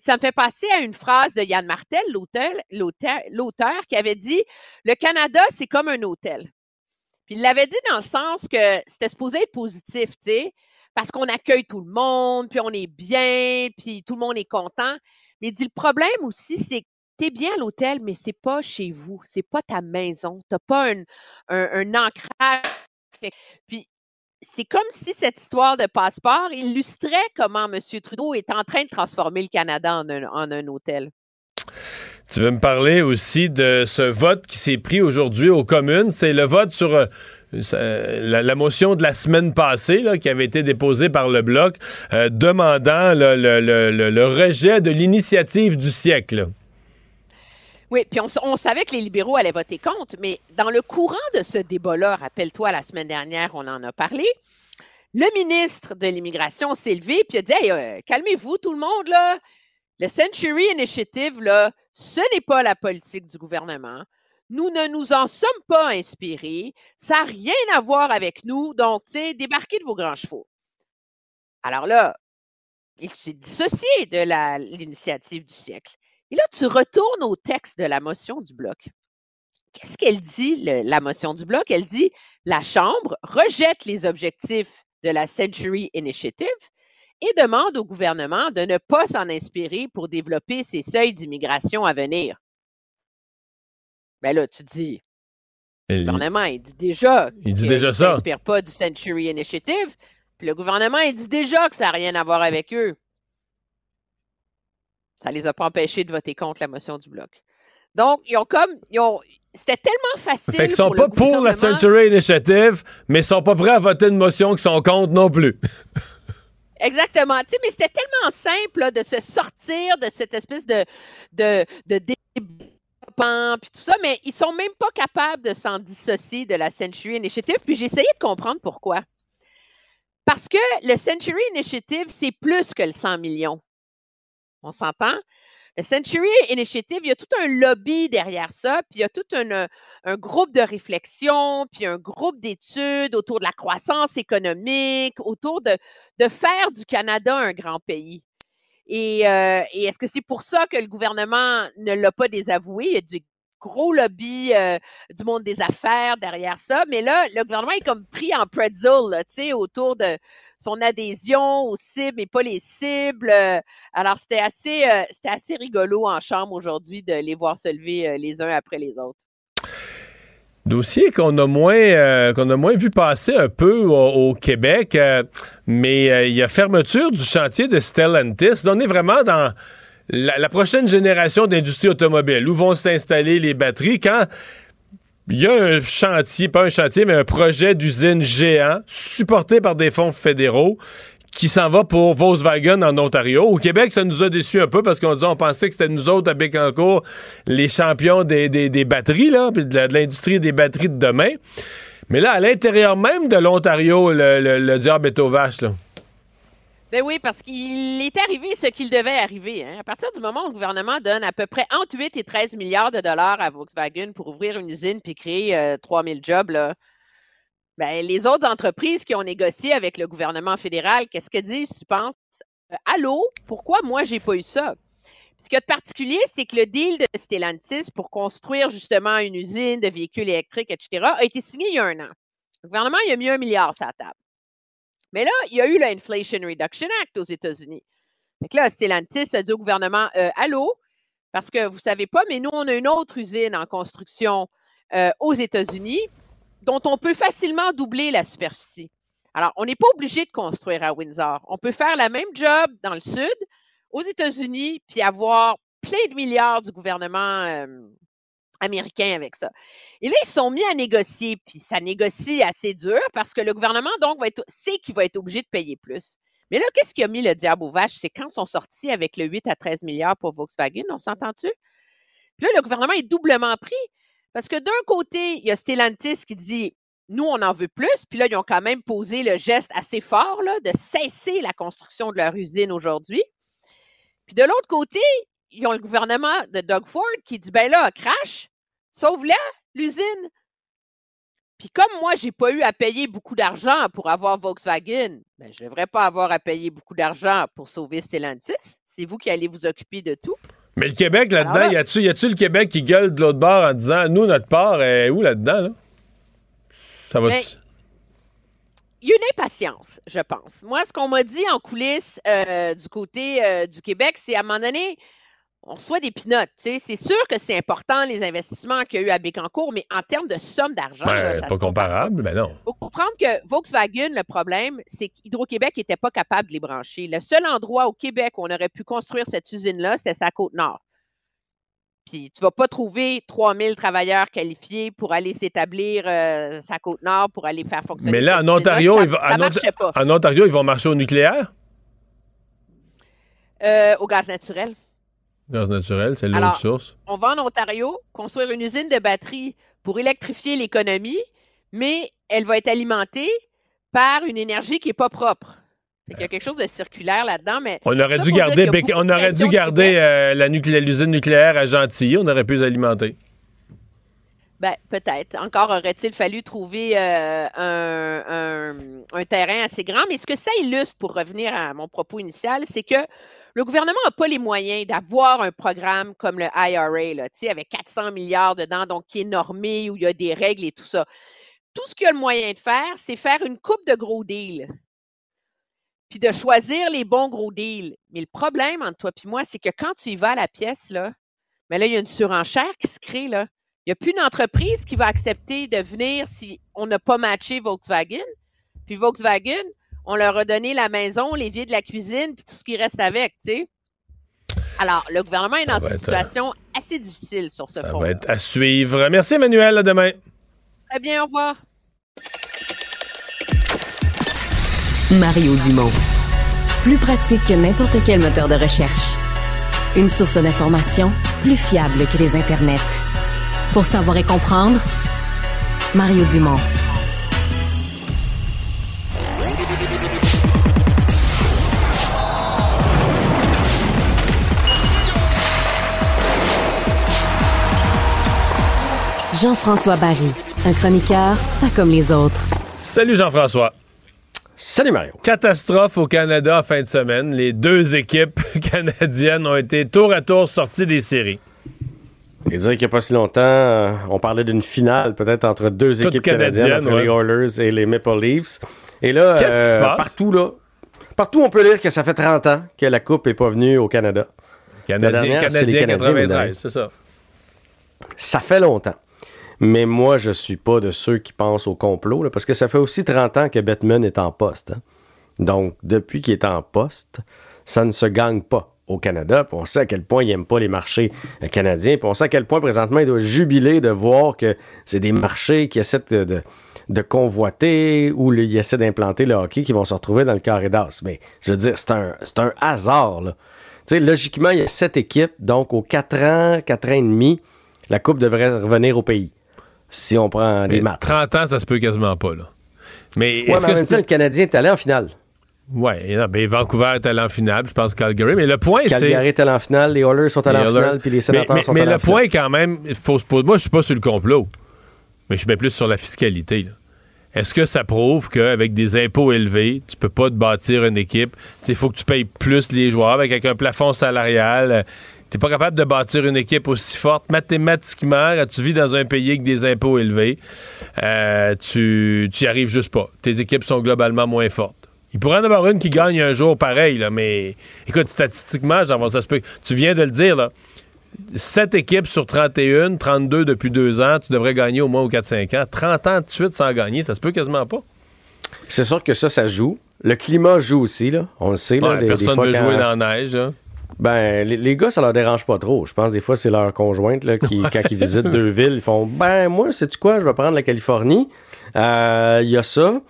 Ça me fait passer à une phrase de Yann Martel, l'auteur, qui avait dit Le Canada, c'est comme un hôtel. Puis il l'avait dit dans le sens que c'était supposé être positif, tu sais, parce qu'on accueille tout le monde, puis on est bien, puis tout le monde est content. Mais il dit le problème aussi, c'est que tu es bien à l'hôtel, mais c'est pas chez vous, c'est pas ta maison, tu pas un, un, ancrage. Puis c'est comme si cette histoire de passeport illustrait comment M. Trudeau est en train de transformer le Canada en un, hôtel. Tu veux me parler aussi de ce vote qui s'est pris aujourd'hui aux communes? C'est le vote sur euh, la, motion de la semaine passée qui avait été déposée par le Bloc euh, demandant le- le- le rejet de l'initiative du siècle. Oui, puis on, savait que les libéraux allaient voter contre, mais dans le courant de ce débat-là, rappelle-toi, la semaine dernière, on en a parlé, le ministre de l'Immigration s'est levé puis a dit Hey, euh, calmez-vous, tout le monde, là. Le Century Initiative, là, ce n'est pas la politique du gouvernement. Nous ne nous en sommes pas inspirés. Ça n'a rien à voir avec nous. Donc, tu débarquez de vos grands chevaux. Alors là, il s'est dissocié de l'initiative du siècle. Et là, tu retournes au texte de la motion du bloc. Qu'est-ce qu'elle dit, le- la motion du bloc? Elle dit la Chambre rejette les objectifs de la Century Initiative et demande au gouvernement de ne pas s'en inspirer pour développer ses seuils d'immigration à venir. Ben là, tu dis, le gouvernement, il dit déjà Il dit qu'il déjà ne ça. s'inspire pas du Century Initiative, puis le gouvernement, il dit déjà que ça n'a rien à voir avec eux. Ça les a pas empêchés de voter contre la motion du bloc. Donc, ils ont comme, ils ont, c'était tellement facile. Fait qu'ils sont pour pas pour la Century Initiative, mais ils sont pas prêts à voter une motion qui sont contre non plus. Exactement. Tu sais, mais c'était tellement simple là, de se sortir de cette espèce de, de, de débat puis tout ça, mais ils sont même pas capables de s'en dissocier de la Century Initiative. Puis j'ai essayé de comprendre pourquoi. Parce que le Century Initiative, c'est plus que le 100 millions. On s'entend? Century Initiative, il y a tout un lobby derrière ça, puis il y a tout un, groupe de réflexion, puis un groupe d'études autour de la croissance économique, autour de, faire du Canada un grand pays. Et, euh, et est-ce que c'est pour ça que le gouvernement ne l'a pas désavoué? Il y a du gros lobby euh, du monde des affaires derrière ça, mais là, le gouvernement est comme pris en pretzel, tu sais, autour de son adhésion aux cibles et pas les cibles. Euh, Alors, c'était assez, euh, assez rigolo en chambre aujourd'hui de les voir se lever euh, les uns après les autres. Dossier qu'on a moins qu'on a moins vu passer un peu au, Québec, mais il y a fermeture du chantier de Stellantis. On est vraiment dans la, la prochaine génération d'industrie automobile où vont s'installer les batteries quand il y a un chantier, pas un chantier, mais un projet d'usine géant supporté par des fonds fédéraux qui s'en va pour Volkswagen en Ontario. Au Québec, ça nous a déçus un peu parce qu'on on pensait que c'était nous autres à Bécancourt les champions des, batteries, là, puis de l'industrie des batteries de demain. Mais là, à l'intérieur même de l'Ontario, le, le, le diable est aux vaches, là. Ben oui, parce qu'il est arrivé ce qu'il devait arriver. hein. À partir du moment où le gouvernement donne à peu près entre 8 et 13 milliards de dollars à Volkswagen pour ouvrir une usine puis créer euh, 3000 jobs, ben, les autres entreprises qui ont négocié avec le gouvernement fédéral, qu'est-ce qu'elles disent, tu penses? Euh, allô, pourquoi moi, j'ai pas eu ça? Ce qu'il y a de particulier, c'est que le deal de Stellantis pour construire justement une usine de véhicules électriques, etc., a été signé il y a un an. Le gouvernement il a mis un milliard sur la table. Mais là, il y a eu l'Inflation Reduction Act aux États-Unis. Que là, Stellantis a dit au gouvernement euh, Allô, parce que vous ne savez pas, mais nous, on a une autre usine en construction euh, aux États-Unis dont on peut facilement doubler la superficie. Alors, on n'est pas obligé de construire à Windsor. On peut faire la même job dans le sud, aux États-Unis, puis avoir plein de milliards du gouvernement euh, américain avec ça. Et là, ils sont mis à négocier, puis ça négocie assez dur parce que le gouvernement, donc, sait qu'il va être obligé de payer plus. Mais là, qu'est-ce qui a mis le diable aux vaches? C'est quand ils sont sortis avec le 8 à 13 milliards pour Volkswagen, on s'entend-tu? Puis là, le gouvernement est doublement pris parce que d'un côté, il y a Stellantis qui dit nous, on en veut plus. Puis là, ils ont quand même posé le geste assez fort de cesser la construction de leur usine aujourd'hui. Puis de l'autre côté, ils ont le gouvernement de Doug Ford qui dit ben là, crash, sauve-la, l'usine. Puis comme moi, j'ai pas eu à payer beaucoup d'argent pour avoir Volkswagen, ben, je ne devrais pas avoir à payer beaucoup d'argent pour sauver Stellantis. C'est vous qui allez vous occuper de tout. Mais le Québec, là-dedans, là- y a-tu le Québec qui gueule de l'autre bord en disant Nous, notre part est où là-dedans, là? Ça va Mais- Il y a une impatience, je pense. Moi, ce qu'on m'a dit en coulisses euh, du côté euh, du Québec, c'est à un moment donné, on reçoit des pinottes. C'est sûr que c'est important, les investissements qu'il y a eu à Bécancour, mais en termes de somme d'argent, Ben, pas comparable, mais non. Il faut comprendre que Volkswagen, le problème, c'est qu'Hydro-Québec n'était pas capable de les brancher. Le seul endroit au Québec où on aurait pu construire cette usine-là, c'est sa côte nord. Puis tu ne vas pas trouver 3000 travailleurs qualifiés pour aller s'établir euh, sa côte nord pour aller faire fonctionner. Mais là, en Ontario, ils vont- en, en Ontario, ils vont marcher au nucléaire? Euh, au gaz naturel. Gaz naturel, c'est l'autre source. on va en Ontario construire une usine de batterie pour électrifier l'économie, mais elle va être alimentée par une énergie qui n'est pas propre. Fait qu'il y a quelque chose de circulaire là-dedans, mais On aurait ça dû garder, on aurait dû euh, la nuclé- l'usine nucléaire à Gentilly. On aurait pu les alimenter. Ben, peut-être. Encore aurait-il fallu trouver euh, un, un- un terrain assez grand. Mais ce que ça illustre, pour revenir à mon propos initial, c'est que le gouvernement n'a pas les moyens d'avoir un programme comme le IRA, là, avec 400 milliards dedans, donc qui est normé, où il y a des règles et tout ça. Tout ce qu'il a le moyen de faire, c'est faire une coupe de gros deals. Puis de choisir les bons gros deals. Mais le problème entre toi et moi, c'est que quand tu y vas à la pièce, là, mais là, il y a une surenchère qui se crée, là. Il n'y a plus d'entreprise qui va accepter de venir si on n'a pas matché Volkswagen. Puis Volkswagen, on leur a donné la maison, l'évier de la cuisine, puis tout ce qui reste avec, tu sais. Alors, le gouvernement est dans une être, situation assez difficile sur ce Ça front. va être à suivre. Merci, Emmanuel. À demain. Très bien, au revoir. Mario Dumont. Plus pratique que n'importe quel moteur de recherche. Une source d'information plus fiable que les internets. Pour savoir et comprendre, Mario Dumont. Jean-François Barry, un chroniqueur pas comme les autres. Salut, Jean-François. Salut, Mario. Catastrophe au Canada en fin de semaine. Les deux équipes canadiennes ont été tour à tour sorties des séries. Et dire qu'il n'y a pas si longtemps, euh, on parlait d'une finale peut-être entre deux Toutes équipes canadiennes, canadiennes, entre les. Oilers et les Maple Leafs. Et là, Qu'est-ce qui se euh, passe? partout là, partout on peut lire que ça fait 30 ans que la Coupe n'est pas venue au Canada. La Canadien, dernière, c'est les Canadien Canadiens, mais 93, c'est ça. Ça fait longtemps. Mais moi, je suis pas de ceux qui pensent au complot, parce que ça fait aussi 30 ans que Bettman est en poste. hein. Donc, depuis qu'il est en poste, ça ne se gagne pas au Canada. Puis on sait à quel point il n'aime pas les marchés euh, canadiens. Puis on sait à quel point présentement il doit jubiler de voir que c'est des marchés qui essaient de, convoiter ou le- ils essaient d'implanter le hockey qui vont se retrouver dans le carré d'as. Mais je veux dire, c'est un, un hasard. Là. Logiquement, il y a sept équipes. Donc, aux 4 ans, 4 ans et demi, la Coupe devrait revenir au pays. Si on prend des maths. 30 ans, ça se peut quasiment pas, là. Mais Ouais, est-ce mais en que même temps, c'est- le Canadien est allé en finale. Oui, ben, Vancouver est allé en finale, je pense Calgary. Mais le point, c'est. Calgary est allé en finale, les Oilers sont allés en finale, puis les Sénateurs mais, sont allés en finale. Mais le point, quand même, il faut se poser. Moi, je suis pas sur le complot, mais je suis bien plus sur la fiscalité. là. Est-ce que ça prouve qu'avec des impôts élevés, tu peux pas te bâtir une équipe? Il faut que tu payes plus les joueurs avec un plafond salarial. Tu pas capable de bâtir une équipe aussi forte. Mathématiquement, tu vis dans un pays avec des impôts élevés, euh, tu n'y arrives juste pas. Tes équipes sont globalement moins fortes. Il pourrait en avoir une qui gagne un jour pareil, là, mais écoute, statistiquement, genre, ça se peut. Tu viens de le dire, là. 7 équipes sur 31, 32 depuis deux ans, tu devrais gagner au moins aux 4-5 ans. 30 ans de suite sans gagner, ça se peut quasiment pas. C'est sûr que ça, ça joue. Le climat joue aussi, là. On le sait. Là, Ouais, des- des personne fois, veut quand- jouer dans la neige. là. Ben, les, les gars, ça leur dérange pas trop. Je pense des fois, c'est leur conjointe là, qui, quand ils visitent deux villes, ils font Ben, moi, sais-tu quoi, je vais prendre la Californie. Euh, Il y a ça.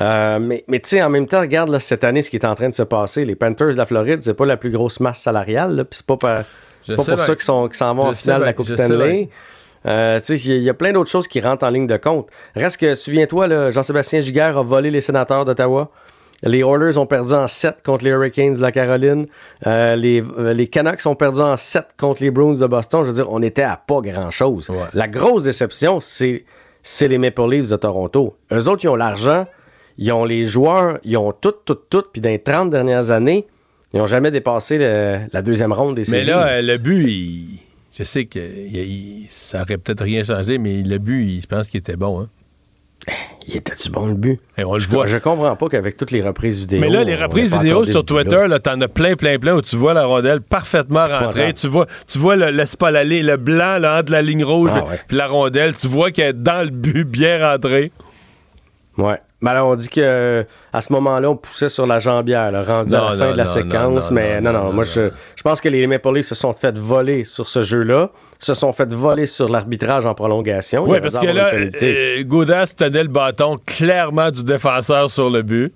Euh, mais mais tu sais, en même temps, regarde là, cette année ce qui est en train de se passer. Les Panthers de la Floride, c'est pas la plus grosse masse salariale, puis c'est pas, par- pas pour bien. ça qu'ils s'en vont Je en finale de la Coupe Stanley. Euh, tu sais, il y a- il y, a plein d'autres choses qui rentrent en ligne de compte. Reste que, souviens-toi, Jean-Sébastien Giguère a volé les sénateurs d'Ottawa. Les Oilers ont perdu en 7 contre les Hurricanes de la Caroline. Euh, les, euh, les Canucks ont perdu en 7 contre les Bruins de Boston. Je veux dire, on était à pas grand-chose. La grosse déception, c'est c'est les Maple Leafs de Toronto. Eux autres, ils ont l'argent, ils ont les joueurs, ils ont tout, tout, tout. Puis dans les 30 dernières années, ils n'ont jamais dépassé le- la deuxième ronde des Mais séries. là, euh, le but, il- je sais que il- ça aurait peut-être rien changé, mais le but, il- je pense qu'il était bon. Hein. Il était-tu bon le but? Et on le je, voit. je comprends pas qu'avec toutes les reprises vidéo. Mais là, les reprises vidéo sur. Twitter, là, t'en as plein, plein, plein où tu vois la rondelle parfaitement rentrée. Tu vois, tu vois le, aller, le blanc là, entre la ligne rouge Ah ouais. puis la rondelle. Tu vois qu'elle est dans le but, bien rentrée. Ouais. Mais alors, on dit que à ce moment-là, on poussait sur la jambière, là, rendu à Non, la fin non, de la séquence. mais non, non, moi, je, je pense que les Maple Leafs se sont fait voler sur ce jeu-là, se sont fait voler sur l'arbitrage en prolongation. Oui, parce que là, euh, Goudas tenait le bâton clairement du défenseur sur le but.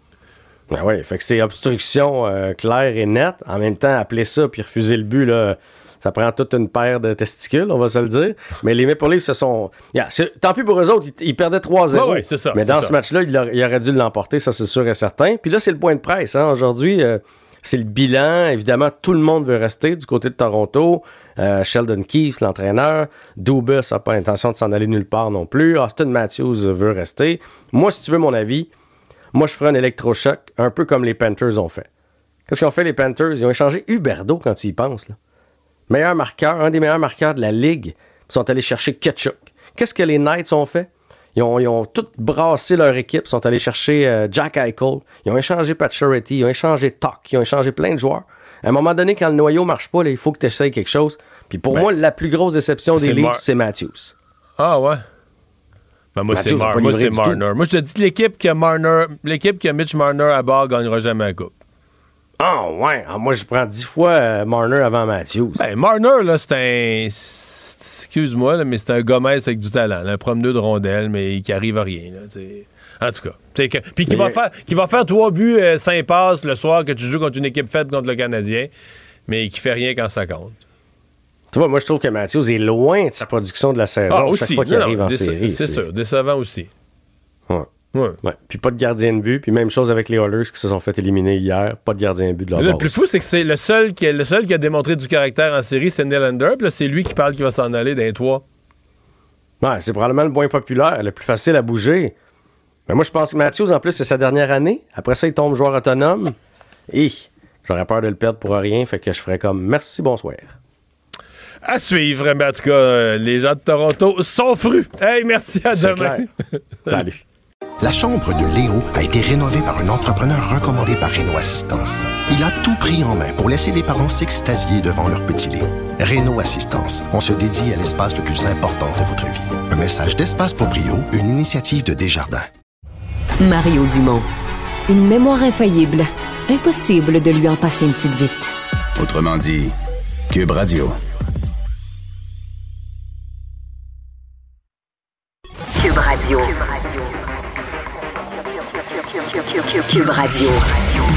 Ben oui, fait que c'est obstruction euh, claire et nette. En même temps, appeler ça puis refuser le but, là, ça prend toute une paire de testicules, on va se le dire. Mais les Maple Leafs se sont. Yeah, tant pis pour eux autres, ils, ils perdaient 3-0. Ouais, ouais, c'est ça, Mais dans ça. ce match-là, il, aurait- il aurait dû l'emporter, ça c'est sûr et certain. Puis là, c'est le point de presse. Hein. Aujourd'hui, euh, c'est le bilan. Évidemment, tout le monde veut rester du côté de Toronto. Euh, Sheldon Keefe, l'entraîneur. Dubus n'a pas l'intention de s'en aller nulle part non plus. Austin Matthews veut rester. Moi, si tu veux mon avis, moi, je ferais un électrochoc, un peu comme les Panthers ont fait. Qu'est-ce qu'ont fait les Panthers? Ils ont échangé Huberdo quand tu y penses. Là. Meilleur marqueur, un des meilleurs marqueurs de la ligue. Ils sont allés chercher Ketchuk. Qu'est-ce que les Knights ont fait? Ils ont, ils ont tout brassé leur équipe, ils sont allés chercher euh, Jack Eichel, ils ont échangé Pat Charity, ils ont échangé Tuck, ils ont échangé plein de joueurs. À un moment donné, quand le noyau marche pas, là, il faut que tu essayes quelque chose. Puis pour Ben, moi, la plus grosse déception des Leafs, c'est Matthews. Ah ouais. Ben, moi, c'est Mar-. Marner. Moi, je te dis, l'équipe qui a Marner, l'équipe qui a Mitch Marner à bord gagnera jamais la coupe. Ah ouais, ah, moi je prends dix fois euh, Marner avant Matthews. Ben, Marner, là, c'est un. Excuse-moi, là, mais c'est un Gomez avec du talent. là, un promeneur de rondelles, mais qui arrive à rien. Là, en tout cas. que- Puis qui va, faire, qui va faire trois buts, euh, cinq passes le soir que tu joues contre une équipe faible contre le Canadien, mais qui fait rien quand ça compte. Tu vois, moi je trouve que Matthews est loin de sa production de la saison Ah, chaque fois qu'il arrive en série. C'est sûr, décevant aussi. Ouais. Puis pas de gardien de but. Puis même chose avec les Oilers qui se sont fait éliminer hier. Pas de gardien de but de leur le base. plus fou, c'est que c'est le seul, qui a, le seul qui a démontré du caractère en série, c'est Nylander. Puis là, c'est lui qui parle qu'il va s'en aller d'un toit. Ouais, c'est probablement le moins populaire, le plus facile à bouger. Mais moi, je pense que Matthews, en plus, c'est sa dernière année. Après ça, il tombe joueur autonome. Et j'aurais peur de le perdre pour rien. Fait que je ferais comme merci, bonsoir. À suivre, mais en tout cas, euh, les gens de Toronto sont frus. Hey, merci, à demain. Salut. La chambre de Léo a été rénovée par un entrepreneur recommandé par Renault Assistance. Il a tout pris en main pour laisser les parents s'extasier devant leur petit Léo. Renault Assistance, on se dédie à l'espace le plus important de votre vie. Un message d'Espace pour Brio, une initiative de Desjardins. Mario Dumont. Une mémoire infaillible. Impossible de lui en passer une petite vite. Autrement dit, Cube Radio. Cube Radio. Cube Radio.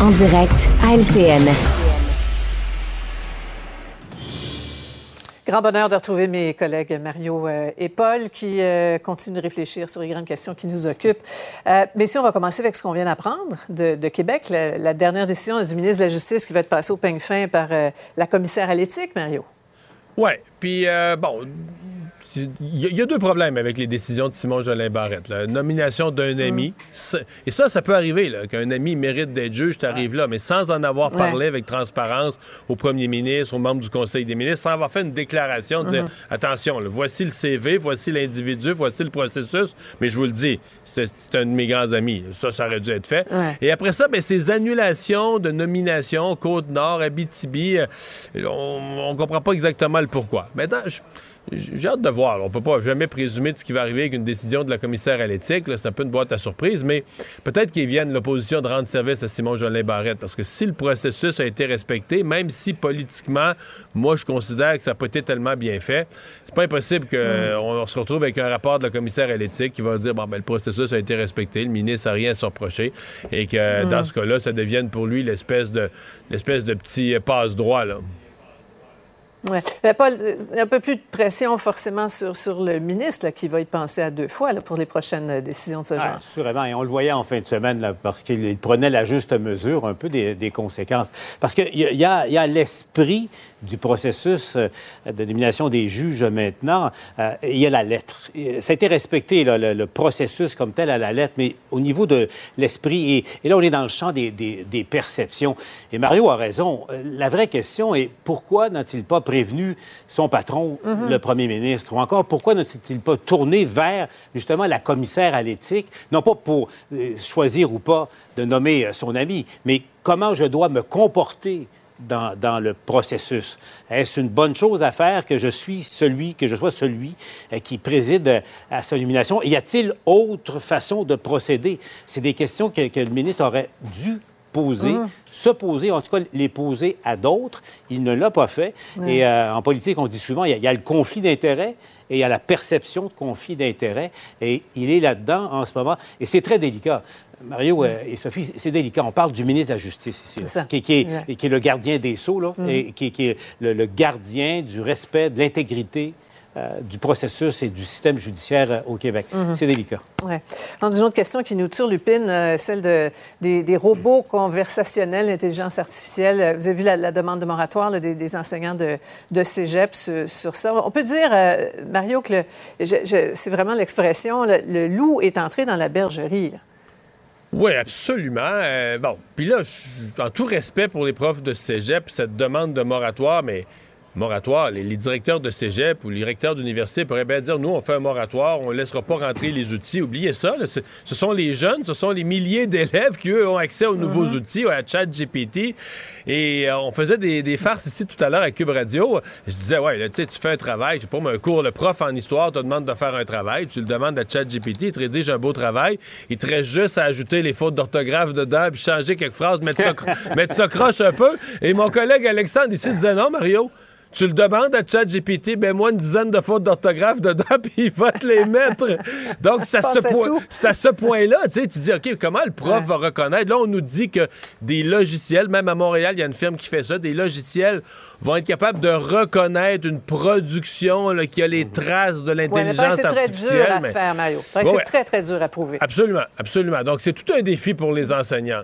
En direct à LCN. grand bonheur de retrouver mes collègues Mario euh, et Paul qui euh, continuent de réfléchir sur les grandes questions qui nous occupent. Euh, messieurs, on va commencer avec ce qu'on vient d'apprendre de, de, Québec, la, la, dernière décision du ministre de la Justice qui va être passée au peigne fin par euh, la commissaire à l'éthique, Mario. Oui, puis bon, il y, a deux problèmes avec les décisions de Simon Jolin Barrette. La nomination d'un ami. Mm. Et ça, ça peut arriver, qu'un ami mérite d'être juge, tu arrives là, mais sans en avoir parlé avec transparence au premier ministre, aux membres du Conseil des ministres, sans avoir fait une déclaration de dire mm -hmm. attention, là, voici le CV, voici l'individu, voici le processus, mais je vous le dis, c'est un de mes grands amis. Ça, ça aurait dû être fait. Ouais. Et après ça, ben, ces annulations de nominations, Côte-Nord, Abitibi, euh, on ne comprend pas exactement le pourquoi. Maintenant, je j'ai hâte de voir. On peut pas jamais présumer de ce qui va arriver avec une décision de la commissaire à l'éthique. C'est un peu une boîte à surprise, mais peut-être qu'il vienne l'opposition de rendre service à Simon Jolin Barrette. Parce que si le processus a été respecté, même si politiquement, moi, je considère que ça n'a pas été tellement bien fait, c'est pas impossible qu'on mm. se retrouve avec un rapport de la commissaire à l'éthique qui va dire bon, ben, le processus a été respecté, le ministre n'a rien à se reprocher, et que mm. dans ce cas-là, ça devienne pour lui l'espèce de, l'espèce de petit passe-droit. là. Oui. Paul, un peu plus de pression forcément sur, sur le ministre là, qui va y penser à deux fois là, pour les prochaines décisions de ce genre. Ah, assurément. Et on le voyait en fin de semaine là, parce qu'il prenait la juste mesure un peu des, des conséquences. Parce qu'il y, y a, y a l'esprit du processus euh, de nomination des juges maintenant, euh, il y a la lettre. Ça a été respecté, là, le, le, processus comme tel à la lettre, mais au niveau de l'esprit, et, et, là, on est dans le champ des, des, des, perceptions. Et Mario a raison. Euh, la vraie question est pourquoi n'a-t-il pas prévenu son patron, mm -hmm. le premier ministre, ou encore pourquoi ne s'est-il pas tourné vers justement la commissaire à l'éthique, non pas pour choisir ou pas de nommer son ami, mais comment je dois me comporter dans, dans, le processus. Est-ce une bonne chose à faire que je suis celui, que je sois celui euh, qui préside à sa nomination? Y a-t-il autre façon de procéder? C'est des questions que, que, le ministre aurait dû poser, mmh. se poser, en tout cas les poser à d'autres. Il ne l'a pas fait. Mmh. Et euh, en politique, on dit souvent, il y, y, a le conflit d'intérêts et il y a la perception de conflit d'intérêts. Et il est là-dedans en ce moment. Et c'est très délicat. Mario euh, et Sophie, c'est délicat. On parle du ministre de la Justice ici, qui, qui, est, ouais. qui, est, le gardien des sceaux, là, mm. et qui, qui est le, le, gardien du respect, de l'intégrité euh, du processus et du système judiciaire euh, au Québec. Mm -hmm. C'est délicat. Ouais. une autre question qui nous turlupine, euh, celle de, des, des, robots conversationnels, l'intelligence artificielle. Vous avez vu la, la demande de moratoire là, des, des, enseignants de, de cégep sur, sur, ça. On peut dire, Mario, que c'est vraiment l'expression, le, le, loup est entré dans la bergerie. Là. Oui, absolument. Euh, bon, puis là, en tout respect pour les profs de cégep, cette demande de moratoire, mais moratoire. Les, les, directeurs de cégep ou les recteurs d'université pourraient bien dire nous, on fait un moratoire, on ne laissera pas rentrer les outils. Oubliez ça. Là, ce sont les jeunes, ce sont les milliers d'élèves qui, eux, ont accès aux nouveaux mm -hmm. outils, à ChatGPT. Et euh, on faisait des, des, farces ici tout à l'heure à Cube Radio. Je disais, ouais, là, tu fais un travail, je sais pas, un cours, le prof en histoire te demande de faire un travail, tu le demandes à ChatGPT, il te rédige un beau travail, il te reste juste à ajouter les fautes d'orthographe dedans, puis changer quelques phrases, mettre ça, mettre ça croche un peu. Et mon collègue Alexandre ici disait, non, Mario, tu le demandes à ChatGPT, ben moi une dizaine de fautes d'orthographe dedans, puis il va te les mettre. Donc, c'est à, ce point-là, tu sais, tu dis, OK, comment le prof ouais. va reconnaître? Là, on nous dit que des logiciels, même à Montréal, il y a une firme qui fait ça, des logiciels vont être capables de reconnaître une production là, qui a les traces de l'intelligence ouais, artificielle. C'est très dur à faire, Mario. Ouais, c'est très, très dur à prouver. Absolument, absolument. Donc, c'est tout un défi pour les enseignants.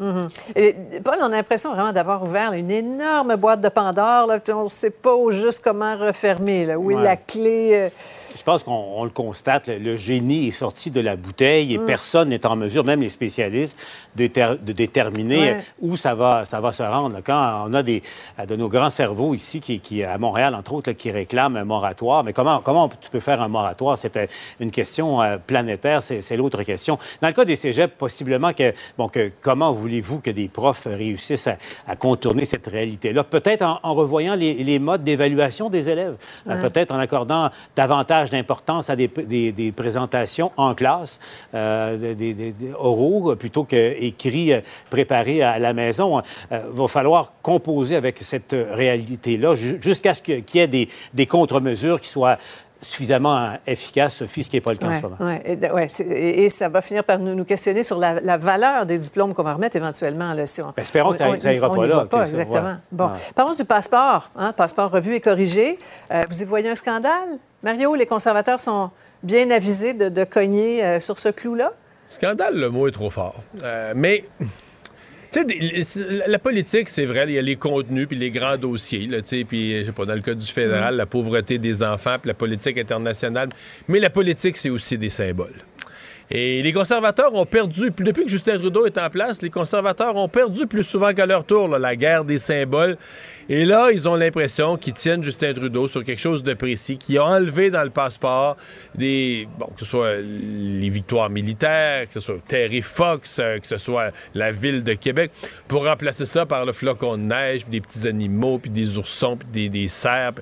Mm -hmm. Et Paul, on a l'impression vraiment d'avoir ouvert une énorme boîte de Pandore. Là, on ne sait pas juste comment refermer, là, où ouais. est la clé. Euh... Je pense qu'on le constate, le, le, génie est sorti de la bouteille et mm. personne n'est en mesure, même les spécialistes, de, de déterminer ouais. où ça va, ça va se rendre. Quand on a des, de nos grands cerveaux ici, qui, qui à Montréal, entre autres, là, qui réclament un moratoire, mais comment, comment tu peux faire un moratoire? C'est une question euh, planétaire, c'est l'autre question. Dans le cas des cégeps, possiblement que, bon, que comment voulez-vous que des profs réussissent à, à contourner cette réalité-là? Peut-être en, en, revoyant les, les modes d'évaluation des élèves, ouais. euh, peut-être en accordant davantage d'importance à des, présentations en classe, euh, des, oraux, plutôt qu'écrits euh, préparés à la maison. Il euh, va falloir composer avec cette réalité-là jusqu'à ce qu'il y ait des contre-mesures qui soient suffisamment efficace, Sophie, ce qui n'est pas le cas en ce moment. Ouais. Et, ouais, et, ça va finir par nous, nous questionner sur la, la, valeur des diplômes qu'on va remettre éventuellement. Là, si on, ben, espérons que ça n'ira pas là. Pas, exactement. Bon. Parlons du passeport. Hein, passeport revu et corrigé. Euh, vous y voyez un scandale? Mario, les conservateurs sont bien avisés de, de cogner euh, sur ce clou-là? Scandale, le mot est trop fort. Euh, mais la politique, c'est vrai, il y a les contenus puis les grands dossiers, là, tu sais, puis, je sais pas, dans le cas du fédéral, mm. la pauvreté des enfants puis la politique internationale. Mais la politique, c'est aussi des symboles. Et les conservateurs ont perdu, depuis que Justin Trudeau est en place, les conservateurs ont perdu plus souvent qu'à leur tour la guerre des symboles. Et là, ils ont l'impression qu'ils tiennent Justin Trudeau sur quelque chose de précis, qui a enlevé dans le passeport des, bon, que ce soit les victoires militaires, que ce soit Terry Fox, euh, que ce soit la ville de Québec, pour remplacer ça par le flocon de neige, puis des petits animaux, puis des oursons, puis des, des cerfs.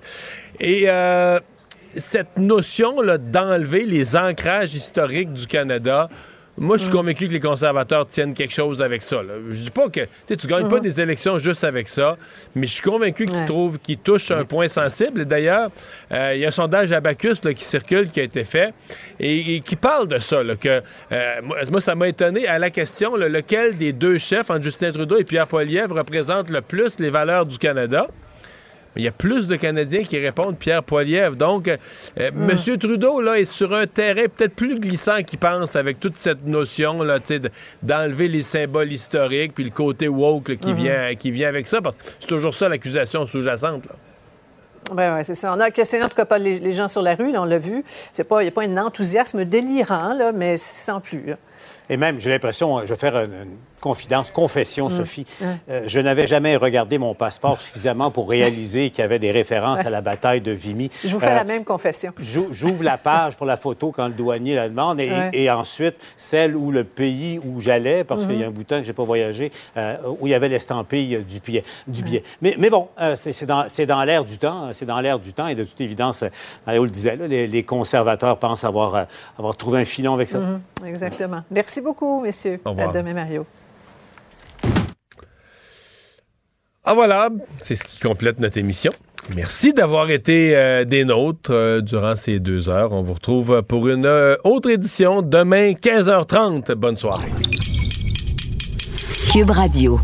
Cette notion d'enlever les ancrages historiques du Canada, moi, je suis mm. convaincu que les conservateurs tiennent quelque chose avec ça. Je dis pas que tu ne gagnes pas mm-hmm. des élections juste avec ça, mais je suis convaincu qu'ils trouvent qu'ils touchent un point sensible. Et d'ailleurs, euh, il y a un sondage à Bacchus qui circule, qui a été fait, et, qui parle de ça. que, euh, moi, ça m'a étonné à la question lequel des deux chefs, entre Justin Trudeau et Pierre Poilievre, représente le plus les valeurs du Canada? Il y a plus de Canadiens qui répondent Pierre Poilievre. Donc, euh, hmm. M. Trudeau là, est sur un terrain peut-être plus glissant qu'il pense avec toute cette notion là, d'enlever les symboles historiques puis le côté woke qui, hmm. vient, qui vient avec ça. c'est toujours ça l'accusation sous-jacente. Oui, ouais, c'est ça. On a questionné en tout cas pas les, gens sur la rue, on l'a vu. Il n'y a pas un enthousiasme délirant, là, mais sans plus. Et même, j'ai l'impression, je vais faire une, confidence, confession, mm. Sophie. Euh, je n'avais jamais regardé mon passeport suffisamment pour réaliser qu'il y avait des références à la bataille de Vimy. Je vous fais la euh, même confession. J'ouvre la page pour la photo quand le douanier la demande et, ensuite celle où le pays où j'allais, parce qu'il y a mm-hmm. un bout de temps que je n'ai pas voyagé, euh, où il y avait l'estampille du billet. Du billet. Mais, mais, bon, c'est dans, dans l'air du temps. C'est dans l'air du temps et de toute évidence, Mario le disait, les, conservateurs pensent avoir, avoir trouvé un filon avec ça. Mm-hmm. Exactement. Merci beaucoup, messieurs. Au revoir. À demain, Mario. Ah voilà, c'est ce qui complète notre émission. Merci d'avoir été euh, des nôtres euh, durant ces deux heures. On vous retrouve pour une euh, autre édition demain 15h30. Bonne soirée. Cube Radio.